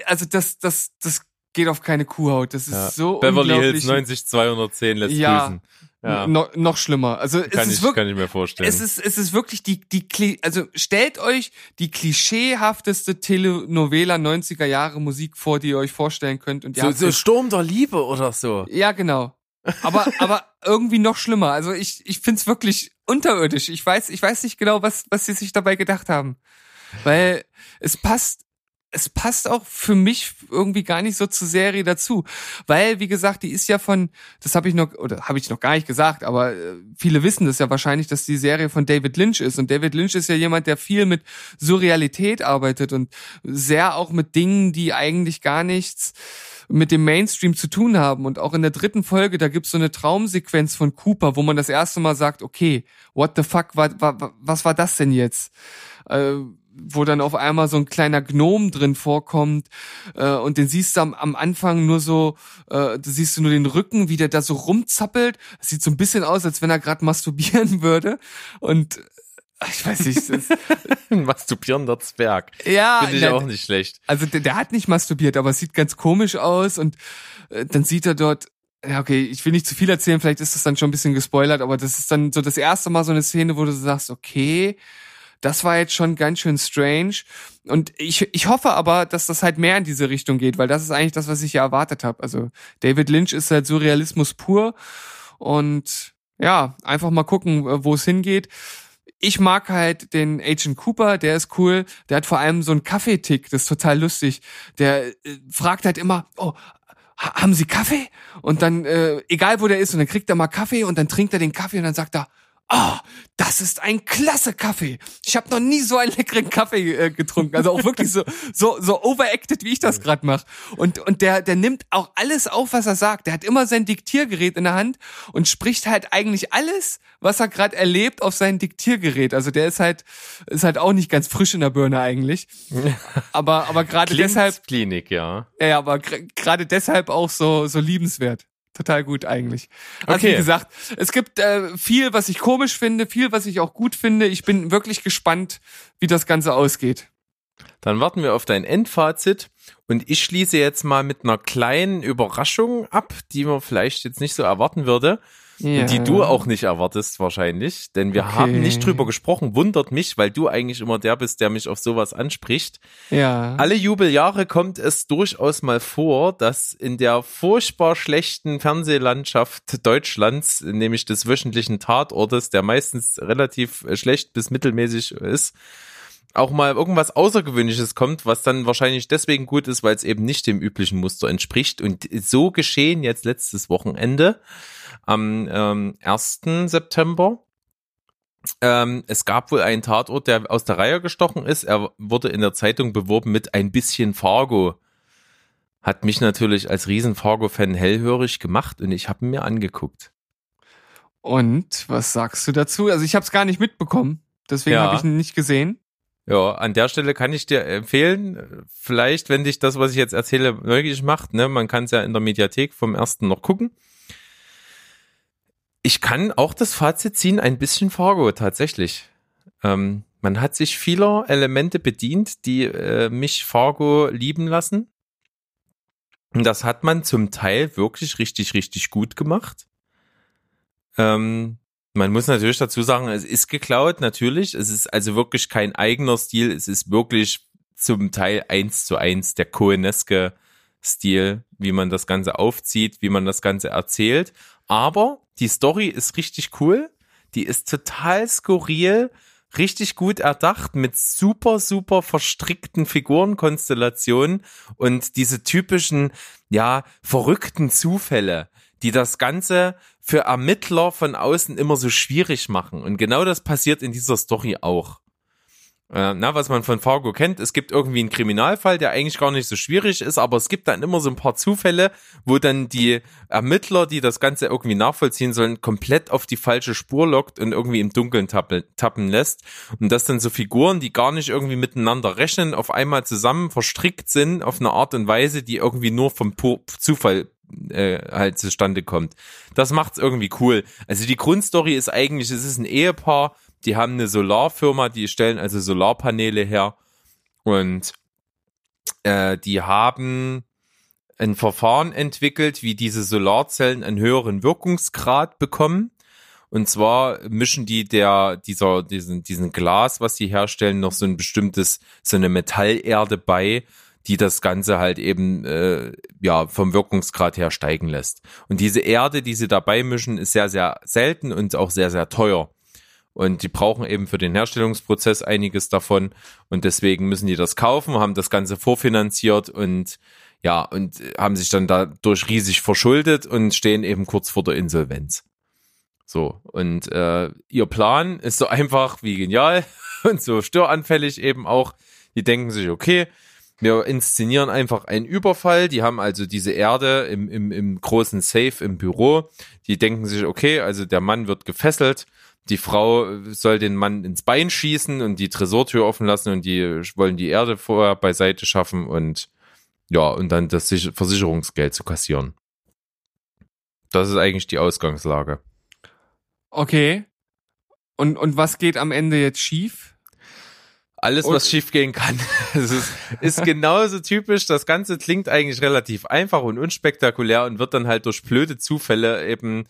also das, das, das geht auf keine Kuhhaut. Das ist Ja. so Beverly unglaublich. Hills 90210 lässt Ja. grüßen. Ja, No, noch schlimmer. Also es kann, ist ich, wirklich, kann ich mir vorstellen. es ist, es ist wirklich die, die, also stellt euch die klischeehafteste Telenovela 90er Jahre Musik vor, die ihr euch vorstellen könnt. Und ihr so, habt so es- Sturm der Liebe oder so. ja, genau. Aber, [laughs] aber irgendwie noch schlimmer. Also ich, ich find's wirklich unterirdisch. Ich weiß, ich weiß nicht genau, was, was sie sich dabei gedacht haben. Weil es passt, es passt auch für mich irgendwie gar nicht so zur Serie dazu. Weil, wie gesagt, die ist ja von, das habe ich noch, oder habe ich noch gar nicht gesagt, aber äh, viele wissen das ja wahrscheinlich, dass die Serie von David Lynch ist. Und David Lynch ist ja jemand, der viel mit Surrealität arbeitet und sehr auch mit Dingen, die eigentlich gar nichts mit dem Mainstream zu tun haben. Und auch in der dritten Folge, da gibt's so eine Traumsequenz von Cooper, wo man das erste Mal sagt, okay, what the fuck, war, was war das denn jetzt? Äh, wo dann auf einmal so ein kleiner Gnom drin vorkommt äh, und den siehst du am, am Anfang nur so, äh, du siehst du nur den Rücken, wie der da so rumzappelt. Das sieht so ein bisschen aus, als wenn er gerade [laughs] masturbieren würde. Und äh, ich weiß nicht, das, [laughs] Ein masturbierender Zwerg. ja, Finde ich na, auch nicht schlecht. also der, der hat nicht masturbiert, aber es sieht ganz komisch aus und äh, dann sieht er dort, ja okay, ich will nicht zu viel erzählen, vielleicht ist das dann schon ein bisschen gespoilert, aber das ist dann so das erste Mal so eine Szene, wo du sagst, okay, das war jetzt schon ganz schön strange. Und ich, ich hoffe aber, dass das halt mehr in diese Richtung geht, weil das ist eigentlich das, was ich ja erwartet habe. Also David Lynch ist halt Surrealismus pur und ja, einfach mal gucken, äh, wo es hingeht. Ich mag halt den Agent Cooper, der ist cool. Der hat vor allem so einen Kaffeetick, das ist total lustig. Der äh, fragt halt immer, oh, ha- haben Sie Kaffee? Und dann, äh, egal wo der ist, und dann kriegt er mal Kaffee und dann trinkt er den Kaffee und dann sagt er, Ah, das ist ein klasse Kaffee. Ich habe noch nie so einen leckeren Kaffee äh, getrunken. Also auch wirklich so so so overacted, wie ich das gerade mache. Und und der der nimmt auch alles auf, was er sagt. Der hat immer sein Diktiergerät in der Hand und spricht halt eigentlich alles, was er gerade erlebt, auf sein Diktiergerät. Also der ist halt ist halt auch nicht ganz frisch in der Birne eigentlich. [laughs] Aber aber gerade deshalb Klinik, ja. ja, aber gerade deshalb auch so so liebenswert. Total gut eigentlich. Also Okay. wie gesagt, es gibt äh, viel, was ich komisch finde, viel, was ich auch gut finde. Ich bin wirklich gespannt, wie das Ganze ausgeht. Dann warten wir auf dein Endfazit und ich schließe jetzt mal mit einer kleinen Überraschung ab, die man vielleicht jetzt nicht so erwarten würde. Ja. Die du auch nicht erwartest wahrscheinlich, denn wir Okay. haben nicht drüber gesprochen, wundert mich, weil du eigentlich immer der bist, der mich auf sowas anspricht. Ja. Alle Jubeljahre kommt es durchaus mal vor, dass in der furchtbar schlechten Fernsehlandschaft Deutschlands, nämlich des wöchentlichen Tatortes, der meistens relativ schlecht bis mittelmäßig ist, auch mal irgendwas Außergewöhnliches kommt, was dann wahrscheinlich deswegen gut ist, weil es eben nicht dem üblichen Muster entspricht. Und so geschehen jetzt letztes Wochenende am ähm, 1. September. Ähm, es gab wohl einen Tatort, der aus der Reihe gestochen ist. Er wurde in der Zeitung beworben mit ein bisschen Fargo. Hat mich natürlich als riesen Fargo-Fan hellhörig gemacht und ich habe ihn mir angeguckt. Und was sagst du dazu? Also ich habe es gar nicht mitbekommen, deswegen Ja. habe ich ihn nicht gesehen. Ja, an der Stelle kann ich dir empfehlen, vielleicht, wenn dich das, was ich jetzt erzähle, neugierig macht, ne, man kann es ja in der Mediathek vom ersten noch gucken. Ich kann auch das Fazit ziehen, ein bisschen Fargo tatsächlich. Ähm, man hat sich vieler Elemente bedient, die äh, mich Fargo lieben lassen. Und das hat man zum Teil wirklich richtig, richtig gut gemacht. Ähm, man muss natürlich dazu sagen, es ist geklaut, natürlich. Es ist also wirklich kein eigener Stil. Es ist wirklich zum Teil eins zu eins der Coeneske Stil, wie man das Ganze aufzieht, wie man das Ganze erzählt. Aber die Story ist richtig cool. Die ist total skurril, richtig gut erdacht mit super, super verstrickten Figurenkonstellationen und diese typischen, ja, verrückten Zufälle, die das Ganze für Ermittler von außen immer so schwierig machen. Und genau das passiert in dieser Story auch. Äh, na, was man von Fargo kennt, es gibt irgendwie einen Kriminalfall, der eigentlich gar nicht so schwierig ist, aber es gibt dann immer so ein paar Zufälle, wo dann die Ermittler, die das Ganze irgendwie nachvollziehen sollen, komplett auf die falsche Spur lockt und irgendwie im Dunkeln tappen, tappen lässt. Und dass dann so Figuren, die gar nicht irgendwie miteinander rechnen, auf einmal zusammen verstrickt sind auf eine Art und Weise, die irgendwie nur vom Zufall äh, halt zustande kommt. Das macht's irgendwie cool. Also die Grundstory ist eigentlich, es ist ein Ehepaar, die haben eine Solarfirma, die stellen also Solarpaneele her und äh, die haben ein Verfahren entwickelt, wie diese Solarzellen einen höheren Wirkungsgrad bekommen. Und zwar mischen die der, dieser, diesen, diesen Glas, was die herstellen, noch so ein bestimmtes, so eine Metallerde bei, die das Ganze halt eben äh, ja vom Wirkungsgrad her steigen lässt. Und diese Erde, die sie dabei mischen, ist sehr, sehr selten und auch sehr, sehr teuer. Und die brauchen eben für den Herstellungsprozess einiges davon. Und deswegen müssen die das kaufen, haben das Ganze vorfinanziert und ja, und haben sich dann dadurch riesig verschuldet und stehen eben kurz vor der Insolvenz. So, und äh, ihr Plan ist so einfach wie genial [laughs] und so störanfällig eben auch. Die denken sich, okay, wir inszenieren einfach einen Überfall. Die haben also diese Erde im, im, im großen Safe im Büro. Die denken sich, okay, also der Mann wird gefesselt. Die Frau soll den Mann ins Bein schießen und die Tresortür offen lassen und die wollen die Erde vorher beiseite schaffen und ja, und dann das Sich- Versicherungsgeld zu kassieren. Das ist eigentlich die Ausgangslage. Okay. Und und was geht am Ende jetzt schief? Alles, Und- was schiefgehen kann. [laughs] Es ist, ist genauso typisch. Das Ganze klingt eigentlich relativ einfach und unspektakulär und wird dann halt durch blöde Zufälle eben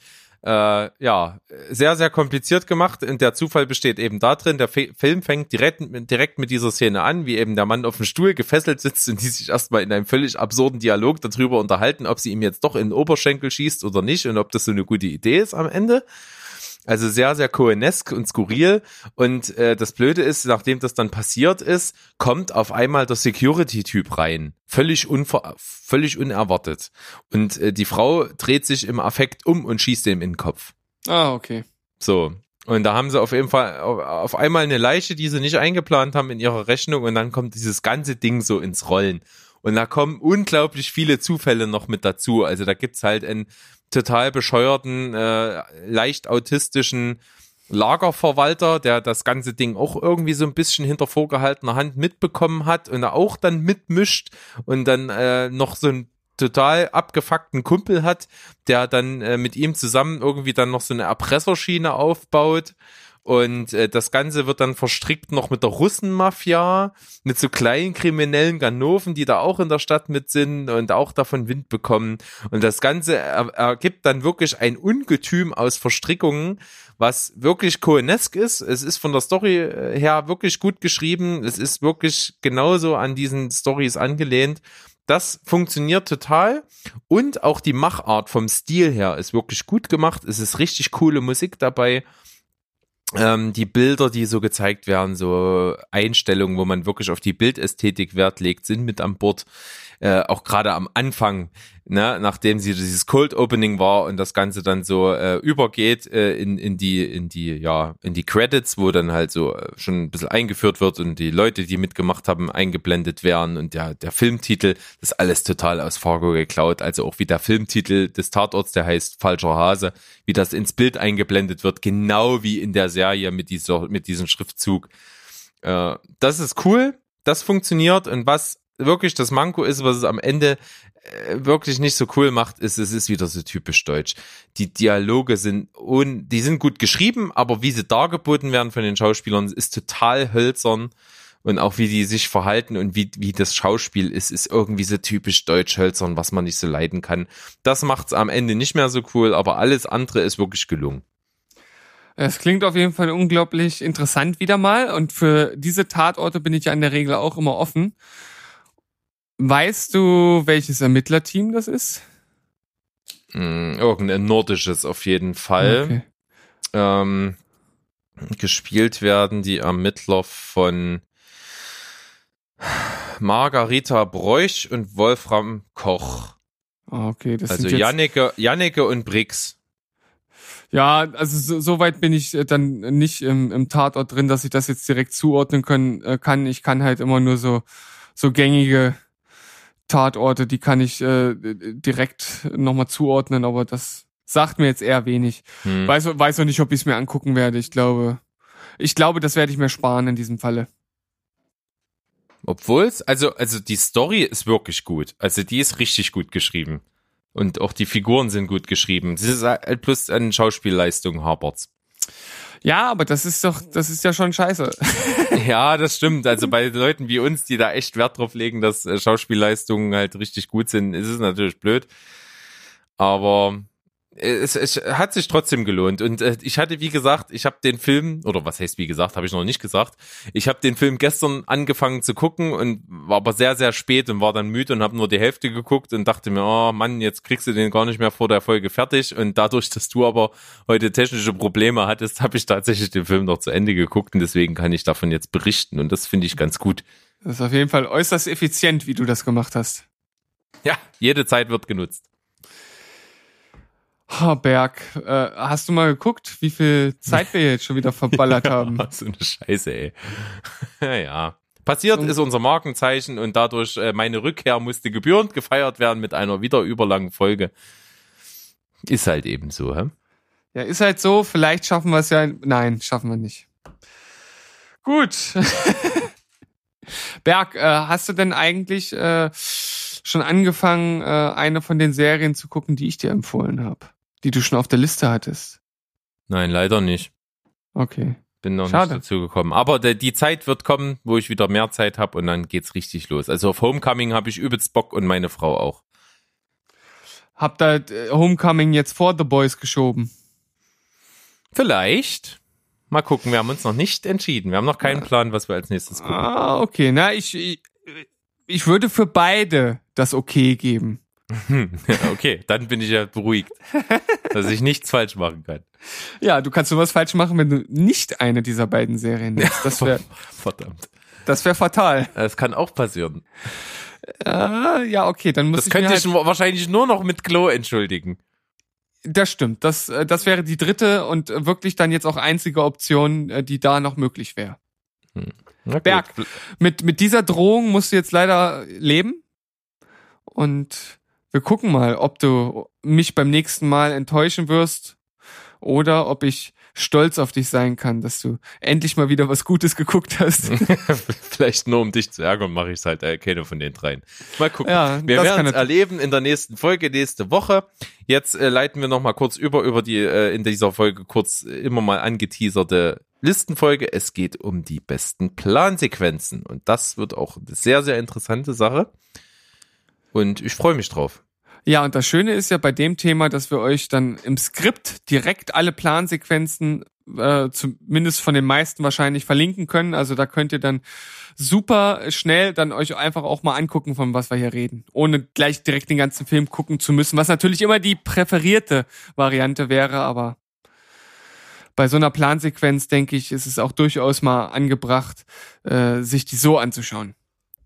äh, ja, sehr, sehr kompliziert gemacht. Und der Zufall besteht eben da drin, der Fi- Film fängt direkt, direkt mit dieser Szene an, wie eben der Mann auf dem Stuhl gefesselt sitzt und die sich erstmal in einem völlig absurden Dialog darüber unterhalten, ob sie ihm jetzt doch in den Oberschenkel schießt oder nicht und ob das so eine gute Idee ist am Ende. Also sehr, sehr koenesk und skurril. Und äh, das Blöde ist, nachdem das dann passiert ist, kommt auf einmal der Security-Typ rein. Völlig, unver völlig unerwartet. Und äh, die Frau dreht sich im Affekt um und schießt ihm in den Kopf. Ah, okay. So. Und da haben sie auf jeden Fall auf, einmal eine Leiche, die sie nicht eingeplant haben in ihrer Rechnung. Und dann kommt dieses ganze Ding so ins Rollen. Und da kommen unglaublich viele Zufälle noch mit dazu. Also da gibt's halt einen total bescheuerten, äh, leicht autistischen Lagerverwalter, der das ganze Ding auch irgendwie so ein bisschen hinter vorgehaltener Hand mitbekommen hat und auch dann mitmischt und dann äh, noch so einen total abgefuckten Kumpel hat, der dann äh, mit ihm zusammen irgendwie dann noch so eine Erpresserschiene aufbaut. Und äh, das Ganze wird dann verstrickt noch mit der Russenmafia, mit so kleinen kriminellen Ganoven, die da auch in der Stadt mit sind und auch davon Wind bekommen. Und das Ganze er, ergibt dann wirklich ein Ungetüm aus Verstrickungen, was wirklich koenesk ist. Es ist von der Story äh, her wirklich gut geschrieben. Es ist wirklich genauso an diesen Stories angelehnt. Das funktioniert total und auch die Machart vom Stil her ist wirklich gut gemacht. Es ist richtig coole Musik dabei ähm, die Bilder, die so gezeigt werden, so Einstellungen, wo man wirklich auf die Bildästhetik Wert legt, sind mit an Bord. Äh, auch gerade am Anfang, ne, nachdem sie dieses Cold Opening war und das Ganze dann so äh, übergeht äh, in, in die, in die, ja, in die Credits, wo dann halt so äh, schon ein bisschen eingeführt wird und die Leute, die mitgemacht haben, eingeblendet werden und der, der Filmtitel, das ist alles total aus Fargo geklaut. Also auch wie der Filmtitel des Tatorts, der heißt Falscher Hase, wie das ins Bild eingeblendet wird, genau wie in der Serie mit dieser, mit diesem Schriftzug. Äh, das ist cool, das funktioniert und was wirklich das Manko ist, was es am Ende äh, wirklich nicht so cool macht, ist, es ist wieder so typisch deutsch. Die Dialoge sind un, die sind gut geschrieben, aber wie sie dargeboten werden von den Schauspielern, ist total hölzern. Und auch wie die sich verhalten und wie, wie das Schauspiel ist, ist irgendwie so typisch deutsch hölzern, was man nicht so leiden kann. Das macht's am Ende nicht mehr so cool, aber alles andere ist wirklich gelungen. Es klingt auf jeden Fall unglaublich interessant wieder mal. Und für diese Tatorte bin ich ja in der Regel auch immer offen. Weißt du, welches Ermittlerteam das ist? Mm, irgendein nordisches auf jeden Fall. Okay. ähm, gespielt werden die Ermittler von Margarita Broich und Wolfram Koch. Ah, Okay, das Also sind Janneke, Janneke und Brix. ja, also so, so weit bin ich äh, dann nicht im, im Tatort drin, dass ich das jetzt direkt zuordnen können, äh, kann. Ich kann halt immer nur so, so gängige Tatorte, die kann ich äh, direkt nochmal zuordnen, aber das sagt mir jetzt eher wenig. Hm. Weiß, weiß noch nicht, ob ich es mir angucken werde. Ich glaube, ich glaube, das werde ich mir sparen in diesem Falle. Obwohl es, also, also die Story ist wirklich gut. Also die ist richtig gut geschrieben. Und auch die Figuren sind gut geschrieben. Es ist halt plus an Schauspielleistung Harperts. Ja, aber das ist doch, das ist ja schon scheiße. [laughs] Ja, das stimmt. Also bei Leuten wie uns, die da echt Wert drauf legen, dass äh, Schauspielleistungen halt richtig gut sind, ist es natürlich blöd. Aber es, es hat sich trotzdem gelohnt. Und äh, ich hatte, wie gesagt, ich habe den Film, oder was heißt wie gesagt, habe ich noch nicht gesagt, ich habe den Film gestern angefangen zu gucken und war aber sehr, sehr spät und war dann müde und habe nur die Hälfte geguckt und dachte mir, oh Mann, jetzt kriegst du den gar nicht mehr vor der Folge fertig. Und dadurch, dass du aber heute technische Probleme hattest, habe ich tatsächlich den Film noch zu Ende geguckt und deswegen kann ich davon jetzt berichten und das finde ich ganz gut. Das ist auf jeden Fall äußerst effizient, wie du das gemacht hast. Ja, jede Zeit wird genutzt. Ha, Berg, äh, hast du mal geguckt, wie viel Zeit wir jetzt schon wieder verballert [laughs] haben? so eine Scheiße, ey. ja, [laughs] ja. Passiert So. ist unser Markenzeichen und dadurch äh, meine Rückkehr musste gebührend gefeiert werden mit einer wieder überlangen Folge. Ist halt eben so, hä? Ja, ist halt so, vielleicht schaffen wir es ja. Nein, schaffen wir nicht. Gut. [laughs] Berg, äh, hast du denn eigentlich äh, schon angefangen, äh, eine von den Serien zu gucken, die ich dir empfohlen habe? Die du schon auf der Liste hattest? Nein, leider nicht. Okay. Bin noch Schade. nicht dazu gekommen. Aber der, die Zeit wird kommen, wo ich wieder mehr Zeit habe und dann geht's richtig los. Also auf Homecoming habe ich übelst Bock und meine Frau auch. Hab da äh, Homecoming jetzt vor The Boys geschoben. Vielleicht. Mal gucken, wir haben uns noch nicht entschieden. Wir haben noch keinen Plan, was wir als nächstes gucken. Ah, okay. Na, ich, ich, ich würde für beide das okay geben. [laughs] okay, dann bin ich ja beruhigt, dass ich nichts falsch machen kann. Ja, du kannst nur was falsch machen, wenn du nicht eine dieser beiden Serien nimmst. Das wäre Verdammt. das wär fatal. Das kann auch passieren. Ah, ja, okay, dann muss Das ich mir könnte halt, ich wahrscheinlich nur noch mit Klo entschuldigen. Das stimmt. Das, äh, das wäre die dritte und äh, wirklich dann jetzt auch einzige Option, äh, die da noch möglich wäre. Gut. Berg. Mit, mit dieser Drohung musst du jetzt leider leben. Und wir gucken mal, ob du mich beim nächsten Mal enttäuschen wirst oder ob ich stolz auf dich sein kann, dass du endlich mal wieder was Gutes geguckt hast. [laughs] [laughs] Vielleicht nur um dich zu ärgern, mache ich es halt äh, keine von den dreien. Mal gucken. Ja, wir werden es erleben in der nächsten Folge nächste Woche. Jetzt äh, leiten wir noch mal kurz über über die äh, in dieser Folge kurz äh, immer mal angeteaserte Listenfolge. Es geht um die besten Plansequenzen und das wird auch eine sehr sehr interessante Sache. Und ich freue mich drauf. Ja, und das Schöne ist ja bei dem Thema, dass wir euch dann im Skript direkt alle Plansequenzen, äh, zumindest von den meisten wahrscheinlich verlinken können. Also da könnt ihr dann super schnell dann euch einfach auch mal angucken, von was wir hier reden, ohne gleich direkt den ganzen Film gucken zu müssen, was natürlich immer die präferierte Variante wäre, aber bei so einer Plansequenz, denke ich, ist es auch durchaus mal angebracht, äh, sich die so anzuschauen.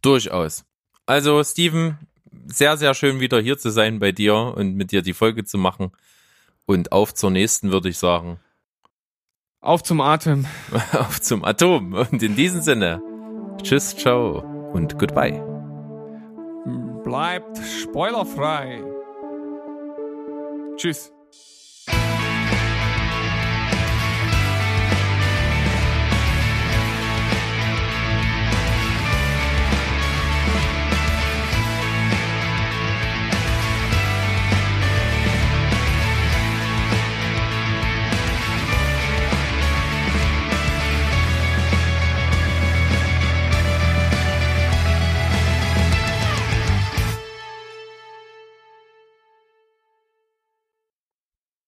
Durchaus. Also Steven, sehr sehr schön wieder hier zu sein bei dir und mit dir die Folge zu machen. Und auf zur nächsten würde ich sagen. Auf zum Atem. [laughs] auf zum Atom. Und in diesem Sinne, tschüss, ciao und goodbye. Bleibt spoilerfrei. Tschüss.